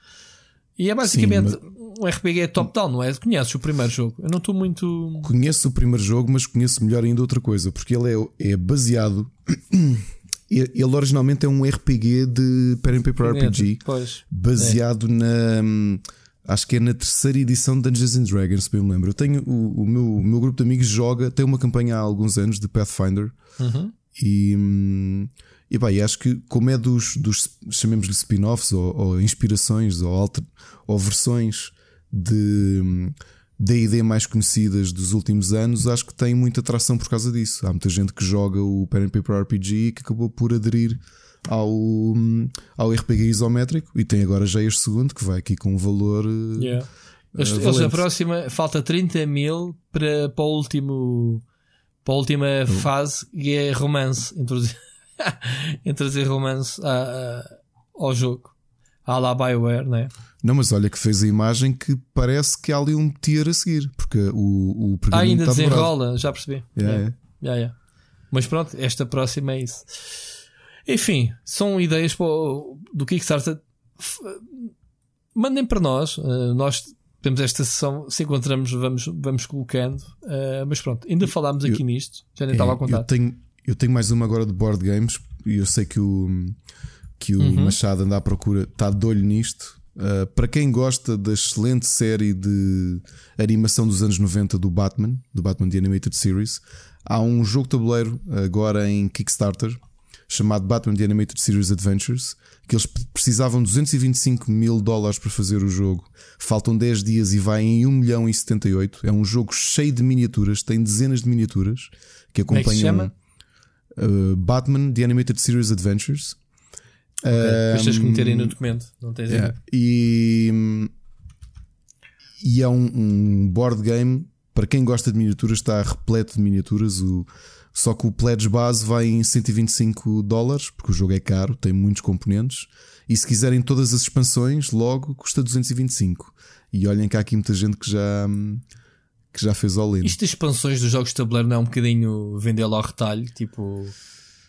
E é basicamente um RPG top-down, não é? Conheces o primeiro jogo? Eu não estou muito. Conheço o primeiro jogo, mas conheço melhor ainda outra coisa, porque ele é, é baseado. Ele originalmente é um RPG de Pen and Paper RPG, Pois. baseado na. Acho que é na terceira edição de Dungeons and Dragons, se bem me lembro. Eu tenho o, o meu, o meu grupo de amigos joga, tem uma campanha há alguns anos de Pathfinder Uhum. e, hum, e pá, e acho que como é dos, dos chamemos-lhe spin-offs ou, ou inspirações ou, alter, ou versões de, hum, D&D mais conhecidas dos últimos anos, acho que tem muita atração por causa disso. Há muita gente que joga o Pen and Paper RPG e que acabou por aderir ao, ao RPG isométrico e tem agora já este segundo que vai aqui com um valor. eh, Yeah. Eh, eles a próxima falta 30 mil para, para o último para a última Hum. fase e é romance introduzir, introduzir romance a- a- ao jogo à la Bioware, né? Não, mas olha que fez a imagem que parece que há ali um tier a seguir, porque o, o Ah, ainda dobrado. desenrola, já percebi. É, Yeah. é. Yeah, yeah. Mas pronto, esta próxima é isso. Enfim, são ideias para o- do Kickstarter. Mandem para nós. uh, nós temos esta sessão. Se encontramos, vamos, vamos colocando. Uh, mas pronto, ainda falámos aqui Eu- nisto. Já nem É, estava a eu, contar. tenho, eu tenho mais uma agora de board games e eu sei que o, que o Uhum. Machado anda à procura, está de olho nisto. Uh, para quem gosta da excelente série de animação dos anos 90 do Batman, do Batman The Animated Series, há um jogo de tabuleiro agora em Kickstarter chamado Batman The Animated Series Adventures, que eles precisavam de 225 mil dólares para fazer o jogo. Faltam 10 dias e vai em 1 milhão e 78. É um jogo cheio de miniaturas, tem dezenas de miniaturas que Como é que se acompanham chama? uh, Batman The Animated Series Adventures. Depois tens que meterem no documento. Não tens Yeah. E, e é um, um board game para quem gosta de miniaturas, está repleto de miniaturas. O, só que o pledge base vai em 125 dólares, porque o jogo é caro, tem muitos componentes. E se quiserem todas as expansões, logo custa 225. E olhem que há aqui muita gente que já, que já fez all in. Isto das expansões dos jogos de tabuleiro não é um bocadinho vendê-lo ao retalho, tipo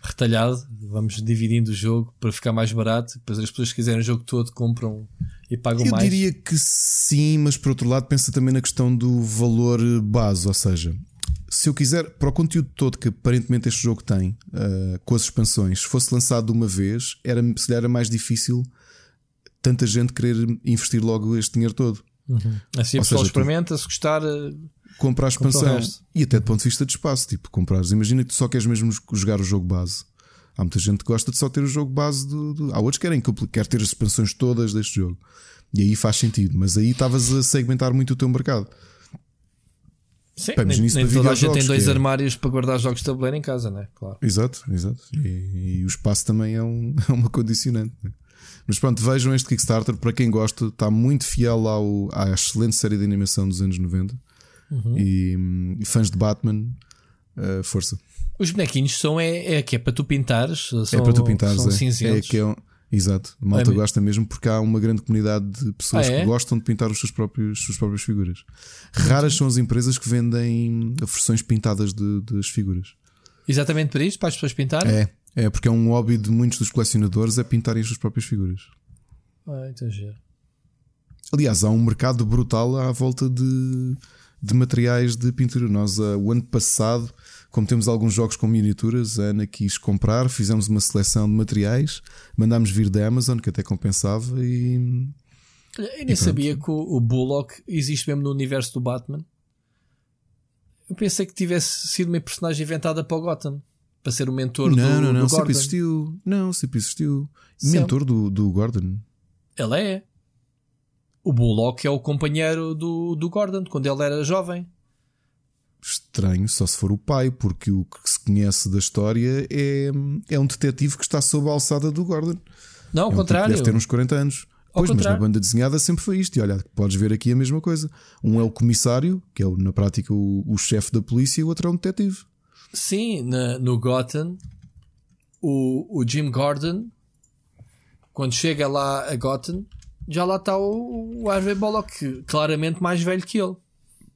retalhado. Vamos dividindo o jogo para ficar mais barato. Depois as pessoas que quiserem o jogo todo compram e pagam Eu mais. diria que sim, mas por outro lado pensa também na questão do valor base, ou seja, se eu quiser, para o conteúdo todo que aparentemente este jogo tem, ah, com as expansões, se fosse lançado de uma vez, era, se calhar era mais difícil tanta gente querer investir logo este dinheiro todo. Assim a pessoa experimenta, se gostar. eh, Comprar a expansão e até do ponto de vista de espaço, tipo, comprares. Imagina que tu só queres mesmo jogar o jogo base. Há muita gente que gosta de só ter o jogo base do. do- Há outros que querem que quer ter as expansões todas deste jogo. E aí faz sentido, mas aí estavas a segmentar muito o teu mercado. Sim, Pá, nem, nisso nem toda a gente tem dois é- armários para guardar jogos de tabuleiro em casa, né? Claro. Exato, exato. E, e o espaço também é, um, é uma condicionante. né? Mas pronto, vejam este Kickstarter. Para quem gosta, está muito fiel ao, à excelente série de animação dos anos 90. E, hum, e fãs de Batman, eh, força. Os bonequinhos são é, é que é para tu pintares. São, é para tu pintares. São é. cinzentos. É que é um- Exato, a malta É gosta mesmo porque há uma grande comunidade de pessoas Ah, é? que gostam de pintar os seus próprios, as suas próprias figuras. Raras são as empresas que vendem versões pintadas de- das figuras. Exatamente para isto, para as pessoas pintarem. É, é porque é um hobby de muitos dos colecionadores é pintarem as suas próprias figuras. Ah, então giro. Aliás, há um mercado brutal à volta de, de materiais de pintura. Nós, ah, o ano passado, como temos alguns jogos com miniaturas, a Ana quis comprar, fizemos uma seleção de materiais, mandámos vir da Amazon, que até compensava, e Eu nem sabia que o, o Bullock existe mesmo no universo do Batman. Eu pensei que tivesse sido uma personagem inventada para o Gotham. Para ser o mentor não, do, não, não, do sempre existiu. Não, sempre existiu. Sempre. Mentor do, do Gordon. Ele é. O Bullock é o companheiro do, do Gordon quando ele era jovem. Estranho, só se for o pai, porque o que se conhece da história é, é um detetive que está sob a alçada do Gordon. Não, ao É um tipo contrário. Deve ter uns 40 anos. Ao pois, mas na banda desenhada sempre foi isto. E olha, podes ver aqui a mesma coisa. Um é o comissário, que é na prática o, o chefe da polícia, e o outro é um detetive. Sim, na- no Gotham, o, o Jim Gordon, quando chega lá a Gotham, já lá está o, o Harvey Bullock, claramente mais velho que ele.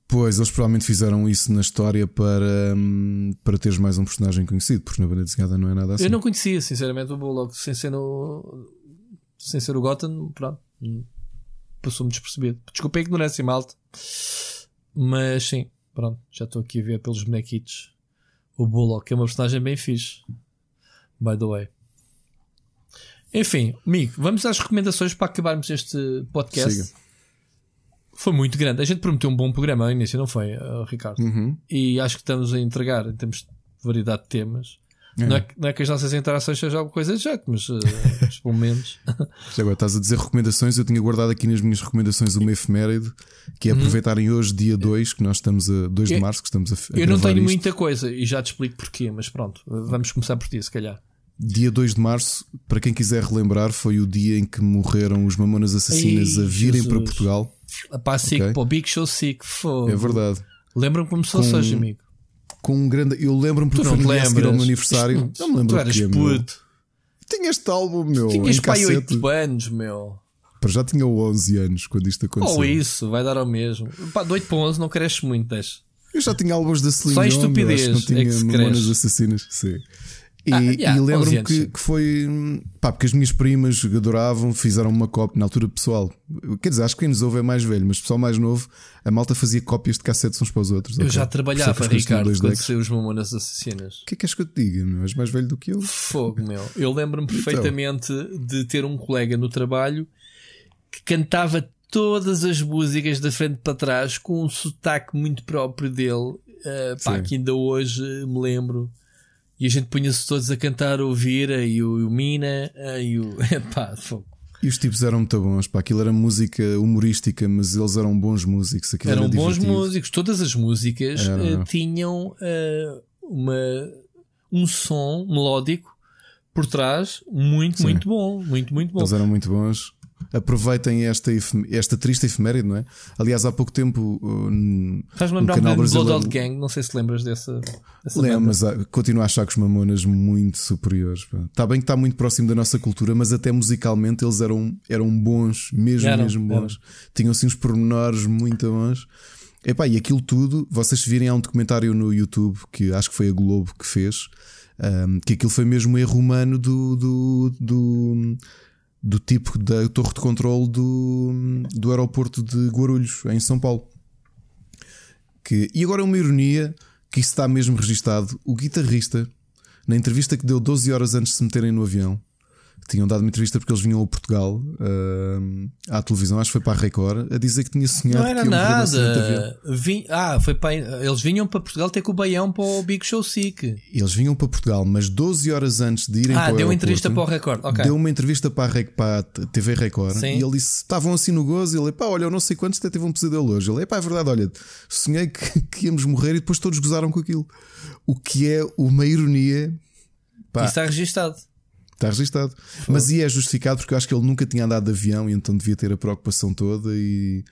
Pois, eles provavelmente fizeram isso na história para, hum, para teres mais um personagem conhecido, porque na banda desenhada não é nada assim. Eu não conhecia, sinceramente, o Bullock, sem ser, no, sem ser o Gotham, pronto, hum, passou-me despercebido. Desculpa a ignorância, malta. Mas sim, pronto, já estou aqui a ver pelos bonequitos. O Bullock é uma personagem bem fixe. By the way. Enfim, amigo, vamos às recomendações para acabarmos este podcast. Siga. Foi muito grande. A gente prometeu um bom programa ao início, não foi, uh, Ricardo? Uhum. E acho que estamos a entregar em termos de variedade de temas. É. Não, é, não, é, que as nossas interações sejam alguma coisa de jeito, mas, uh, pelo menos. Já agora estás a dizer recomendações. Eu tinha guardado aqui nas minhas recomendações uma efeméride que é uhum. aproveitarem hoje, dia 2, que nós estamos a 2 de março, que estamos a. a eu não tenho isto. muita coisa e já te explico porquê, mas pronto, vamos começar por ti, se calhar. Dia 2 de março, para quem quiser relembrar, foi o dia em que morreram os Mamonas Assassinas Ei, a virem Jesus. para Portugal. Pá, sick, okay? o Big Show Sick, fogo. É verdade. Lembra-me como se fosse hoje, amigo com um grande. Eu lembro-me porque foi no seguir ao meu aniversário. Isto, não me lembro. Tu eras puto. Tinha este álbum, meu. Tinhas pai 8 anos, meu. Para já tinha 11 anos quando isto aconteceu. Ou oh, isso, vai dar ao mesmo. Pá, de 8 para 11 não cresces muito, deixa. Eu já tinha álbuns da Celine Só estupidez. Não tinha é memórias assassinas. Sim. E, ah, yeah, e lembro-me que, que, foi. Pá, porque as minhas primas adoravam, fizeram uma cópia na altura pessoal. Quer dizer, acho que quem nos ouve é mais velho, mas pessoal mais novo, a malta fazia cópias de cassetes uns para os outros. Eu okay? já trabalhava, Ricardo, quando saiu os Mamonas Assassinas. O que é que és que eu te diga, meu? És mais velho do que eu? Fogo, meu. Eu lembro-me então. perfeitamente então. de ter um colega no trabalho que cantava todas as músicas da frente para trás com um sotaque muito próprio dele. Uh, pá, que ainda hoje me lembro e a gente punha-se todos a cantar o Vira e o, o Mina e o. Epá, fogo. E os tipos eram muito bons, pá. Aquilo era música humorística, mas eles eram bons músicos. Aquilo eram era bons músicos. Todas as músicas uh, tinham uh, uma, um som melódico por trás muito, Sim. muito bom. Muito, muito bom. Eles eram muito bons aproveitem esta, esta triste efeméride, não é? Aliás, há pouco tempo. Faz-me lembrar um canal brasileiro... Blood Gang, não sei se lembras dessa. dessa Lembro, mas uh, continuo a achar que os Mamonas muito superiores. Está bem que está muito próximo da nossa cultura, mas até musicalmente eles eram, eram bons, mesmo, eram, mesmo bons. Eram. Tinham assim uns pormenores muito bons. Epá, e aquilo tudo, vocês virem, há um documentário no YouTube que acho que foi a Globo que fez, um, que aquilo foi mesmo um erro humano do, do, do do tipo da torre de controle do, do aeroporto de Guarulhos, em São Paulo. Que, e agora é uma ironia que está mesmo registado. O guitarrista, na entrevista que deu 12 horas antes de se meterem no avião, tinham dado uma entrevista porque eles vinham a Portugal uh, à televisão, acho que foi para a Record, a dizer que tinha sonhado não era que nada. Vim, ah, foi para, eles vinham para Portugal ter com o Baião para o Big Show Sick. Eles vinham para Portugal, mas 12 horas antes de irem ah, para o deu uma entrevista para o Record. Okay. Deu uma entrevista para a, para a TV Record Sim. e ele disse: estavam assim no gozo. E ele, pá, olha, eu não sei quantos até teve um pesadelo hoje. Ele, pá, é verdade, olha, sonhei que, que íamos morrer e depois todos gozaram com aquilo. O que é uma ironia. Pá. Isso está registado. Está registado. Mas e é justificado porque eu acho que ele nunca tinha andado de avião e então devia ter a preocupação toda e,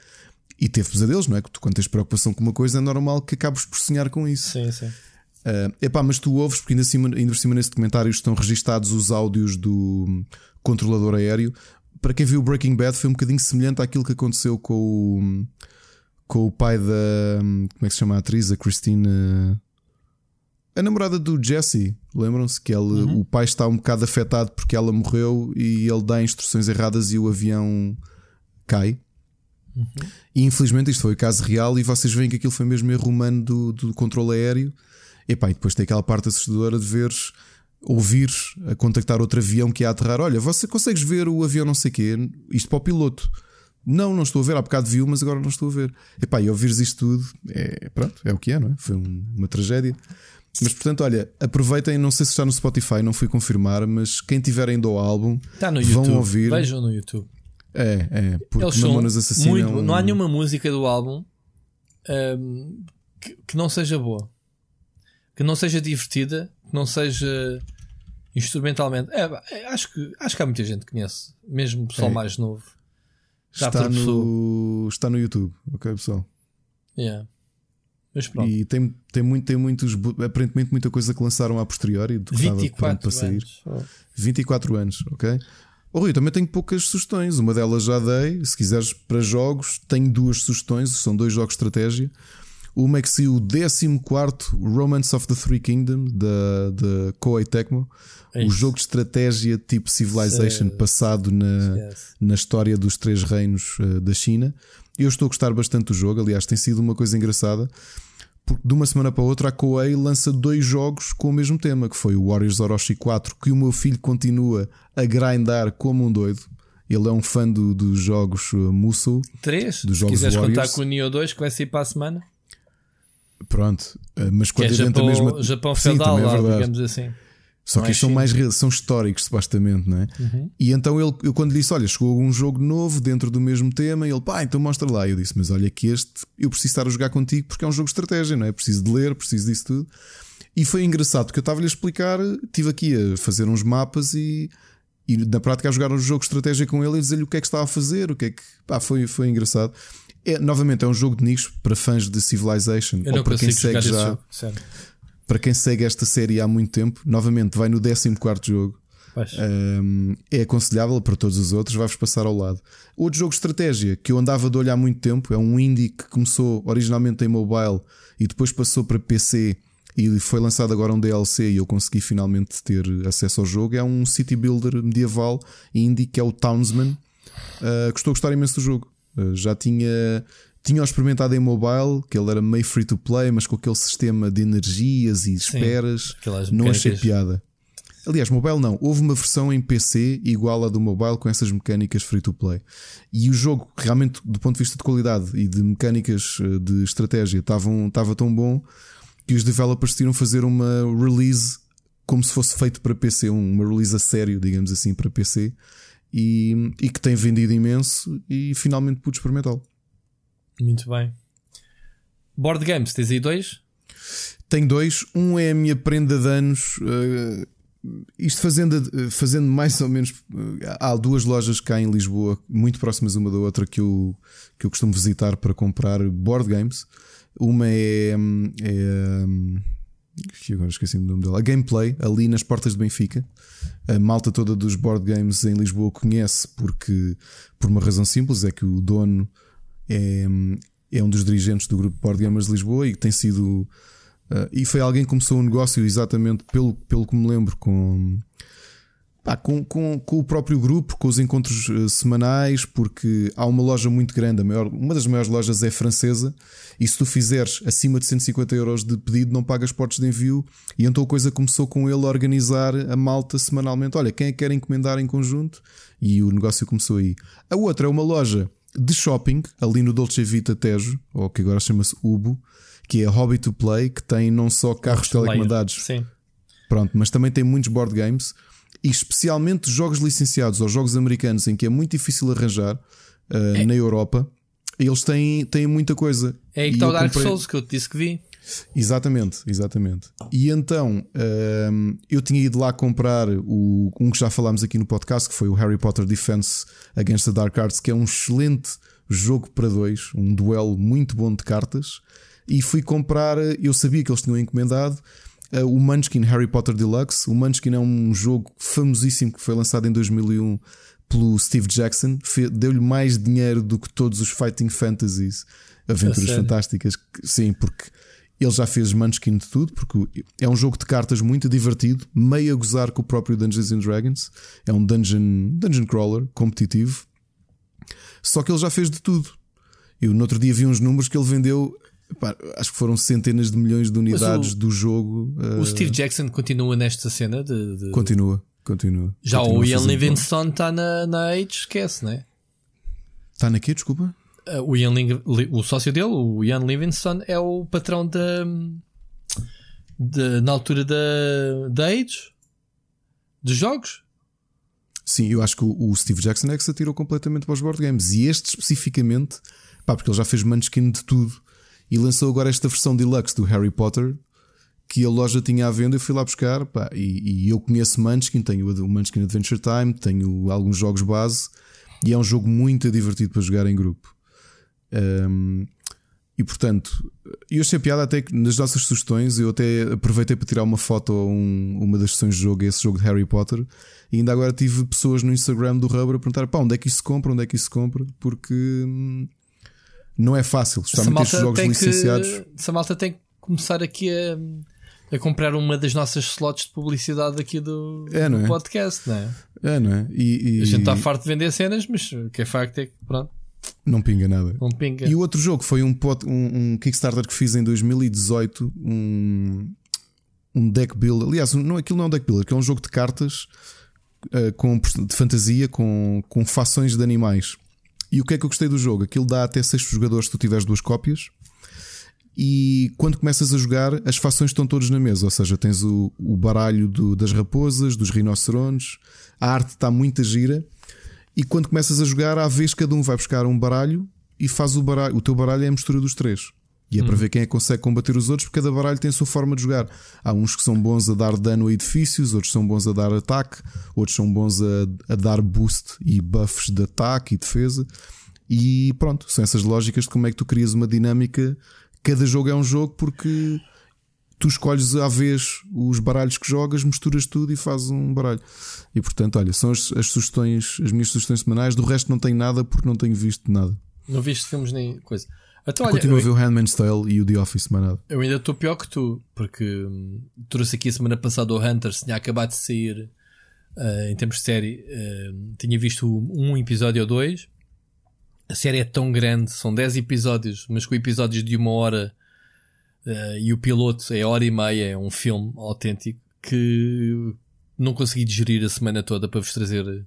e teve pesadelos, não é? Que tu, quando tens preocupação com uma coisa, é normal que acabes por sonhar com isso. Sim, sim. Uh, epá, mas tu ouves, porque ainda, cima, ainda por cima nesse documentário estão registados os áudios do controlador aéreo. Para quem viu o Breaking Bad, foi um bocadinho semelhante àquilo que aconteceu com o, com o pai da. Como é que se chama a atriz? A Christine. A namorada do Jesse, lembram-se que ele, uhum. o pai está um bocado afetado porque ela morreu e ele dá instruções erradas e o avião cai. Uhum. E infelizmente isto foi o caso real e vocês veem que aquilo foi mesmo erro humano do, do controle aéreo. E, pá, e depois tem aquela parte assustadora de veres, ouvires a contactar outro avião que ia aterrar. Olha, você consegues ver o avião não sei quê? Isto para o piloto. Não, não estou a ver. Há bocado viu, mas agora não estou a ver. Epá, e ouvires isto tudo, é, pronto, é o que é, não é? Foi um, uma tragédia. Mas portanto, olha, aproveitem, não sei se está no Spotify, não fui confirmar, mas quem tiver ainda o álbum, está no vão YouTube. ouvir. Vejam no YouTube. É, é, porque Eles Mamonas Assassina. Muito, não há nenhuma música do álbum um, que, que, não seja boa, que não seja divertida, que não seja instrumentalmente. É, é, acho, que, acho que há muita gente que conhece, mesmo o pessoal é. mais novo. Está no, está no YouTube, ok, pessoal? Yeah. Mas pronto. E tem, tem, muito, tem muitos, aparentemente, muita coisa que lançaram a posteriori do que 24 para sair. Anos. Oh. 24 anos, ok? Oh, Rui, também tenho poucas sugestões. Uma delas já dei. Se quiseres para jogos, tenho duas sugestões. São dois jogos de estratégia. Uma é que saiu o 14 Romance of the Three Kingdoms da, da Koei Tecmo. É o jogo de estratégia tipo Civilization passado na, na história dos três reinos uh, da China. Eu estou a gostar bastante do jogo, aliás, tem sido uma coisa engraçada. Porque de uma semana para outra a Koei lança dois jogos com o mesmo tema, que foi o Warriors Orochi 4, que o meu filho continua a grindar como um doido. Ele é um fã do, dos jogos uh, Musou. 3? Dos jogos Se quiseres Warriors. contar com o Neo 2 que vai sair para a semana. Pronto, uh, mas quando é Japão, mesma... Japão feudal, Sim, é digamos assim. Só Não que é estes são mais são históricos, supostamente, não é? Uhum. E então ele, eu quando lhe disse: Olha, chegou um jogo novo dentro do mesmo tema, ele, pá, então mostra lá. Eu disse: Mas olha, que este eu preciso estar a jogar contigo porque é um jogo de estratégia, não é? Preciso de ler, preciso disso tudo. E foi engraçado porque eu estava-lhe a explicar, estive aqui a fazer uns mapas e, e na prática a jogar um jogo de estratégia com ele e dizer-lhe o que é que estava a fazer, o que é que. Pá, foi, foi engraçado. É, novamente, é um jogo de nicho para fãs de Civilization Eu ou não para quem segue já. jogo. Para quem segue esta série há muito tempo, novamente vai no 14 jogo. Um, é aconselhável para todos os outros, vai-vos passar ao lado. Outro jogo de estratégia que eu andava de olho há muito tempo é um indie que começou originalmente em mobile e depois passou para PC e foi lançado agora um DLC e eu consegui finalmente ter acesso ao jogo. É um city builder medieval indie que é o Townsman. Uh, a gostar imenso do jogo. Uh, já tinha. Tinha experimentado em mobile, que ele era meio free to play, mas com aquele sistema de energias e esperas. aquelas Não achei piada. Aliás, mobile não. Houve uma versão em PC igual à do mobile com essas mecânicas free to play. E o jogo, realmente, do ponto de vista de qualidade e de mecânicas eh, de estratégia, estava tão bom que os developers decidiram fazer uma release como se fosse feito para PC, um- uma release a sério, digamos assim, para PC. E, e que tem vendido imenso e finalmente pude experimentá-lo. Muito bem. Board Games, tens aí dois? Tenho dois. Um é a minha prenda de anos. eh, isto fazendo, fazendo mais ou menos. eh, há duas lojas cá em Lisboa, muito próximas uma da outra, que eu, que eu costumo visitar para comprar board games. Uma é. hum, é hum, que agora esqueci o nome dela. A Gameplay, ali nas portas de Benfica. A malta toda dos board games em Lisboa conhece porque, por uma razão simples, é que o dono é, é um dos dirigentes do grupo Board Gamers de Lisboa e tem sido. Uh, e foi alguém que começou o negócio exatamente pelo, pelo que me lembro, com, pá, com, com, com o próprio grupo, com os encontros uh, semanais, porque há uma loja muito grande, maior, uma das maiores lojas é francesa, e se tu fizeres acima de 150 euros de pedido, não pagas portos de envio. E então a coisa começou com ele a organizar a malta semanalmente. Olha, quem é que quer encomendar em conjunto? E o negócio começou aí. A outra é uma loja de shopping, ali no Dolce Vita Tejo, ou que agora chama-se Ubo, que é Hobby to Play, que tem não só carros telecomandados, Sim. pronto, mas também tem muitos board games e especialmente jogos licenciados ou jogos americanos em que é muito difícil arranjar uh, na Europa. Eles têm, têm muita coisa. É aí que está o Dark comprei- Souls que eu te disse que vi. Exatamente, exatamente. E então hum, eu tinha ido lá comprar o, um que já falámos aqui no podcast, que foi o Harry Potter Defense Against the Dark Arts, que é um excelente jogo para dois, um duelo muito bom de cartas. E fui comprar, eu sabia que eles tinham encomendado uh, o Munchkin Harry Potter Deluxe. O Munchkin é um jogo famosíssimo que foi lançado em 2001 pelo Steve Jackson. Deu-lhe mais dinheiro do que todos os Fighting Fantasies, aventuras fantásticas. Sim, porque ele já fez Munchkin de tudo, porque é um jogo de cartas muito divertido, meio a gozar com o próprio Dungeons and Dragons. É um dungeon, dungeon crawler competitivo. Só que ele já fez de tudo. Eu no outro dia vi uns números que ele vendeu, pá, acho que foram centenas de milhões de unidades o- do jogo. O eh, Steve Jackson continua nesta cena de. de- Continua, continua. Já Continua o Ian Livingstone está na, na Age, esquece, né? Está na quê? Desculpa? Uh, O, Ian Ling- Li- o sócio dele, o Ian Livingstone, é o patrão da. na altura da, da Age dos jogos. Sim, eu acho que o, o Steve Jackson é que se atirou completamente para os board games. E este especificamente, pá, porque ele já fez Munchkin de tudo e lançou agora esta versão deluxe do Harry Potter que a loja tinha à venda. Eu fui lá buscar, pá, e, e eu conheço Munchkin, tenho o Munchkin Adventure Time, tenho alguns jogos base e é um jogo muito divertido para jogar em grupo. Um, e portanto, eu achei piada até que nas nossas sugestões eu até aproveitei para tirar uma foto a um- uma das sessões de jogo, esse jogo de Harry Potter, e ainda agora tive pessoas no Instagram do Rubber a perguntar: pá, onde é que isso se compra? Onde é que isso se compra? Porque hum, não é fácil, especialmente estes jogos licenciados. que, essa malta tem que começar aqui a, a comprar uma das nossas slots de publicidade aqui do, É, do é? podcast, não é? É, não é? E, e- A gente está farto de vender cenas, mas o que é facto é que pronto, não pinga nada. não pinga. E o outro jogo foi um, pot- um, um Kickstarter que fiz em 2018, um, um deck builder. Aliás, não, aquilo não é um deck builder, que é um jogo de cartas eh, com, de fantasia com, com fações de animais. E o que é que eu gostei do jogo? Aquilo dá até 6 jogadores se tu tiveres duas cópias. e quando começas a jogar, as fações estão todas na mesa. Ou seja, tens o, o baralho do, das raposas, dos rinocerontes, a arte está muito gira. E quando começas a jogar, à vez cada um vai buscar um baralho e faz o baralho. O teu baralho é a mistura dos três. E é Hum. para ver quem é que consegue combater os outros, porque cada baralho tem a sua forma de jogar. Há uns que são bons a dar dano a edifícios, outros são bons a dar ataque, outros são bons a, a dar boost e buffs de ataque e defesa. E pronto, são essas lógicas de como é que tu crias uma dinâmica. Cada jogo é um jogo porque tu escolhes à vez os baralhos que jogas, misturas tudo e fazes um baralho. E portanto, olha, são as, as sugestões, as minhas sugestões semanais. Do resto, não tenho nada porque não tenho visto nada. Não viste filmes nem coisa. Então, olha, Continuo a ver eu, o Handmaid's Tale e o The Office, mas nada. eu ainda estou pior que tu, porque hum, trouxe aqui a semana passada o Hunters, tinha acabado de sair ah, em termos de série, ah, tinha visto um episódio ou dois. A série é tão grande, são 10 episódios, mas com episódios de uma hora ah, e o piloto é hora e meia, é um filme autêntico que não consegui digerir a semana toda para vos trazer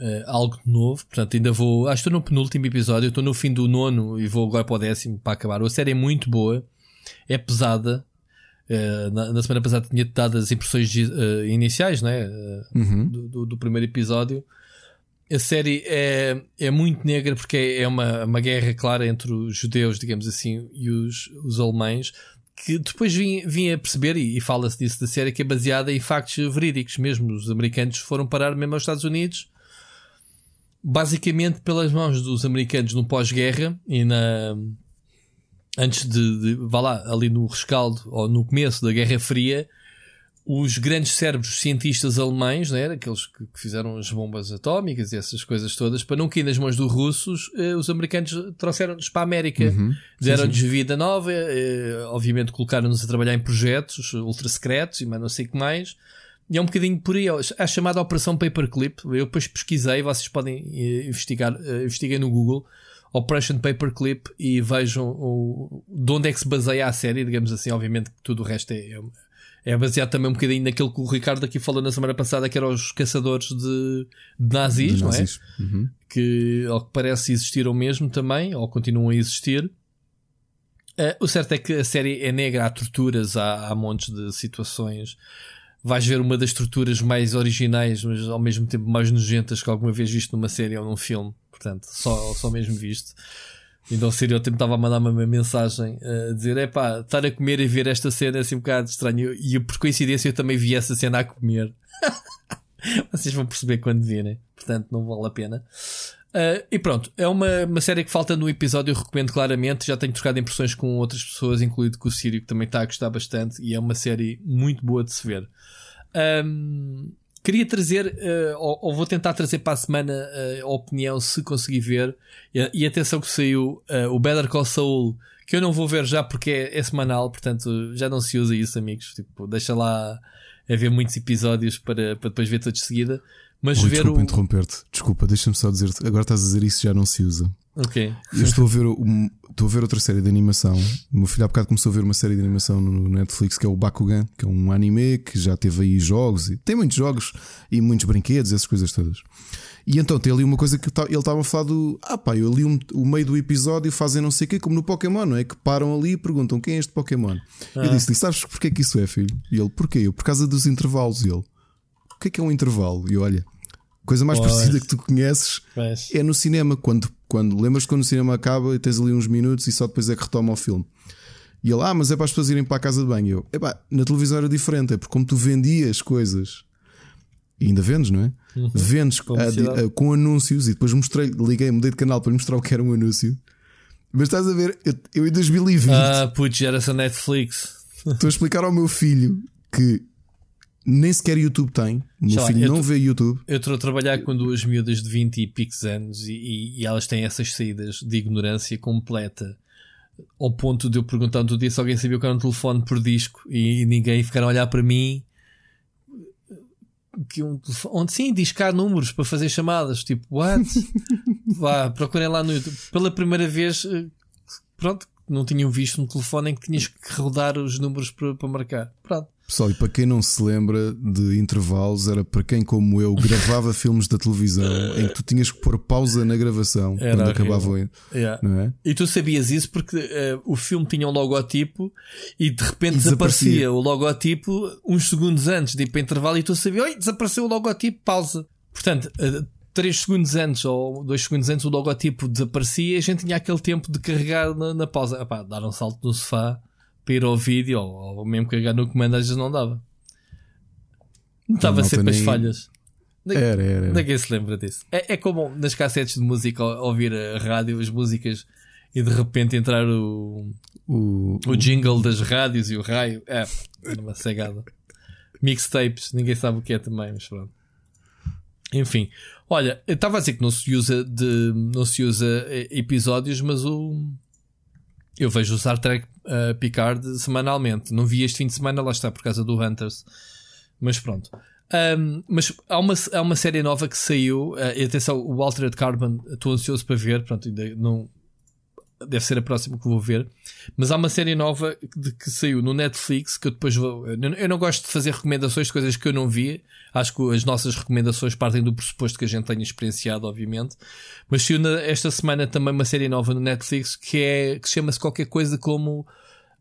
eh, algo de novo. Portanto, ainda vou. Acho que estou no penúltimo episódio, estou no fim do nono e vou agora para o décimo para acabar. A série é muito boa, é pesada. Eh, na, na semana passada tinha dado as impressões iniciais né? Uhum. do, do- do primeiro episódio. A série é, é muito negra porque é é uma, uma guerra clara entre os judeus, digamos assim, e os, os alemães. Que depois vim, vim a perceber, e, e fala-se disso da série, que é baseada em factos verídicos mesmo. Os americanos foram parar mesmo aos Estados Unidos basicamente pelas mãos dos americanos no pós-guerra e na antes de, de vá lá ali no rescaldo ou no começo da Guerra Fria os grandes cérebros cientistas alemães né, aqueles que, fizeram as bombas atómicas e essas coisas todas para não cair nas mãos dos russos eh, os americanos trouxeram-nos para a América Uhum. deram-nos vida nova eh, obviamente colocaram-nos a trabalhar em projetos ultra secretos e mais não sei o que mais e é um bocadinho por aí, a chamada Operação Paperclip. Eu depois pesquisei, vocês podem eh, investigar, eh, investiguem no Google Operation Paperclip e vejam o, de onde é que se baseia a série, digamos assim. Obviamente que tudo o resto é, é, baseado também um bocadinho naquilo que o Ricardo aqui falou na semana passada, que eram os caçadores de, de nazis, De não nazis. é? Uhum. que ao que parece existiram mesmo também, ou continuam a existir. Eh, o certo é que a série é negra, há torturas, há, há montes de situações. Vais ver uma das torturas mais originais, mas ao mesmo tempo mais nojentas que alguma vez visto numa série ou num filme. Portanto, só, só mesmo visto. Então o estereótipo estava a mandar-me uma mensagem eh, a dizer: é pá, estar a comer e ver esta cena é assim um bocado estranho. E por coincidência eu também vi essa cena a comer. Vocês vão perceber quando virem. Portanto, não vale a pena. Uh, e pronto, é uma, uma série que falta no episódio, eu recomendo claramente. Já tenho trocado impressões com outras pessoas, incluído com o Sírio, que também está a gostar bastante. E é uma série muito boa de se ver. Um, queria trazer, uh, ou, ou vou tentar trazer para a semana uh, a opinião, se conseguir ver. E, e atenção que saiu uh, o Better Call Saul, que eu não vou ver já porque é, é semanal, portanto já não se usa isso, amigos. Tipo, deixa lá haver muitos episódios para, para depois ver todos de seguida. Mas Ui, ver desculpa o. interromper-te. Desculpa, deixa-me só dizer-te. Agora estás a dizer isso já não se usa. Ok. Eu estou a ver, um- estou a ver outra série de animação. O meu filho há bocado começou a ver uma série de animação no Netflix que é o Bakugan, que é um anime que já teve aí jogos e tem muitos jogos e muitos brinquedos, essas coisas todas. E então tem ali uma coisa que tá- ele estava a falar do Ah, pá, eu ali um- o meio do episódio fazem não sei o quê, como no Pokémon, não é? Que param ali e perguntam quem é este Pokémon. Eu disse-lhe, sabes porquê que isso é, filho? E ele, porquê? Eu, por causa dos intervalos. E ele, o que é que é um intervalo? E eu, olha, a coisa mais Pois. parecida que tu conheces Mas, é no cinema, quando, quando lembras quando o cinema acaba e tens ali uns minutos e só depois é que retoma o filme. E ele, ah, mas é para as pessoas irem para a casa de banho. E eu, epá, na televisão era diferente, é porque como tu vendias coisas, e ainda vendes, não é? Vendes a- a- com anúncios e depois mostrei, liguei, mudei de canal para lhe mostrar o que era um anúncio. Mas estás a ver, eu, eu em 2020 ah, putz, geração Netflix. estou a explicar ao meu filho que nem sequer YouTube tem. O meu lá, filho não vê YouTube. Eu estou a trabalhar com duas miúdas de 20 e picos anos e, e- elas têm essas saídas de ignorância completa. Ao ponto de eu perguntar um dia se alguém sabia o que era um telefone por disco e, ninguém ficaram a olhar para mim. Que um telefone, onde sim, discar números para fazer chamadas. Tipo, what? Vá, procurem lá no YouTube. Pela primeira vez, eh, pronto, não tinham visto um telefone em que tinhas que rodar os números para, para marcar. Pronto. Pessoal, e para quem não se lembra de intervalos, era para quem, como eu, gravava filmes da televisão em que tu tinhas que pôr pausa na gravação Era quando acabavam. Yeah. Não é? E tu sabias isso porque eh, o filme tinha um logotipo e de repente E desaparecia. desaparecia. o logotipo uns segundos antes de ir para intervalo e tu sabias, oi, desapareceu o logotipo, pausa. Portanto, eh, três segundos antes ou dois segundos antes o logotipo desaparecia e a gente tinha aquele tempo de carregar na, na pausa. Epá, dar um salto no sofá para ir ao vídeo ou, ou mesmo carregar no comando às vezes não dava. Estava sempre as nem- falhas. Era, era. era. Ninguém se lembra disso. É, é como nas cassetes de música ouvir a rádio, as músicas e de repente entrar o, O, o jingle das rádios e o raio. É, uma cegada. Mixtapes, ninguém sabe o que é também, mas pronto. Enfim, olha, estava a dizer que não se usa de não se usa eh, episódios, mas o eu vejo o Star Trek eh, Picard semanalmente. Não vi este fim de semana, lá está, por causa do Hunters. Mas pronto. Ahm, mas há uma, há uma série nova que saiu. eh, e atenção, o Altered Carbon, estou ansioso para ver. Pronto, ainda não. Deve ser a próxima que vou ver. Mas há uma série nova de, que saiu no Netflix que eu depois vou. Eu não, gosto de fazer recomendações de coisas que eu não vi. Acho que as nossas recomendações partem do pressuposto que a gente tenha experienciado, obviamente. Mas saiu esta semana também uma série nova no Netflix que, é, que chama-se qualquer coisa como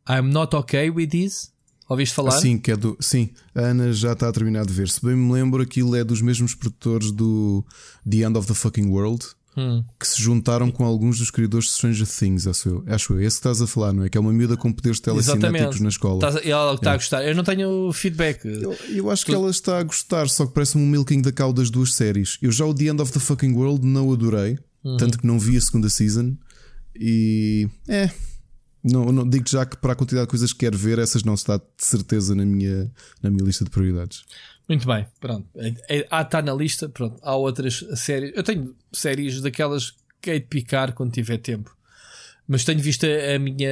I'm Not Okay With This. Ouviste falar? Sim, que é do. Sim, a Ana já está a terminar de ver. Se bem me lembro, aquilo é dos mesmos produtores do The End of the Fucking World. Hum. Que se juntaram com alguns dos criadores de Stranger Things, acho eu. Acho eu. Esse que estás a falar, não é? Que é uma miúda com poderes telecinéticos na escola. Ela está a gostar. Eu não tenho feedback. Eu, eu acho que ela está a gostar, só que parece-me um milking da cal das duas séries. Eu já o The End of the Fucking World não adorei, Uhum. tanto que não vi a segunda season. E é. Não, não digo já que para a quantidade de coisas que quero ver, essas não está de certeza na minha, na minha lista de prioridades. Muito bem, pronto. É- é- Ah, está na lista. Pronto. Há outras séries. Eu tenho séries daquelas que hei de picar quando tiver tempo. Mas tenho visto a a minha.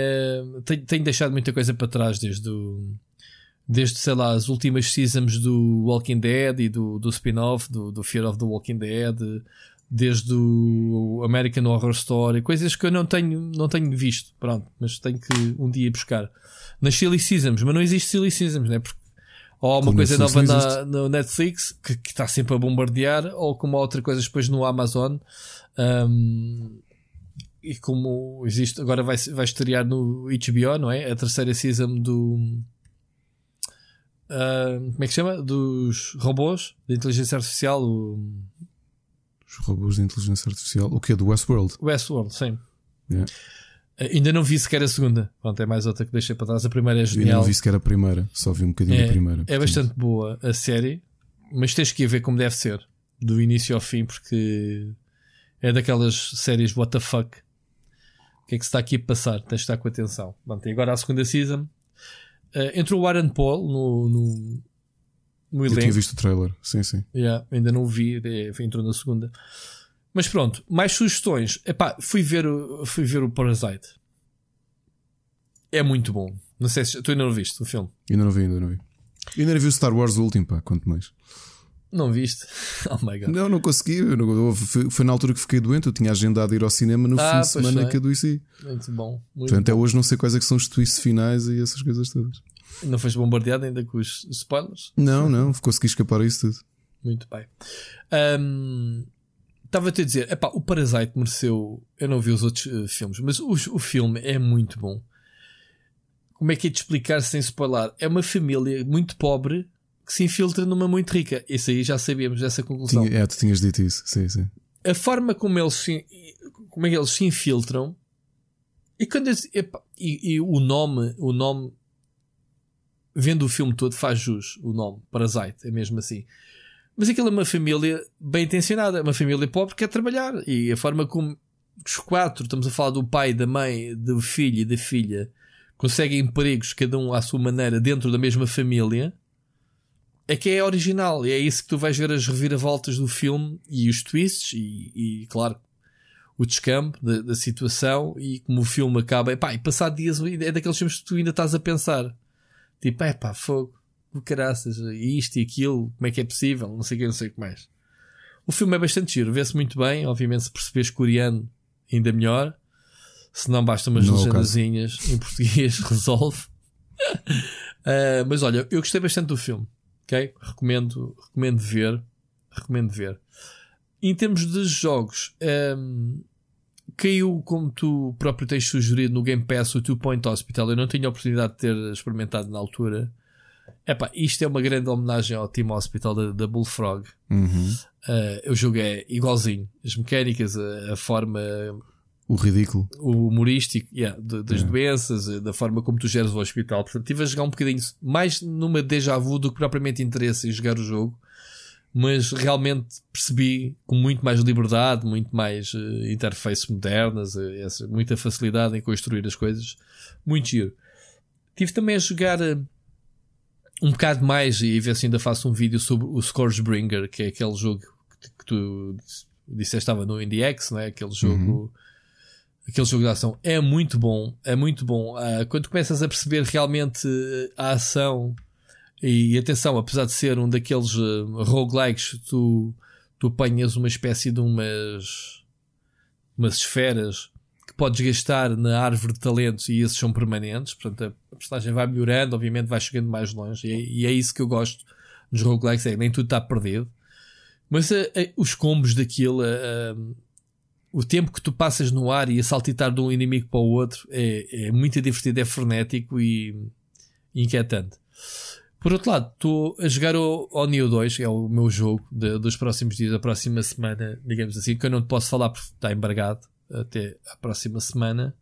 Tenho, tenho deixado muita coisa para trás desde o. Desde, sei lá, as últimas seasons do Walking Dead e do, do spin-off, do, do Fear of the Walking Dead, desde o American Horror Story, coisas que eu não tenho, não tenho visto. Pronto, mas tenho que um dia buscar. Nas Silly Seasons, mas não existe Silly Seasons, né? Porque ou uma coisa nova na, no Netflix que que está sempre a bombardear, ou como há outra coisa depois no Amazon. Um, e como existe, agora vai, vai estrear no HBO, não é? A terceira season do. ah, como é que se chama? Dos robôs, da inteligência artificial, o Os robôs de inteligência artificial. O que é do Westworld? Westworld, sim. Yeah. Ainda não vi sequer a segunda. Pronto, é mais outra que deixei para trás. A primeira é Eu ainda genial. não vi sequer a primeira, só vi um bocadinho É, da primeira. é portanto. bastante boa a série, mas tens que ir ver como deve ser, do início ao fim, porque é daquelas séries what the fuck. O que é que se está aqui a passar? Tens de estar com atenção. Pronto, e agora a segunda season. Eh, entrou o Aaron Paul no, no, no Eu tinha elenco. visto o trailer, sim, sim. Yeah, ainda não o vi, é, entrou na segunda. Mas pronto, mais sugestões. Epá, fui ver fui ver o Parasite. É muito bom. Não sei se tu ainda não viste o filme. Ainda não vi, ainda não vi. Ainda não vi o Star Wars o último, pá, quanto mais. Não viste? Oh my god. Não, não consegui. eu não- eu- foi, foi na altura que fiquei doente. Eu tinha agendado ir ao cinema no Ah, fim de semana que adoeci. Muito bom. Muito Portanto, até bom. hoje não sei quais é que são os twists finais e essas coisas todas. Não foste bombardeado ainda com os spoilers? Não, não, consegui escapar a isso tudo. Muito bem. Ahm, Estava-te a dizer, epá, o Parasite mereceu. Eu não vi os outros eh, filmes, mas o, o filme é muito bom. Como é que é de explicar sem spoiler? É uma família muito pobre que se infiltra numa muito rica. Isso aí já sabíamos dessa conclusão. Tinha, é, tu tinhas dito isso, sim, sim. a forma como eles se, como é que eles se infiltram e quando eles- epá, e, e o nome o nome vendo o filme todo faz jus o nome Parasite é mesmo assim mas aquilo é uma família bem intencionada é uma família pobre que quer trabalhar. E a forma como os quatro estamos a falar do pai da mãe do filho e da filha conseguem empregos cada um à sua maneira dentro da mesma família é que é original. E é isso que tu vais ver as reviravoltas do filme e os twists e, e, claro o descampo da, da situação e como o filme acaba. Epá, e passar dias é daqueles filmes que tu ainda estás a pensar. Tipo é pá fogo o caraças isto e aquilo como é que é possível não sei o que não sei o que mais o filme é bastante giro vê-se muito bem obviamente se percebes coreano ainda melhor se não basta umas é legendazinhas em português resolve Uh, mas olha, eu gostei bastante do filme. Ok? Recomendo, recomendo ver. Recomendo ver. Em termos de jogos, um, caiu, como tu próprio tens sugerido no Game Pass, o Two Point Hospital. Eu não tinha a oportunidade de ter experimentado na altura. Epá, isto é uma grande homenagem ao Team Hospital da, da Bullfrog. Uhum. Uh, o jogo é igualzinho. As mecânicas, a, a forma o ridículo. O humorístico, yeah, de, das yeah. doenças, eh, da forma como tu geres o hospital. Portanto, estive a jogar um bocadinho mais numa déjà vu do que propriamente interesse em jogar o jogo. Mas realmente percebi com muito mais liberdade, muito mais uh, interfaces modernas, uh, essa, muita facilidade em construir as coisas. Muito giro. Tive também a jogar uh, um bocado mais e ver se ainda faço um vídeo sobre o Scourgebringer, que é aquele jogo que, tu disseste estava no IndieX, não é? Aquele jogo. Uhum aquele jogo de ação é muito bom, é muito bom. Uh, quando começas a perceber realmente a ação e, atenção, apesar de ser um daqueles uh, roguelikes, tu, tu apanhas uma espécie de umas, umas esferas que podes gastar na árvore de talentos e esses são permanentes. Portanto, a, personagem vai melhorando, obviamente vai chegando mais longe e é, e é isso que eu gosto nos roguelikes, é nem tudo está perdido. Mas uh, os combos daquilo, uh, o tempo que tu passas no ar e a saltitar de um inimigo para o outro é, é muito divertido, é frenético e inquietante. Por outro lado, estou a jogar o, o Neo 2, que é o meu jogo de, dos próximos dias, da próxima semana, digamos assim, que eu não te posso falar porque está embargado até a próxima semana.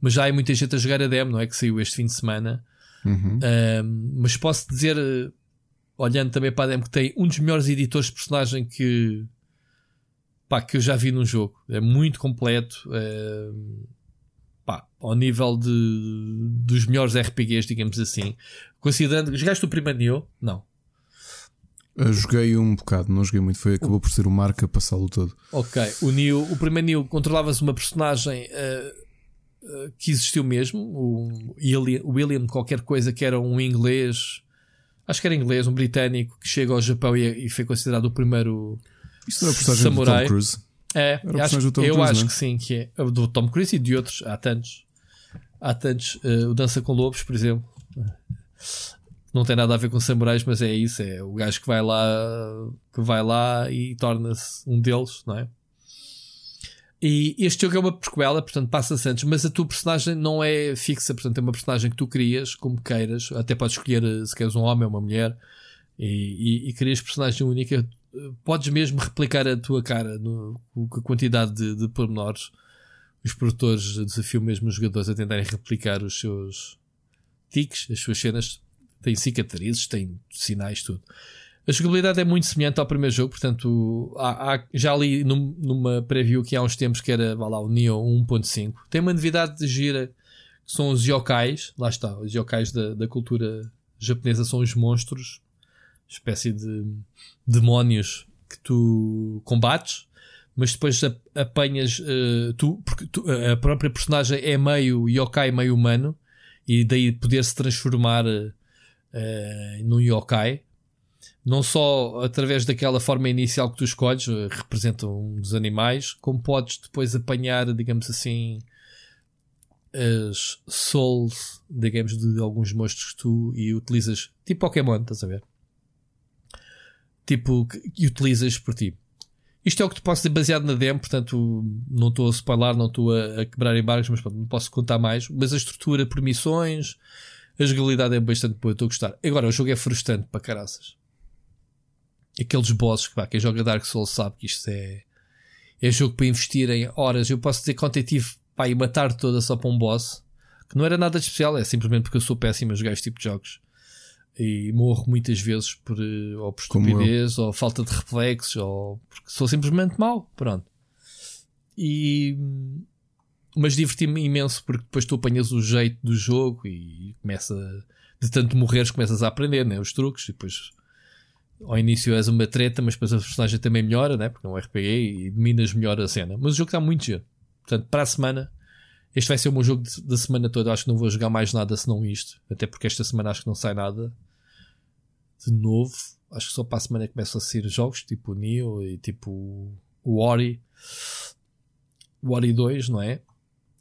Mas já há muita gente a jogar a demo, não é? Que saiu este fim de semana. Uhum. Um, mas posso dizer, olhando também para a demo, que tem um dos melhores editores de personagem que, pá, que eu já vi num jogo. É muito completo. É, pá, ao nível de, dos melhores RPGs, digamos assim. Considerando. Jogaste o primeiro Neo? Não. Eu joguei um bocado, não joguei muito. Foi, acabou por ser o marca passá-lo todo. Ok. O Neo, o primeiro Neo controlavas uma personagem. Uh, que existiu mesmo, o William, qualquer coisa que era um inglês, acho que era inglês, um britânico que chega ao Japão e, e foi considerado o primeiro isso não é personagem Samurai. do Tom Cruise? É, acho, do Tom eu Cruise, acho é? que sim, que é do Tom Cruise e de outros, há tantos. Há tantos. Uh, o Dança com Lobos, por exemplo. Não tem nada a ver com samurais, mas é isso, é o gajo que vai lá, que vai lá e torna-se um deles, não é? E este jogo é uma prequela, portanto passa-se antes, mas a tua personagem não é fixa, portanto é uma personagem que tu crias como queiras, até podes escolher eh, se queres um homem ou uma mulher e, e, e crias personagem única podes mesmo replicar a tua cara com a quantidade de, de pormenores. Os produtores desafiam mesmo os jogadores a tentarem replicar os seus tiques, as suas cenas. Tem cicatrizes, tem sinais, tudo. A jogabilidade é muito semelhante ao primeiro jogo, portanto, há, há, já ali num, numa preview que há uns tempos que era lá, o Neo 1.5. Tem uma novidade de gira que são os yokais, lá está, os yokais da, da cultura japonesa são os monstros espécie de demónios que tu combates, mas depois apanhas uh, tu, porque tu, a própria personagem é meio yokai, meio humano, e daí poder se transformar uh, num yokai. Não só através daquela forma inicial que tu escolhes, uh, representa um dos animais, como podes depois apanhar, digamos assim, as souls, digamos, de alguns monstros que tu e utilizas, tipo Pokémon, estás a ver? tipo, que utilizas por ti. Isto é o que te posso dizer baseado na demo, portanto não estou a spoiler, não estou a, a, quebrar embargos, mas pronto, não posso contar mais. Mas a estrutura, por missões, a jogabilidade é bastante boa, estou a gostar. Agora, o jogo é frustrante para caraças. Aqueles bosses, pá, quem joga Dark Souls sabe que isto é, é jogo para investir em horas. Eu posso dizer que ontem tive pá, e matar toda só para um boss, que não era nada de especial, é simplesmente porque eu sou péssimo a jogar este tipo de jogos e morro muitas vezes por, eh, ou por estupidez, ou falta de reflexos, ou porque sou simplesmente mau. Pronto. E, mas diverti-me imenso porque depois tu apanhas o jeito do jogo e começa de tanto morreres começas a aprender né, os truques e depois ao início és uma treta, mas depois a personagem também melhora, né, porque é um RPG e dominas melhor a cena. Mas o jogo está muito giro. Portanto, para a semana, este vai ser o meu jogo da semana toda. Acho que não vou jogar mais nada senão isto, até porque esta semana acho que não sai nada de novo. Acho que só para a semana começam a sair jogos tipo o Neo e tipo o Ori. O Ori 2, não é?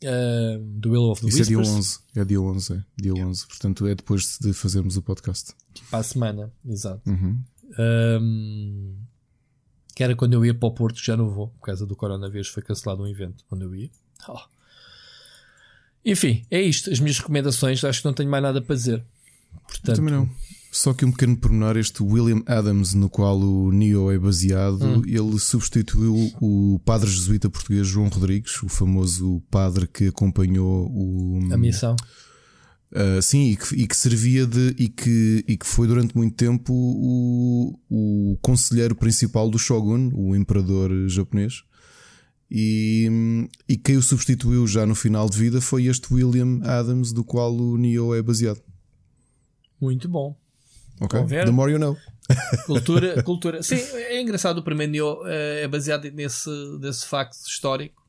uh, do Will of the Isso é dia Whispers. 11. É dia 11, é. Dia 11. Portanto, é depois de fazermos o podcast. Para a semana, exato. Uhum. Um, que era quando eu ia para o Porto, já não vou, por causa do coronavírus, foi cancelado um evento onde eu ia. Oh. Enfim, é isto. As minhas recomendações, acho que não tenho mais nada para dizer. Portanto, Também não. Só que um pequeno pormenor, este William Adams, no qual o Neo é baseado, Hum. ele substituiu o padre jesuíta português João Rodrigues, o famoso padre que acompanhou o. a missão. Uh, sim, e que, e que servia de. E que, e que foi durante muito tempo o, o conselheiro principal do Shogun, o imperador japonês. E, e quem o substituiu já no final de vida foi este William Adams, do qual o Neo é baseado. Muito bom. Ok? The more you know. Cultura, cultura. Sim, é engraçado. O primeiro Neo eh, é baseado nesse, nesse facto histórico.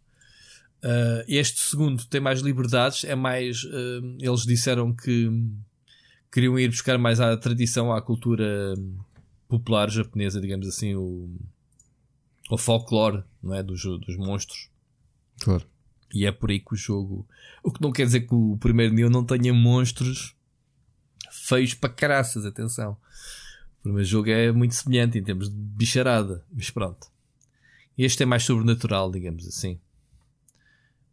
Eh, este segundo tem mais liberdades. É mais. eh, eles disseram que queriam ir buscar mais à tradição, à cultura popular japonesa, digamos assim, o, o folclore não é? dos, dos monstros. Claro. E é por aí que o jogo. O que não quer dizer que o primeiro Neo não tenha monstros feios para caraças, atenção. O primeiro jogo é muito semelhante em termos de bicharada, mas pronto. Este é mais sobrenatural, digamos assim.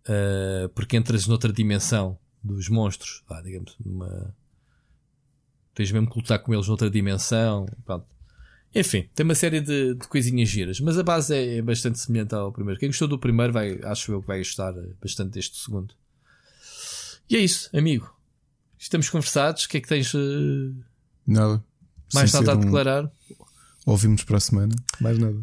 Uh, porque entras noutra dimensão dos monstros, digamos, numa. Tens mesmo que lutar com eles noutra dimensão. Pronto. Enfim, tem uma série de, de coisinhas giras, mas a base é, é bastante semelhante ao primeiro. Quem gostou do primeiro, vai, acho eu que vai gostar bastante deste segundo. E é isso, amigo. Estamos conversados. O que é que tens uh, Nada. mais nada a ser um- declarar? Ouvimos para a semana. Mais nada.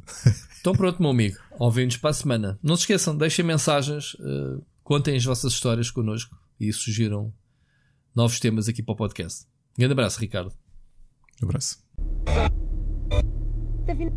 Então pronto, meu amigo. Ouvimos para a semana. Não se esqueçam, deixem mensagens, uh, contem as vossas histórias connosco e sugiram novos temas aqui para o podcast. Grande abraço, Ricardo. Abraço. the fin-